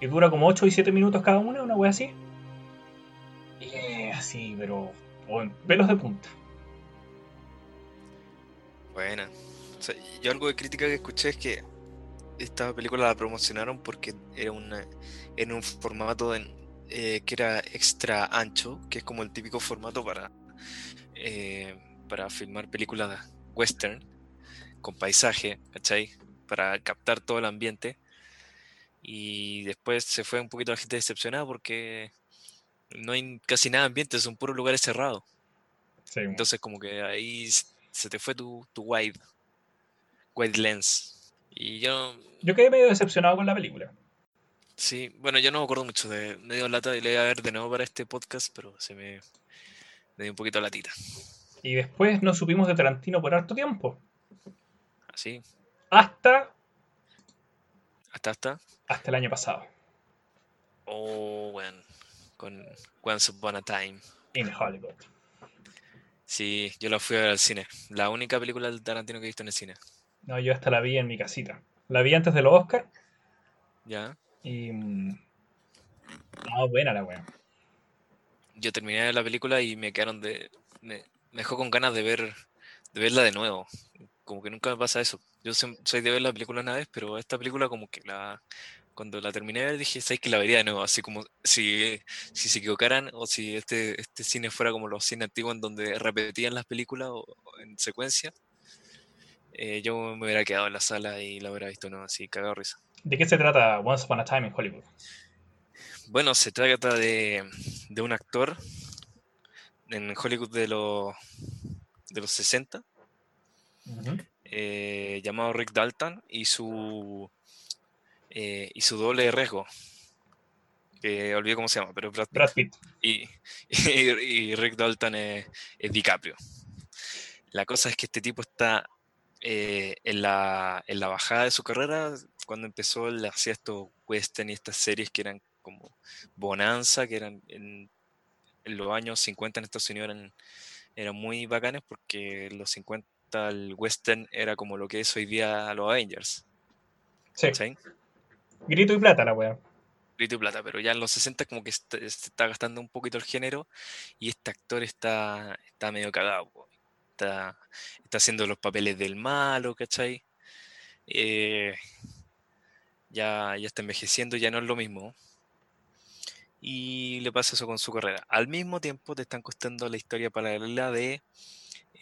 Y dura como 8 y 7 minutos cada una, una wea así. Y así, pero. bueno, pelos de punta. Buena. O sea, yo algo de crítica que escuché es que esta película la promocionaron porque era una, en un formato en- eh, que era extra ancho, que es como el típico formato para, eh, para filmar películas western con paisaje, ¿cachai? Para captar todo el ambiente. Y después se fue un poquito la gente decepcionada porque no hay casi nada de ambiente, son puros lugares cerrados. Sí, Entonces como que ahí se te fue tu, tu wide, wide lens. Y yo, Yo quedé medio decepcionado con la película. sí, bueno, yo no me acuerdo mucho de medio lata y le voy a ver de nuevo para este podcast, pero se me, me dio un poquito latita. Y después no supimos de Tarantino por harto tiempo. Así, Hasta, hasta hasta. hasta el año pasado. Oh, bueno, con Once Upon a Time. En Hollywood. Sí, yo la fui a ver al cine. La única película del Tarantino que he visto en el cine. No, yo hasta la vi en mi casita. La vi antes de los Oscar ¿Ya? y. mm, No, buena la wea. Yo terminé la película y me quedaron de... Me, me dejó con ganas de ver de verla de nuevo. Como que nunca me pasa eso. Yo soy de ver la película una vez, pero esta película como que la cuando la terminé de ver dije, ¿sabes que la vería de nuevo? Así como si, si se equivocaran o si este, este cine fuera como los cines antiguos en donde repetían las películas o, o en secuencia, eh, yo me hubiera quedado en la sala y la hubiera visto, ¿no? Así, cagado risa. ¿De qué se trata Once Upon a Time in Hollywood? Bueno, se trata de, de un actor en Hollywood de los, de los 60 Ujú. eh, llamado Rick Dalton y su eh, y su doble de riesgo que olvidé cómo se llama pero Brad Pitt. Brad Pitt. Y, y- y Rick Dalton es, es DiCaprio la cosa es que este tipo está eh, en, la, en la bajada de su carrera cuando empezó él hacía estos western y estas series que eran como Bonanza que eran en, en los años 50 en Estados Unidos eran, eran muy bacanes porque los 50 el western era como lo que es hoy día los Avengers Sí. ¿cachai? Grito y plata la wea. grito y plata, pero ya en los 60 como que est- se está gastando un poquito el género y este actor está, está medio cagado. Está, está haciendo los papeles del malo, ¿cachai? Eh, ya, ya está envejeciendo, ya no es lo mismo. Y le pasa eso con su carrera. Al mismo tiempo te están contando la historia paralela de,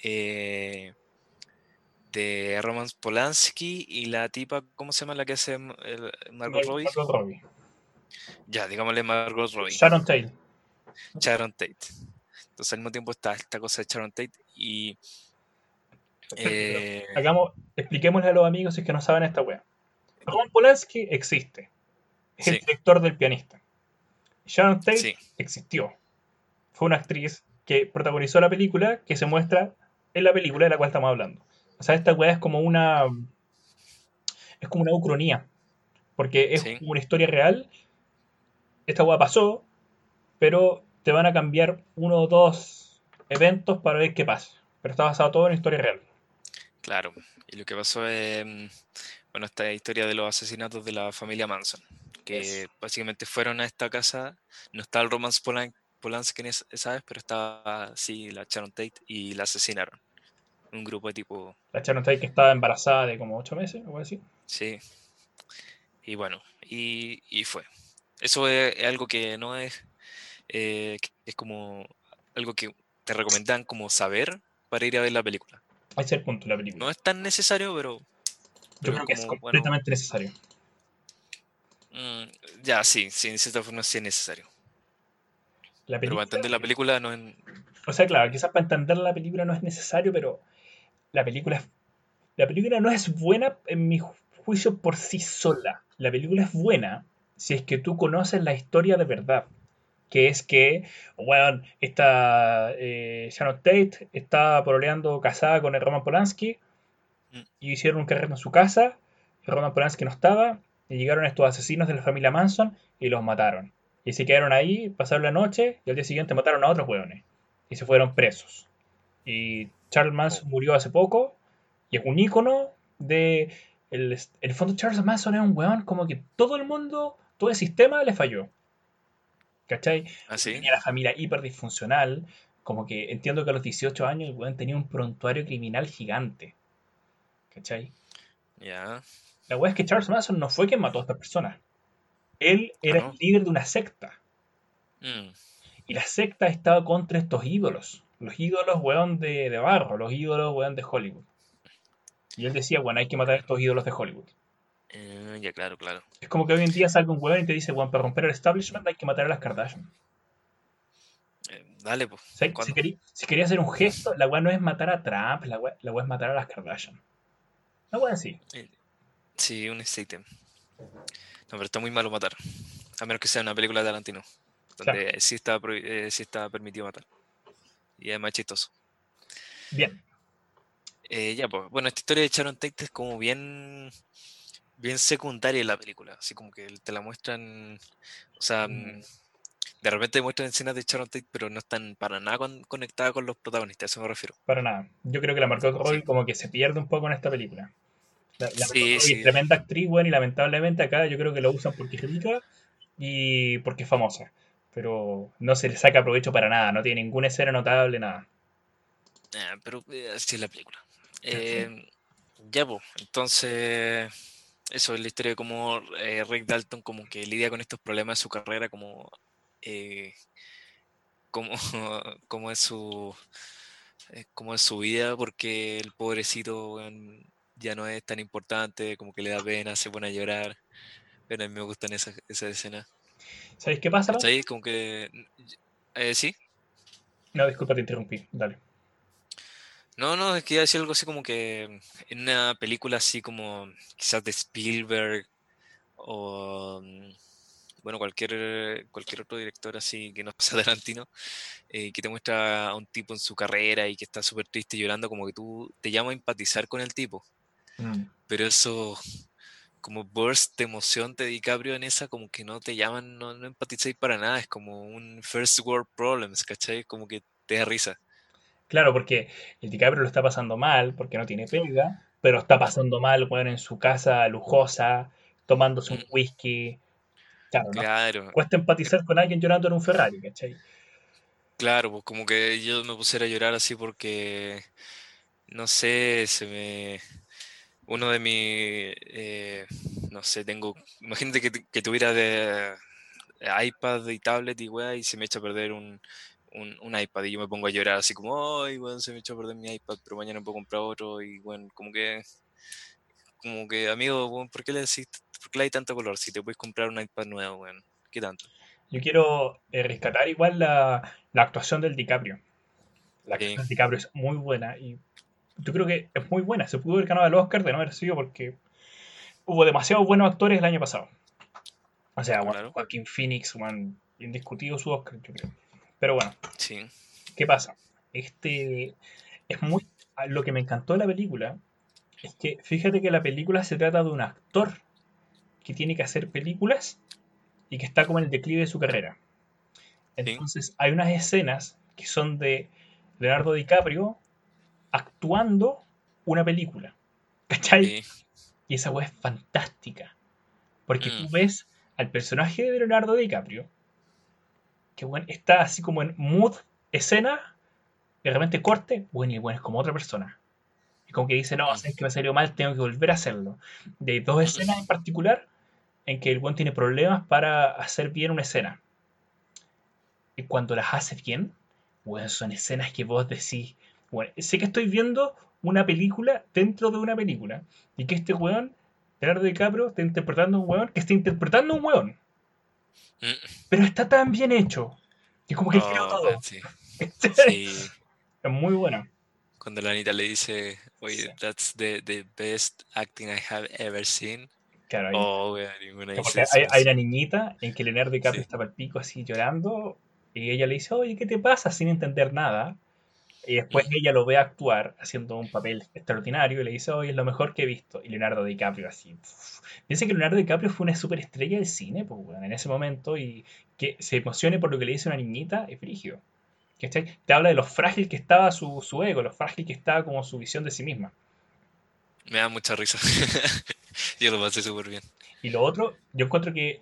eh, de Roman Polanski y la tipa, ¿cómo se llama la que hace el- Margot Robbie? Margot Robbie. Ya, digámosle Margot Robbie. Sharon Tate. Sharon Tate. Entonces al mismo tiempo está esta cosa de Sharon Tate y eh, Hagamos, expliquémosle a los amigos si es que no saben esta wea. Roman Polanski existe. Es el director del pianista. Sharon Tate sí, existió. Fue una actriz que protagonizó la película que se muestra en la película de la cual estamos hablando. O sea, esta weá es como una. Es como una ucronía. Porque es Sí. una historia real. Esta weá pasó, pero te van a cambiar uno o dos eventos para ver qué pasa. Pero está basado todo en historia real. claro. Y lo que pasó es, bueno, esta historia de los asesinatos de la familia Manson, que básicamente fueron a esta casa, no estaba el Roman Polan- Polanski en es- esa vez, pero estaba, sí, la Sharon Tate y la asesinaron. Un grupo de tipo, La Sharon Tate que estaba embarazada de como 8 meses, o algo así. sí. Y bueno, y, y fue. Eso es, es algo que no es, eh, que es como algo que te recomendan como saber para ir a ver la película. Ese es el punto de la película. No es tan necesario, pero Yo pero creo que es bueno, completamente necesario. mm, ya, sí, sí, en cierta forma sí es necesario. La Pero para película, entender la película no es... O sea, claro, quizás para entender la película no es necesario, pero la película la película no es buena en mi ju- juicio por sí sola. La película es buena si es que tú conoces la historia de verdad. Que es que, bueno, esta eh, Sharon Tate está pololeando casada con el Roman Polanski Mm. y hicieron un carrete en su casa. El Roman Polanski no estaba y llegaron estos asesinos de la familia Manson y los mataron. Y se quedaron ahí, pasaron la noche y al día siguiente mataron a otros hueones y se fueron presos. Y Charles Manson murió hace poco y es un ícono de... El, en el fondo Charles Manson es un weón como que todo el mundo, todo el sistema le falló. ¿Cachai? Así. Tenía la familia hiper disfuncional. Como que entiendo que a los 18 años el weón tenía un prontuario criminal gigante. ¿Cachai? Ya. La weá es que Charles Manson no fue quien mató a estas personas. Él era Ah, el líder de una secta. Mm, Y la secta estaba contra estos ídolos. Los ídolos, weón, de, de barro. Los ídolos, weón, de Hollywood. Y él decía, bueno, hay que matar a estos ídolos de Hollywood. eh, ya, claro, claro. Es como que hoy en día salga un weón y te dice, bueno, para romper el establishment hay que matar a las Kardashian. Eh, dale, pues. Si, quería, si quería hacer un gesto, la weá no es matar a Trump, la weá, la weá es matar a las Kardashian. La weá así. Sí, un ítem. No, pero está muy malo matar. A menos que sea una película de Tarantino. Donde sí, está, eh, sí está permitido matar. Y es más chistoso. Bien. Eh, ya, pues. Bueno, esta historia de Sharon Tate es como bien. Bien secundaria en la película. Así como que te la muestran. O sea, Mm. mm, de repente muestran escenas de Sharon Tate, pero no están para nada con- conectadas con los protagonistas. A eso me refiero. Para nada. Yo creo que la Margot Robbie Sí. como que se pierde un poco en esta película. La, Sí, sí. tremenda actriz, weón, y lamentablemente acá yo creo que lo usan porque es rica y porque es famosa. Pero no se le saca provecho para nada, no tiene ninguna escena notable, nada. Ah, pero eh, así es la película. Eh, ya, pues, entonces, eso es la historia de cómo eh, Rick Dalton como que lidia con estos problemas de su carrera, como, como, como es su como es su vida, porque el pobrecito ya no es tan importante, como que le da pena, se pone a llorar. Pero a mí me gustan esas esas escenas. ¿Sabéis qué pasa? ¿Cachai? Como que... eh, sí. No, disculpa, te interrumpí. Dale. No, no, es que iba a decir algo así como que en una película así como quizás de Spielberg o mm, bueno, cualquier, cualquier otro director así que no sea Tarantino, eh, que te muestra a un tipo en su carrera y que está súper triste llorando, como que tú te llama a empatizar con el tipo. Mm. Pero eso, como burst de emoción de DiCaprio en esa, como que no te llaman, no, no empatizáis para nada, es como un first world problems, ¿cachai? Como que te da risa. Claro, porque el DiCaprio lo está pasando mal, porque no tiene pega, pero está pasando mal, bueno, en su casa lujosa, tomándose un Mm. whisky. Claro, ¿no? Claro, Cuesta empatizar con alguien llorando en un Ferrari, ¿cachai? claro, pues como que yo me pusiera a llorar así porque, no sé, se me... Uno de mis, eh, no sé, tengo, imagínate que, tu- que tuviera de eh, iPad y tablet y weá y se me echa a perder un, un, un iPad y yo me pongo a llorar así como, ay, weón, se me echó a perder mi iPad, pero mañana puedo comprar otro y bueno, como que, como que, amigo, weón, ¿por qué le decís, por qué le hay tanto color si te puedes comprar un iPad nuevo, weón? ¿Qué tanto? Yo quiero eh, rescatar igual la, la actuación del DiCaprio. La actuación Sí. del DiCaprio es muy buena y yo creo que es muy buena. Se pudo haber ganado el Oscar de no haber sido porque hubo demasiados buenos actores el año pasado. O sea, bueno, Claro. Joaquín Phoenix, bueno, indiscutido su Oscar, yo creo. Pero bueno, Sí, ¿qué pasa? Este es muy. Lo que me encantó de la película es que fíjate que la película se trata de un actor que tiene que hacer películas y que está como en el declive de su carrera. Entonces hay unas escenas que son de Leonardo DiCaprio actuando una película. ¿Cachai? sí, Y esa weá es fantástica. Porque tú Mm. ves al personaje de Leonardo DiCaprio, que bueno, está así como en mood, escena, y de repente corte, bueno, y bueno, es como otra persona. Y como que dice, no, Mm. sabes que me salió mal, tengo que volver a hacerlo. De dos escenas en particular en que el buen tiene problemas para hacer bien una escena. Y cuando las hace bien, bueno, son escenas que vos decís, bueno, sé que estoy viendo una película dentro de una película. Y que este weón, Leonardo DiCaprio, está interpretando a un weón que está interpretando a un weón. Mm. Pero está tan bien hecho. Que como que quiero Oh, todo. weón, sí, sí. Es muy buena. Cuando la Anita le dice, oye, Sí. that's the, the best acting I have ever seen. Claro, hay- Oh, weón, ninguna hay, hay una niñita en que Leonardo DiCaprio Sí. está para el pico así llorando. Y ella le dice, oye, ¿qué te pasa? Sin entender nada. Y después ella lo ve actuar haciendo un papel extraordinario y le dice, oye, es lo mejor que he visto. Y Leonardo DiCaprio así. Piensa que Leonardo DiCaprio fue una superestrella del cine pues, en ese momento y que se emocione por lo que le dice una niñita es frigio. ¿Cachai? Te habla de lo frágil que estaba su, su ego, lo frágil que estaba como su visión de sí misma. Me da mucha risa. Yo lo pasé súper bien. Y lo otro, yo encuentro que,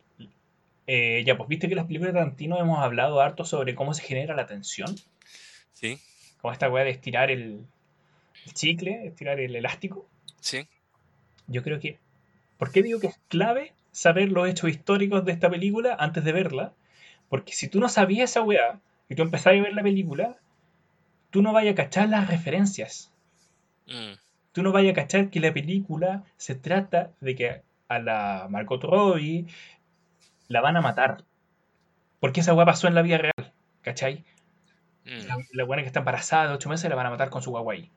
eh, ya, pues viste que en las películas de Tarantino hemos hablado harto sobre cómo se genera la tensión, ¿Sí? Como esta weá de estirar el, el chicle, estirar el elástico. ¿Sí? Yo creo que, ¿por qué digo que es clave saber los hechos históricos de esta película antes de verla? Porque si tú no sabías esa weá y tú empezás a ver la película, tú no vayas a cachar las referencias. Mm, tú no vayas a cachar que la película se trata de que a la Margot Robbie la van a matar. Porque esa weá pasó en la vida real, ¿cachai? Mm, La, la buena que está embarazada de 8 meses la van a matar con su guagua ahí.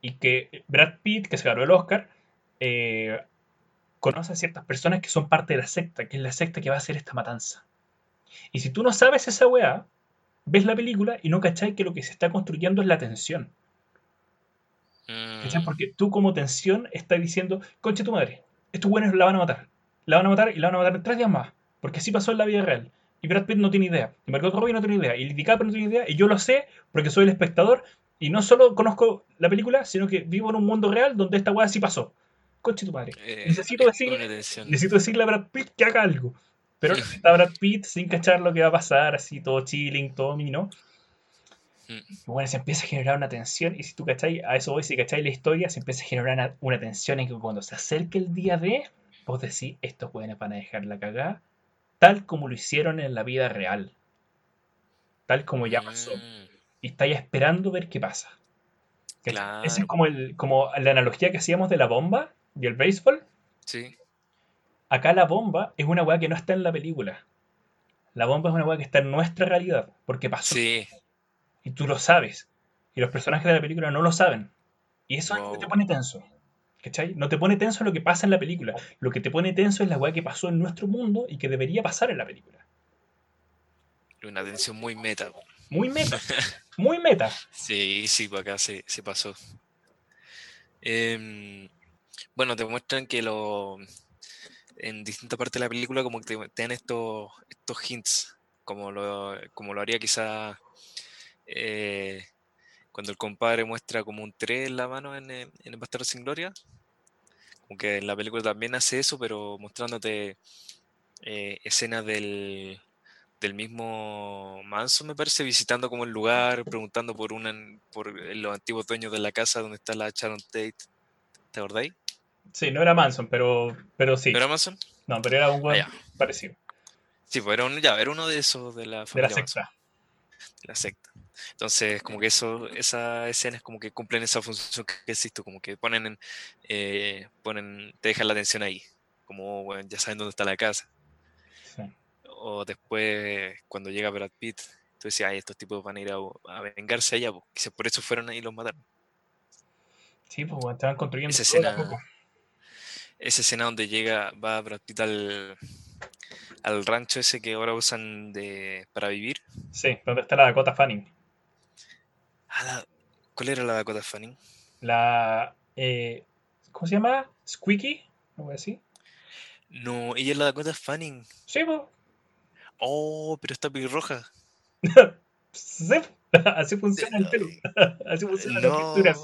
Y que Brad Pitt, que se ganó el Oscar, eh, conoce a ciertas personas que son parte de la secta, que es la secta que va a hacer esta matanza. Y si tú no sabes esa weá, ves la película y no cachai que lo que se está construyendo es la tensión. Mm. Porque tú como tensión estás diciendo, concha tu madre, estos buenos la van a matar. La van a matar y la van a matar en tres días más. Porque así pasó en la vida real. Y Brad Pitt no tiene idea. Y Margot Robbie no tiene idea. Y DiCaprio no tiene idea. Y yo lo sé porque soy el espectador. Y no solo conozco la película, sino que vivo en un mundo real donde esta weá sí pasó. Concha tu madre. Eh, Necesito es decirle-. Necesito decirle a Brad Pitt que haga algo. Pero está Brad Pitt sin cachar lo que va a pasar, así todo chilling, todo mino. Mm. Bueno, se empieza a generar una tensión. Y si tú cachai, a eso voy, si cachai la historia, se empieza a generar una, una tensión en que cuando se acerque el día de, vos decís, estos jóvenes van a dejar la cagada, tal como lo hicieron en la vida real. Tal como ya pasó. Mm, Y estáis esperando ver qué pasa. Esa es como, el, como la analogía que hacíamos de la bomba y el béisbol. Sí. Acá la bomba es una weá que no está en la película. La bomba es una weá que está en nuestra realidad, porque pasó. Sí. Y tú lo sabes. Y los personajes de la película no lo saben. Y eso es lo que te pone tenso. ¿Cachai? No te pone tenso lo que pasa en la película. Lo que te pone tenso es la weá que pasó en nuestro mundo y que debería pasar en la película. Una tensión muy meta. Muy meta. Muy meta. Sí, sí, por acá se, se pasó. Em, bueno, te muestran que lo, en distintas partes de la película como que te, te dan estos, estos hints, como lo, como lo haría quizá eh, cuando el compadre muestra como un 3 en la mano en, el- en el Bastardo sin Gloria. Como que en la película también hace eso, pero mostrándote eh, escenas del, del mismo Manson, me parece, visitando como el lugar, preguntando por una por los antiguos dueños de la casa donde está la Sharon Tate. ¿Te acordáis? Sí, no era Manson, pero, pero sí. ¿No era Manson? No, pero era un Ah, weón ya. parecido. Sí, pues era, un, ya, era uno de esos de la De la familia Manson, secta. de la secta. Entonces, como que eso, esas escenas como que cumplen esa función que existe, como que ponen, en, eh, ponen, te dejan la atención ahí, como bueno, ya saben dónde está la casa. Sí. O después, cuando llega Brad Pitt, tú decías, ay, estos tipos van a ir a, a vengarse allá, pues. Quizás por eso fueron ahí y los mataron. Sí, pues weón, estaban construyendo Esa escena, esa escena donde llega, va Brad Pitt al, al rancho ese que ahora usan de, para vivir. Sí, donde está la Dakota Fanning. Ah, la- ¿Cuál era la Dakota Fanning? La. eh, ¿Cómo se llama? ¿Squeaky? ¿No voy a decir? No, ella es la Dakota Fanning. Sí, pues. Oh, pero está pelirroja. Sí, así funciona el pelo. Así funcionan las No. texturas.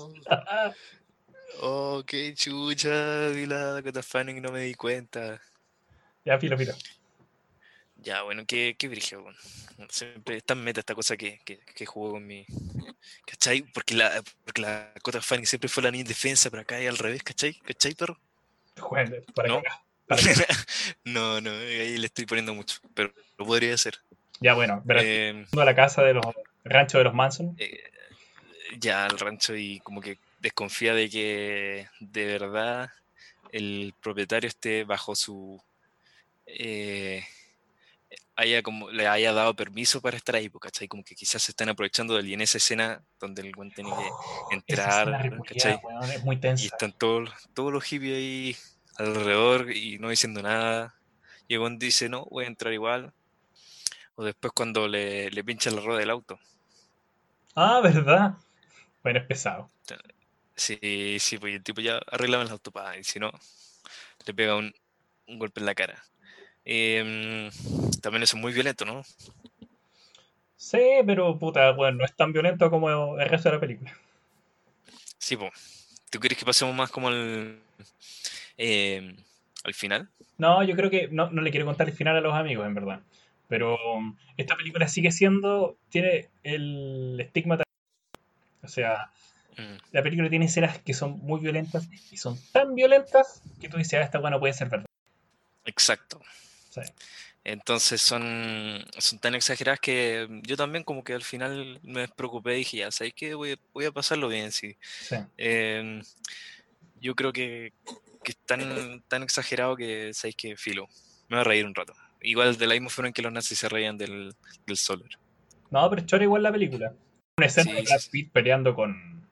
Oh, qué chucha. Vi la Dakota Fanning y no me di cuenta. ya, filo, filo. Ya, bueno, qué, qué brillo, bueno. Siempre está en meta esta cosa que, que, que jugó con mi. ¿Cachai? Porque la, porque la Dakota Fanning siempre fue la niña indefensa, pero acá es al revés, ¿cachai? ¿Cachai, perro? Bueno, para No. para cagar. no, no, ahí le estoy poniendo mucho, pero lo podría hacer. Ya, bueno, verás, Eh, a la casa de los ranchos de los Manson. eh, ya al rancho y como que desconfía de que de verdad el propietario esté bajo su eh, haya como le haya dado permiso para estar ahí, ¿cachai? Como que quizás se están aprovechando de él y en esa escena donde el güey tiene que Oh, entrar, Y están todos, todos los hippies ahí alrededor y no diciendo nada. Y el dice, no, voy a entrar igual. O después cuando le, le pinchan la rueda del auto. Ah, ¿verdad? Bueno, es pesado. Sí, sí, pues el tipo ya arreglaba el auto, pa, y si no, le pega un, un golpe en la cara. Em, también es muy violento, ¿no? Sí, pero puta, bueno, no es tan violento como el resto de la película. Sí, pues. ¿Tú quieres que pasemos más como al, em, al final? No, yo creo que no, no le quiero contar el final a los amigos, en verdad. Pero um, esta película sigue siendo, tiene el estigma. O sea, Mm, la película tiene escenas que son muy violentas y son tan violentas que tú dices, ah, esta weá no puede ser verdad. exacto. Sí. Entonces son, son tan exageradas que yo también como que al final me despreocupé y dije, ya, ¿sabes qué? Voy, a- voy a pasarlo bien, sí. Sí. Em, yo creo que, que es tan, tan exagerado que, ¿sabéis que Filo, me voy a reír un rato. Igual de la misma forma en que los nazis se reían del, del Solar. No, pero chora igual la película. Una escena Sí, de Brad. Pitt peleando con.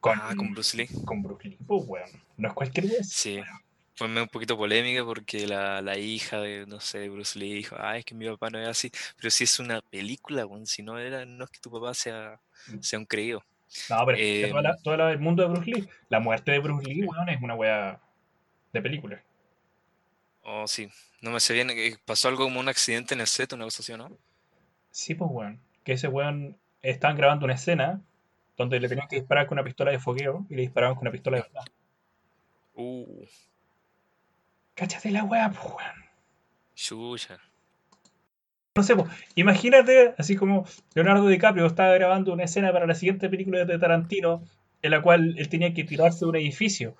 Con, Ah, con Bruce Lee. con Bruce Lee. Pues, weón. No es cualquier vez. Sí, fue un poquito polémica porque la, la hija de, no sé, de Bruce Lee dijo, ah, es que mi papá no es así, pero si es una película, weón, si no era, no es que tu papá sea, sea un creído. No, pero es que Eh, todo, la- todo la- el mundo de Bruce Lee. La muerte de Bruce Lee, weón, es una weá de película. Oh, sí, no me sé bien, eh, pasó algo como un accidente en el set, una cosa así, ¿o ¿no? Sí, pues, weón. Que ese weón estaban grabando una escena donde le tenían que disparar con una pistola de fogueo y le disparaban con una pistola de verdad. Uh, Cáchate la weá, pues, weón. chucha. No sé, po, imagínate, así como Leonardo DiCaprio estaba grabando una escena para la siguiente película de Tarantino, en la cual él tenía que tirarse de un edificio.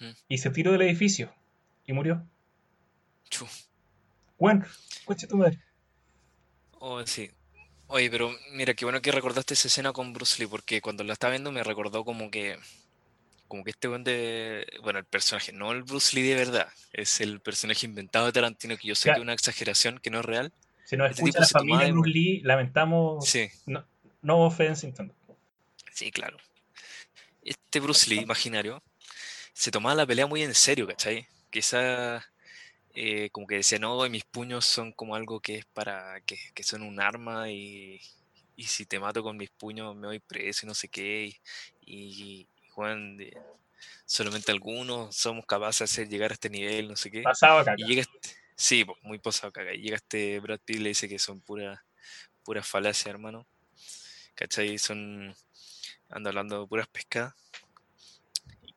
Mm. Y se tiró del edificio. Y murió. Chu. Bueno, coche tu madre. Oh, sí. Oye, pero mira, qué bueno que recordaste esa escena con Bruce Lee, porque cuando la estaba viendo me recordó como que, como que este buen de, bueno, el personaje, no el Bruce Lee de verdad, es el personaje inventado de Tarantino, que yo sé que es una exageración, que no es real. Si nos Este escucha la familia de- Bruce Lee, lamentamos. Sí, No, no offense intento. sí, claro. Este Bruce Lee imaginario se tomaba la pelea muy en serio, ¿cachai? Quizá eh, como que decía, no, mis puños son como algo que es para, que, que son un arma y, y si te mato con mis puños me voy preso y no sé qué. Y, y Juan, de- solamente algunos somos capaces de hacer llegar a este nivel, no sé qué. Pasaba caca. Y llega este, sí, muy posado caga. Y llega este Brad Pitt y le dice que son pura, pura falacia, hermano. ¿Cachai? Son, anda hablando de puras pescadas.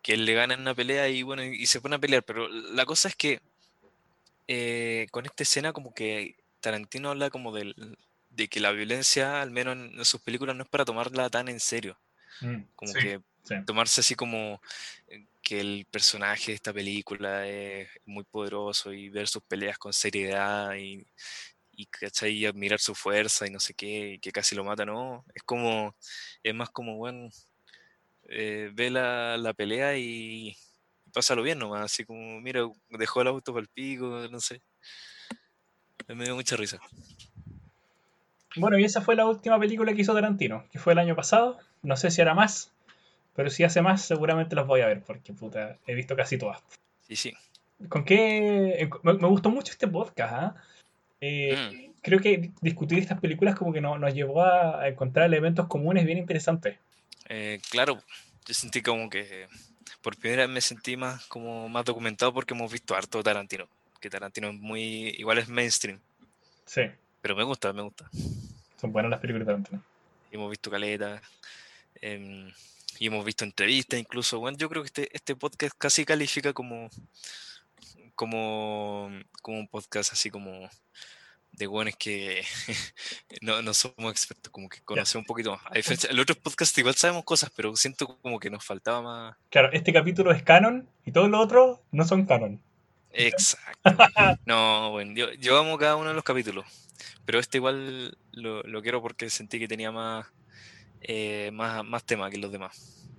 Que él le gana en una pelea y bueno, y se pone a pelear. Pero la cosa es que eh, con esta escena como que Tarantino habla como del, de que la violencia, al menos en, en sus películas, no es para tomarla tan en serio. Mm, Como sí, que sí. tomarse así como eh, que el personaje de esta película es muy poderoso y ver sus peleas con seriedad y, y, y admirar su fuerza y no sé qué, y que casi lo mata, no. Es como, es más como, bueno, eh, ve la, la pelea y, y pásalo bien nomás, así como, mira, dejó el auto para el pico, no sé. Me dio mucha risa. Bueno, y esa fue la última película que hizo Tarantino, que fue el año pasado. No sé si hará más, pero si hace más, seguramente los voy a ver, porque puta, he visto casi todas. Sí, sí. ¿Con qué? eh, Me, me gustó mucho este podcast, ¿ah? Eh, Creo que discutir estas películas como que no- nos llevó a, encontrar elementos comunes bien interesantes. Eh, claro, yo sentí como que por primera vez me sentí más como más documentado porque hemos visto harto Tarantino. Que Tarantino es muy, igual es mainstream, Sí, pero me gusta, me gusta. son buenas las películas de Tarantino. Hemos visto caleta, em, y hemos visto entrevistas incluso. Bueno, yo creo que este, este podcast casi califica como, como, como un podcast así como de buenos que no, no somos expertos, como que conocemos un poquito más. A diferencia, el otro podcast igual sabemos cosas, pero siento como que nos faltaba más. Claro, este capítulo es canon y todos los otros no son canon. Exacto. No, bueno, yo, yo amo cada uno de los capítulos, pero este igual lo, lo quiero porque sentí que tenía más, eh, más, más tema que los demás.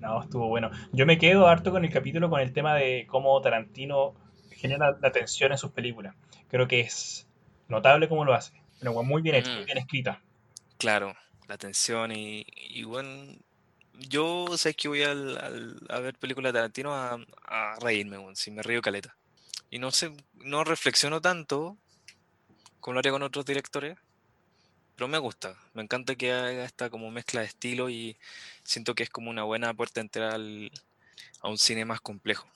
No, estuvo bueno. Yo me quedo harto con el capítulo con el tema de cómo Tarantino genera la tensión en sus películas. Creo que es notable cómo lo hace. Pero bueno, muy bien hecho, muy Mm. bien escrita. Claro, la tensión y, y bueno, yo sé que voy al, al- a ver películas de Tarantino a, a reírme, weón, si me río caleta. Y no sé, no reflexiono tanto como lo haría con otros directores, pero me gusta, me encanta que haga esta como mezcla de estilo y siento que es como una buena puerta de entrar al- a un cine más complejo.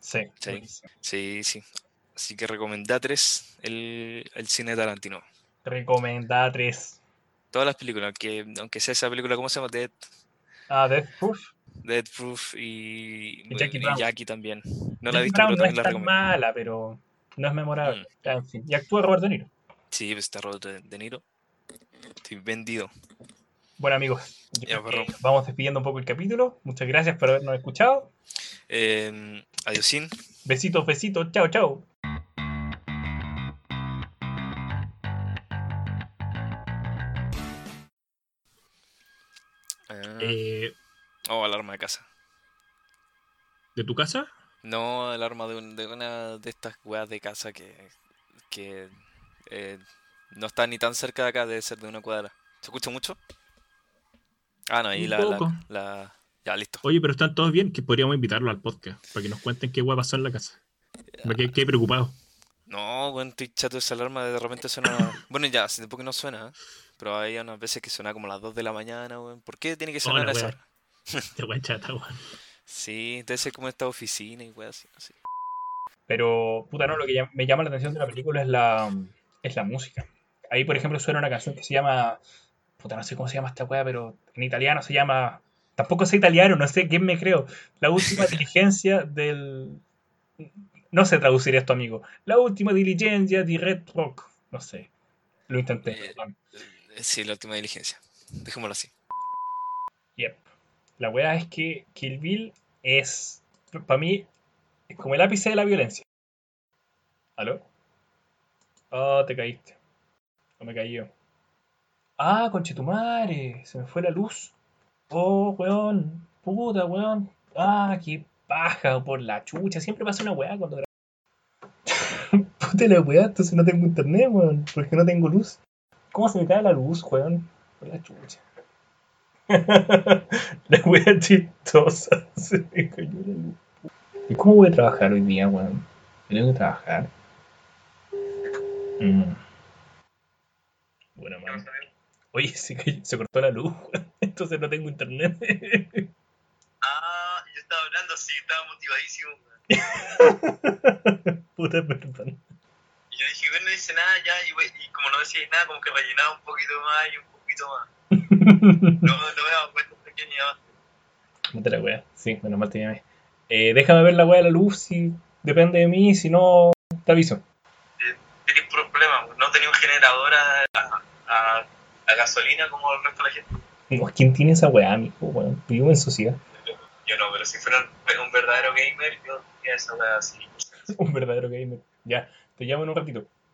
Sí. Sí. Sí, sí. Así que recomendá tres el, el cine Tarantino. Recomendada 3. Todas las películas, aunque, aunque sea esa película, ¿cómo se llama? Dead, Ah, Death Proof. Dead Proof y, Y Jackie y Brown. Jackie también. No la he Jackie visto, Brown pero no también es la tan mala, pero no es memorable. Mm. En fin. Y actúa Robert De Niro. Sí, pues está Robert De Niro. Estoy vendido. Bueno, amigos, Ya, vamos despidiendo un poco el capítulo. Muchas gracias por habernos escuchado. Eh, adiosín. Besitos, besitos. Chao, chao. Ah, Eh, oh, alarma de casa. ¿De tu casa? No, alarma de, un- de una de estas weas de casa que, que eh, no está ni tan cerca de acá, debe ser de una cuadra. ¿Se escucha mucho? Ah, no, ahí la, la, poco. la- Ya, listo. Oye, pero están todos bien, que podríamos invitarlo al podcast para que nos cuenten qué guay pasó en la casa. Me quedé, quedé preocupado. No, bueno, estoy chato de esa alarma, de repente suena... Bueno, ya, hace tiempo que no suena, ¿eh? pero hay unas veces que suena como a las 2 de la mañana, weón. ¿Por qué tiene que sonar a esa hora? Este guay chata, weón. Sí, debe ser como esta oficina y weón, así, sé. Pero, puta, no, lo que me llama la atención de la película es la, es la música. Ahí, por ejemplo, suena una canción que se llama. Puta, no sé cómo se llama esta weá, pero en italiano se llama. Tampoco sé italiano, no sé quién me creo. La última diligencia del. No sé traducir esto, amigo. La última diligencia di Red Rock. No sé. Lo intenté, Eh. Eh, Sí, la última diligencia. Dejémoslo así. Yep. La weá es que Kill Bill es, para mí, es como el ápice de la violencia. ¿Aló? Oh, te caíste. Me caí yo. Ah, conchetumare, se me fue la luz. Oh, weón. Puta, weón. Ah, qué paja por la chucha. Siempre pasa una weá cuando grabo. Puta la weá, entonces no tengo internet, weón. Porque no tengo luz. ¿Cómo se me cae la luz, weón? Por la chucha. la wea chistosa. Se me cayó la luz. ¿Y cómo voy a trabajar hoy día, weón? Tengo que trabajar. Mm. Oye, se, cayó- se cortó la luz. Entonces no tengo internet. Ah, yo estaba hablando, sí, estaba motivadísimo. Puta, perdón. Y yo dije, bueno, no dice nada ya, y, como no decía nada, como que rellenaba un poquito más y un poquito más. No, no me daba cuenta de que ni abajo. No te la wea. Sí, menos mal te llamé. Eh, déjame ver la wea de la luz si depende de mí, si no, te aviso. Tenía un problema, weón. no tenía un generador a, a, a- gasolina como el resto de la gente. ¿Quién tiene esa weá, amigo? Weón, vivo en sociedad. Yo no, pero si fuera un, un verdadero gamer, yo tenía esa weá así. Un verdadero gamer. Ya, te llamo en un ratito.